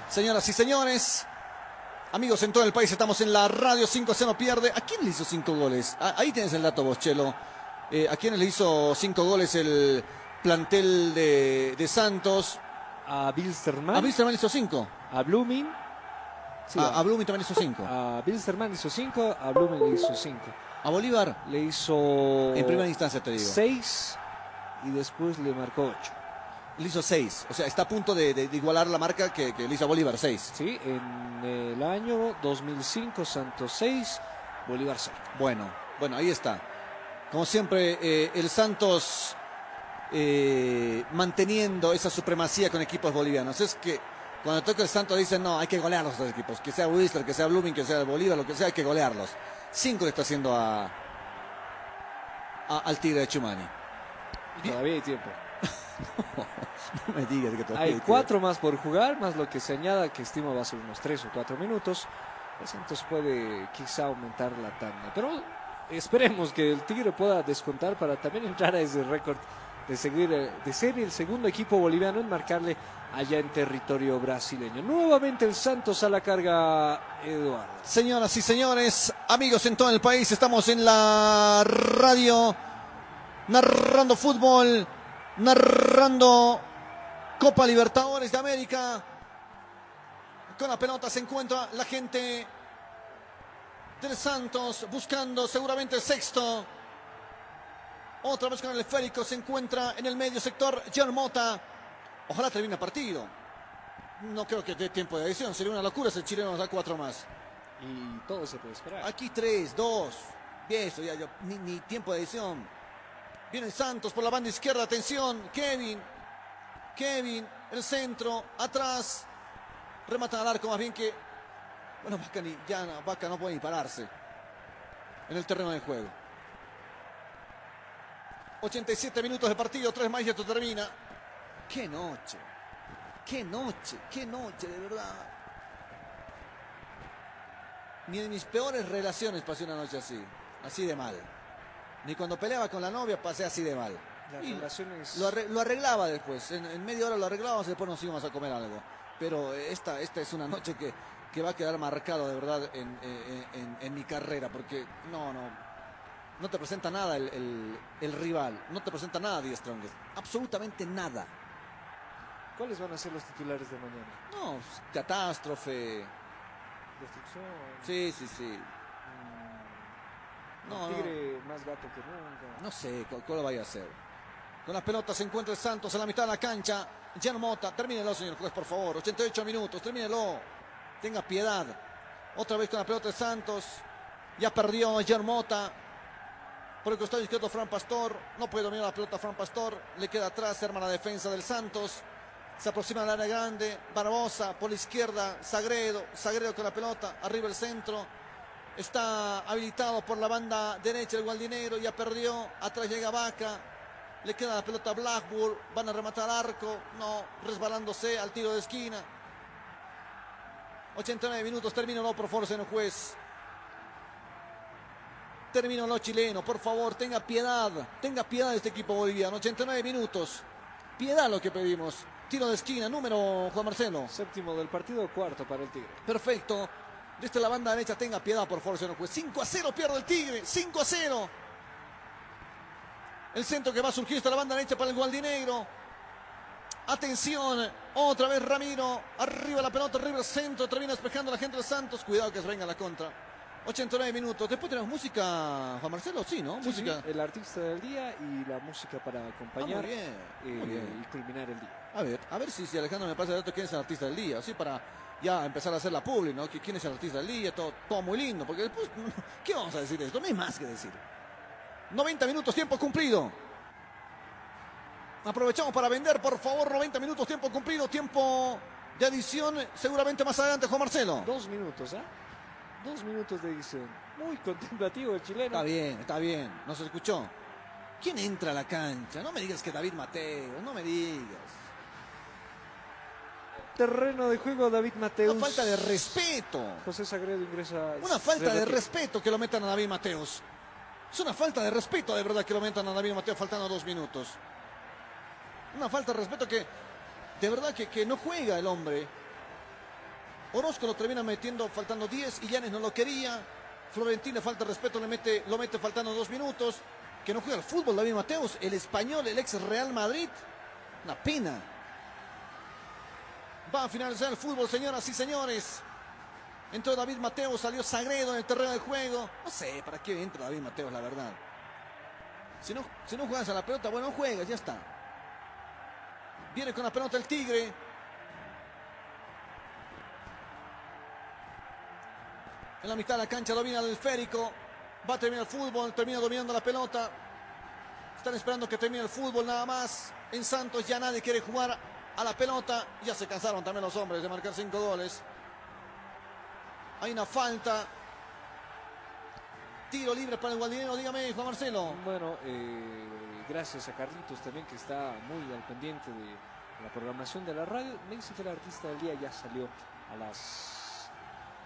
Señoras y señores, amigos en todo el país, estamos en la radio 5-0 pierde. ¿A quién le hizo 5 goles? Ah, ahí tienes el dato vos, Chelo. Eh, ¿A quién le hizo 5 goles el plantel de, de Santos? A Bilsterman. A Bilsterman hizo 5. A Blooming. Sí, a, a Blooming también hizo 5. A Bilsterman hizo 5, a Blumen le hizo 5. A Bolívar le hizo. En primera instancia te digo. 6 y después le marcó 8. Le hizo 6. O sea, está a punto de, de- de igualar la marca que, que le hizo a Bolívar 6. Sí, en el año 2005 Santos 6, Bolívar 0. Bueno, bueno, ahí está. Como siempre, eh, el Santos eh, manteniendo esa supremacía con equipos bolivianos. Es que cuando toca el Santos dicen, no, hay que golear a los dos equipos. Que sea Whistler, que sea Blooming, que sea Bolívar, lo que sea, hay que golearlos. Cinco le está haciendo a, a- al Tigre de Chumani. Y todavía hay tiempo. No me digas que todavía Hay tiempo. cuatro más por jugar, más lo que se añada, que estimo va a ser unos tres o cuatro minutos. El Santos puede quizá aumentar la tanda. Pero esperemos que el Tigre pueda descontar para también entrar a ese récord de, seguir, eh, de ser el segundo equipo boliviano en marcarle allá en territorio brasileño. Nuevamente el Santos a la carga, Eduardo. Señoras y señores, amigos en todo el país, estamos en la radio narrando fútbol, narrando Copa Libertadores de América. Con la pelota se encuentra la gente del Santos buscando seguramente el sexto. Otra vez con el esférico se encuentra en el medio sector John Mota. Ojalá termine el partido. No creo que dé tiempo de edición. Sería una locura si el chileno nos da cuatro más. Y todo se puede esperar. Aquí tres, dos. Bien, eso ya, ya, ni, ni tiempo de edición. Viene Santos por la banda izquierda. Atención, Kevin. Kevin, el centro, atrás. Rematan al arco más bien que. Bueno, Vaca, ni, ya no, Vaca no puede ni pararse en el terreno de juego. 87 minutos de partido, tres más y esto termina. ¡Qué noche! ¡Qué noche! ¡Qué noche, de verdad! Ni en mis peores relaciones pasé una noche así, así de mal. Ni cuando peleaba con la novia pasé así de mal. Las Y relaciones- Lo, arre- lo arreglaba después, en, en media hora lo arreglábamos y después nos íbamos a comer algo. Pero esta, esta es una noche que, que va a quedar marcado de verdad en, en- en mi carrera, porque no, no, no te presenta nada el, el- el rival, no te presenta nada The Strongest, absolutamente nada. ¿Cuáles van a ser los titulares de mañana? No, catástrofe, Destrucción. sí, sí, sí. No, el no. Tigre más gato que nunca. No sé cu- cuál lo vaya a hacer. Con las pelotas se encuentra el Santos en la mitad de la cancha. Jan Mota, termínelo, señor juez, por favor. 88 minutos, termínelo. Tenga piedad. Otra vez con la pelota el Santos. Ya perdió Jan Mota. Por el costado izquierdo, Fran Pastor. No puede dominar la pelota Fran Pastor. Le queda atrás, arma la defensa del Santos. Se aproxima al área grande. Barbosa por la izquierda. Sagredo. Sagredo con la pelota. Arriba el centro. Está habilitado por la banda derecha el Gualdinero. Ya perdió. Atrás llega Vaca. Le queda la pelota a Blackburn. Van a rematar arco. No. Resbalándose al tiro de esquina. 89 minutos. Terminó por favor, señor juez. Terminó lo chileno. Por favor, tenga piedad. Tenga piedad de este equipo boliviano. 89 minutos. Piedad lo que pedimos. Tiro de esquina. Número, Juan Marcelo. Séptimo del partido, cuarto para el Tigre. Perfecto. Desde la banda derecha tenga piedad, por favor, señor juez. 5 a 0 pierde el Tigre. 5 a 0. El centro que va a surgir está la banda derecha para el Gualdinegro. Atención. Otra vez Ramiro. Arriba la pelota, arriba el centro. Termina despejando la gente de Santos. Cuidado que se venga la contra. 89 minutos. Después tenemos música, Juan Marcelo. Sí, ¿no? Sí, música. sí, el artista del día y la música para acompañar Ah, muy bien, eh, muy bien. y culminar el día. A ver, a ver si, si Alejandro me pasa el dato quién es el artista del día, así para ya empezar a hacer la publi, ¿no? ¿Quién es el artista del día? Todo, todo muy lindo, porque después, ¿qué vamos a decir de esto? No hay más que decir. 90 minutos, tiempo cumplido. Aprovechamos para vender, por favor, 90 minutos, tiempo cumplido, tiempo de adición, seguramente más adelante, Juan Marcelo. Dos minutos, ¿ah? Dos minutos de edición. Muy contemplativo el chileno. Está bien, está bien, no se escuchó. ¿Quién entra a la cancha? No me digas que David Mateo, no me digas. Terreno de juego David Mateus. Una falta de respeto. José Sagredo ingresa. Una falta de respeto que lo metan a David Mateos. Es una falta de respeto de verdad que lo metan a David Mateos faltando dos minutos. Una falta de respeto que de verdad que, que no juega el hombre. Orozco lo termina metiendo faltando 10 y Llanes no lo quería. Florentino falta respeto, le mete, lo mete faltando dos minutos. Que no juega al fútbol David Mateos, el español, el ex Real Madrid. Una pena. Va a finalizar el fútbol, señoras y señores. Entró David Mateos, salió Sagredo en el terreno de juego. No sé, ¿para qué entra David Mateos, la verdad? Si no, si no juegas a la pelota, bueno, no juegas, ya está. Viene con la pelota el Tigre. En la mitad de la cancha domina el esférico. Va a terminar el fútbol, termina dominando la pelota. Están esperando que termine el fútbol nada más. En Santos ya nadie quiere jugar a la pelota. Ya se cansaron también los hombres de marcar cinco goles. Hay una falta. Tiro libre para el Gualdinero. Dígame, Juan Marcelo. Bueno, eh, gracias a Carlitos también que está muy al pendiente de la programación de la radio. Me dice que el artista del día ya salió a las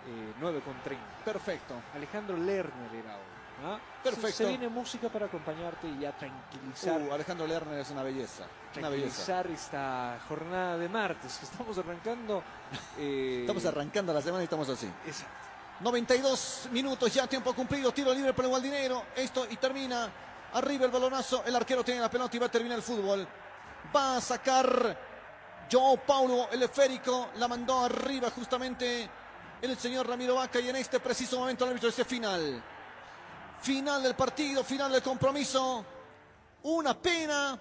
eh, 9.30. Perfecto. Alejandro Lerner era hoy. ¿ah? Perfecto. Se, se viene música para acompañarte y ya tranquilizar. Uh, Alejandro Lerner es una belleza. Una belleza. tranquilizar esta jornada de martes que estamos arrancando. eh, Estamos arrancando la semana y estamos así. Exacto. 92 minutos ya, tiempo cumplido, tiro libre para el Gualdinero. Esto y termina. Arriba el balonazo, el arquero tiene la pelota y va a terminar el fútbol. Va a sacar Joao Paulo, el esférico, la mandó arriba justamente el señor Ramiro Vaca y en este preciso momento el árbitro dice final. Final del partido, final del compromiso. Una pena,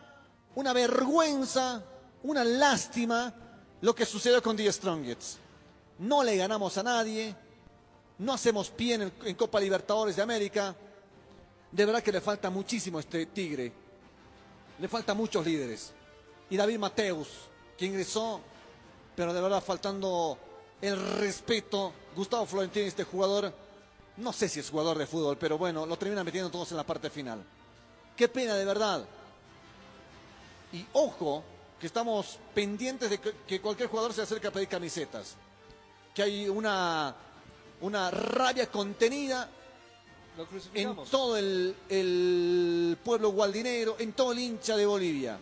una vergüenza, una lástima lo que sucedió con The Strongets. No le ganamos a nadie, no hacemos pie en, en Copa Libertadores de América. De verdad que le falta muchísimo a este Tigre. Le falta muchos líderes. Y David Mateus, que ingresó, pero de verdad faltando el respeto. Gustavo Florentino, este jugador, no sé si es jugador de fútbol, pero bueno, lo terminan metiendo todos en la parte final. Qué pena, de verdad. Y ojo, que estamos pendientes de que, cualquier jugador se acerque a pedir camisetas. Que hay una, una rabia contenida Lo en todo el, el pueblo gualdinero, en todo el hincha de Bolivia.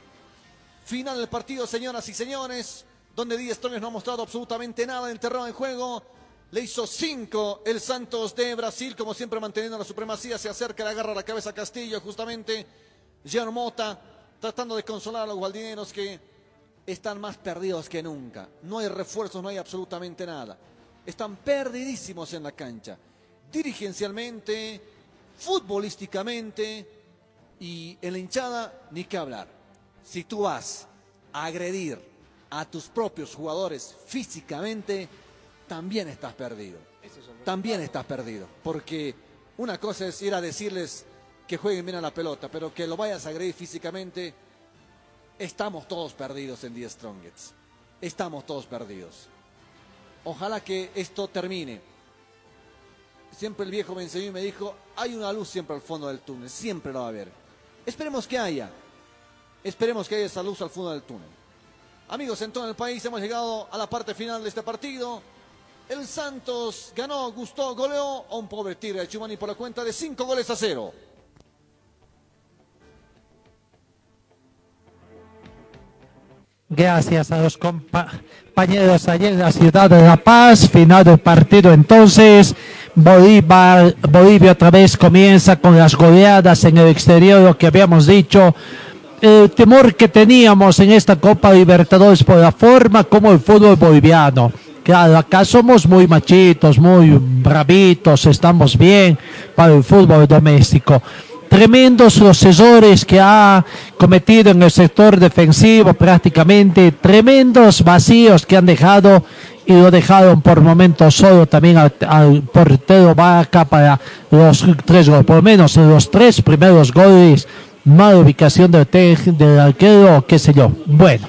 Final del partido, señoras y señores, donde Díaz Torres no ha mostrado absolutamente nada en el terreno de juego. Le hizo cinco el Santos de Brasil, como siempre manteniendo la supremacía. Se acerca, le agarra la cabeza a Castillo, justamente. Jean Mota, tratando de consolar a los gualdineros que están más perdidos que nunca. No hay refuerzos, no hay absolutamente nada. Están perdidísimos en la cancha. Dirigencialmente, futbolísticamente y en la hinchada, ni que hablar. Si tú vas a agredir a tus propios jugadores físicamente, también estás perdido. También estás perdido. Porque una cosa es ir a decirles que jueguen bien a la pelota, pero que lo vayas a agredir físicamente, estamos todos perdidos en The Strongest. Estamos todos perdidos. Ojalá que esto termine. Siempre el viejo me enseñó y me dijo, hay una luz siempre al fondo del túnel, siempre lo va a haber. Esperemos que haya. Esperemos que haya esa luz al fondo del túnel. Amigos, en todo el país hemos llegado a la parte final de este partido. El Santos ganó, gustó, goleó a un pobre Tigre de Chumani por la cuenta de cinco goles a cero. Gracias a los compa- compañeros allí en la ciudad de La Paz. Final del partido entonces. Bolívar, Bolivia otra vez comienza con las goleadas en el exterior, lo que habíamos dicho. El temor que teníamos en esta Copa Libertadores por la forma como el fútbol boliviano. Claro, acá somos muy machitos, muy bravitos, estamos bien para el fútbol doméstico tremendos los errores que ha cometido en el sector defensivo prácticamente, tremendos vacíos que han dejado y lo dejaron por momentos solo también al, al portero Vaca para los tres goles, por lo menos en los tres primeros goles, mala ubicación del, del arquero, qué sé yo. Bueno,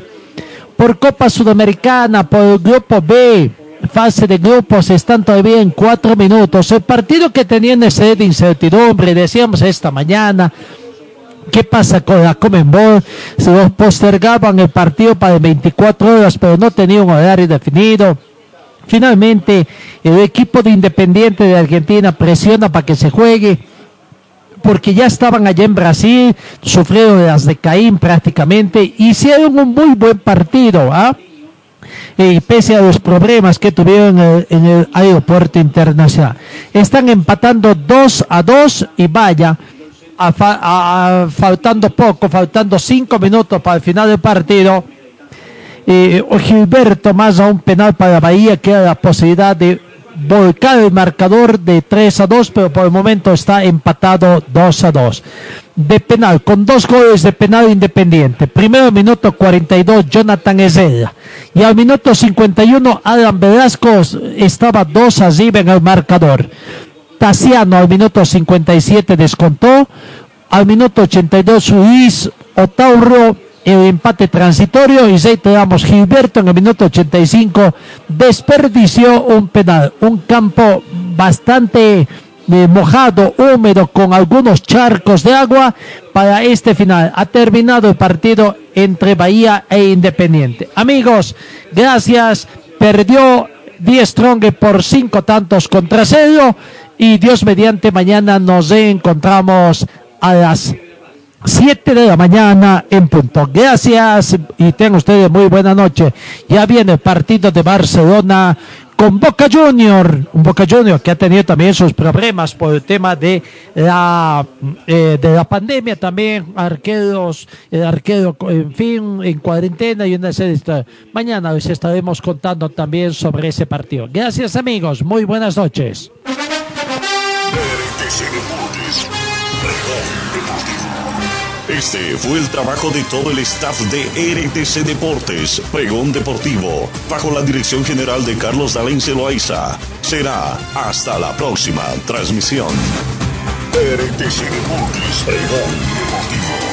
por Copa Sudamericana, por el Grupo B, fase de grupos, están todavía en cuatro minutos. El partido que tenían ese de incertidumbre, decíamos esta mañana, ¿qué pasa con la Comenbol? Se postergaban el partido para 24 horas, pero no tenía un horario definido. Finalmente, el equipo de Independiente de Argentina presiona para que se juegue porque ya estaban allá en Brasil, sufrieron las de Caín prácticamente, hicieron un muy buen partido, ¿ah? Y pese a los problemas que tuvieron en el, aeropuerto internacional. Están empatando 2 a 2 y vaya, faltando poco, faltando 5 minutos para el final del partido. Eh, Gilberto más a un penal para Bahía queda la posibilidad de volcar el marcador de 3 a 2, pero por el momento está empatado 2 a 2. de penal, con dos goles de penal independiente. Primero minuto 42, Jonathan Ezeda. Y al minuto 51, Alan Velasco estaba dos arriba en el marcador. Tassiano al minuto 57 descontó. Al minuto 82, Luis Otauro empate transitorio y reiteramos Gilberto en el minuto 85 desperdició un penal, un campo bastante eh, mojado, húmedo, con algunos charcos de agua para este final. Ha terminado el partido entre Bahía e Independiente. Amigos, gracias. Perdió 10 Strong por cinco tantos contra cero y Dios mediante mañana nos encontramos a las 7 de la mañana en punto. Gracias y tengan ustedes muy buena noche. Ya viene el partido de Barcelona con Boca Junior, un Boca Junior que ha tenido también sus problemas por el tema de la eh, de la pandemia también, arqueros, el arquero, en fin, en cuarentena y una serie de... Mañana les estaremos contando también sobre ese partido. Gracias amigos, muy buenas noches. Este fue el trabajo de todo el staff de RTC Deportes, Pregón Deportivo, bajo la dirección general de Carlos Dalense Loaiza. Será hasta la próxima transmisión. RTC Deportes, Pregón Deportivo.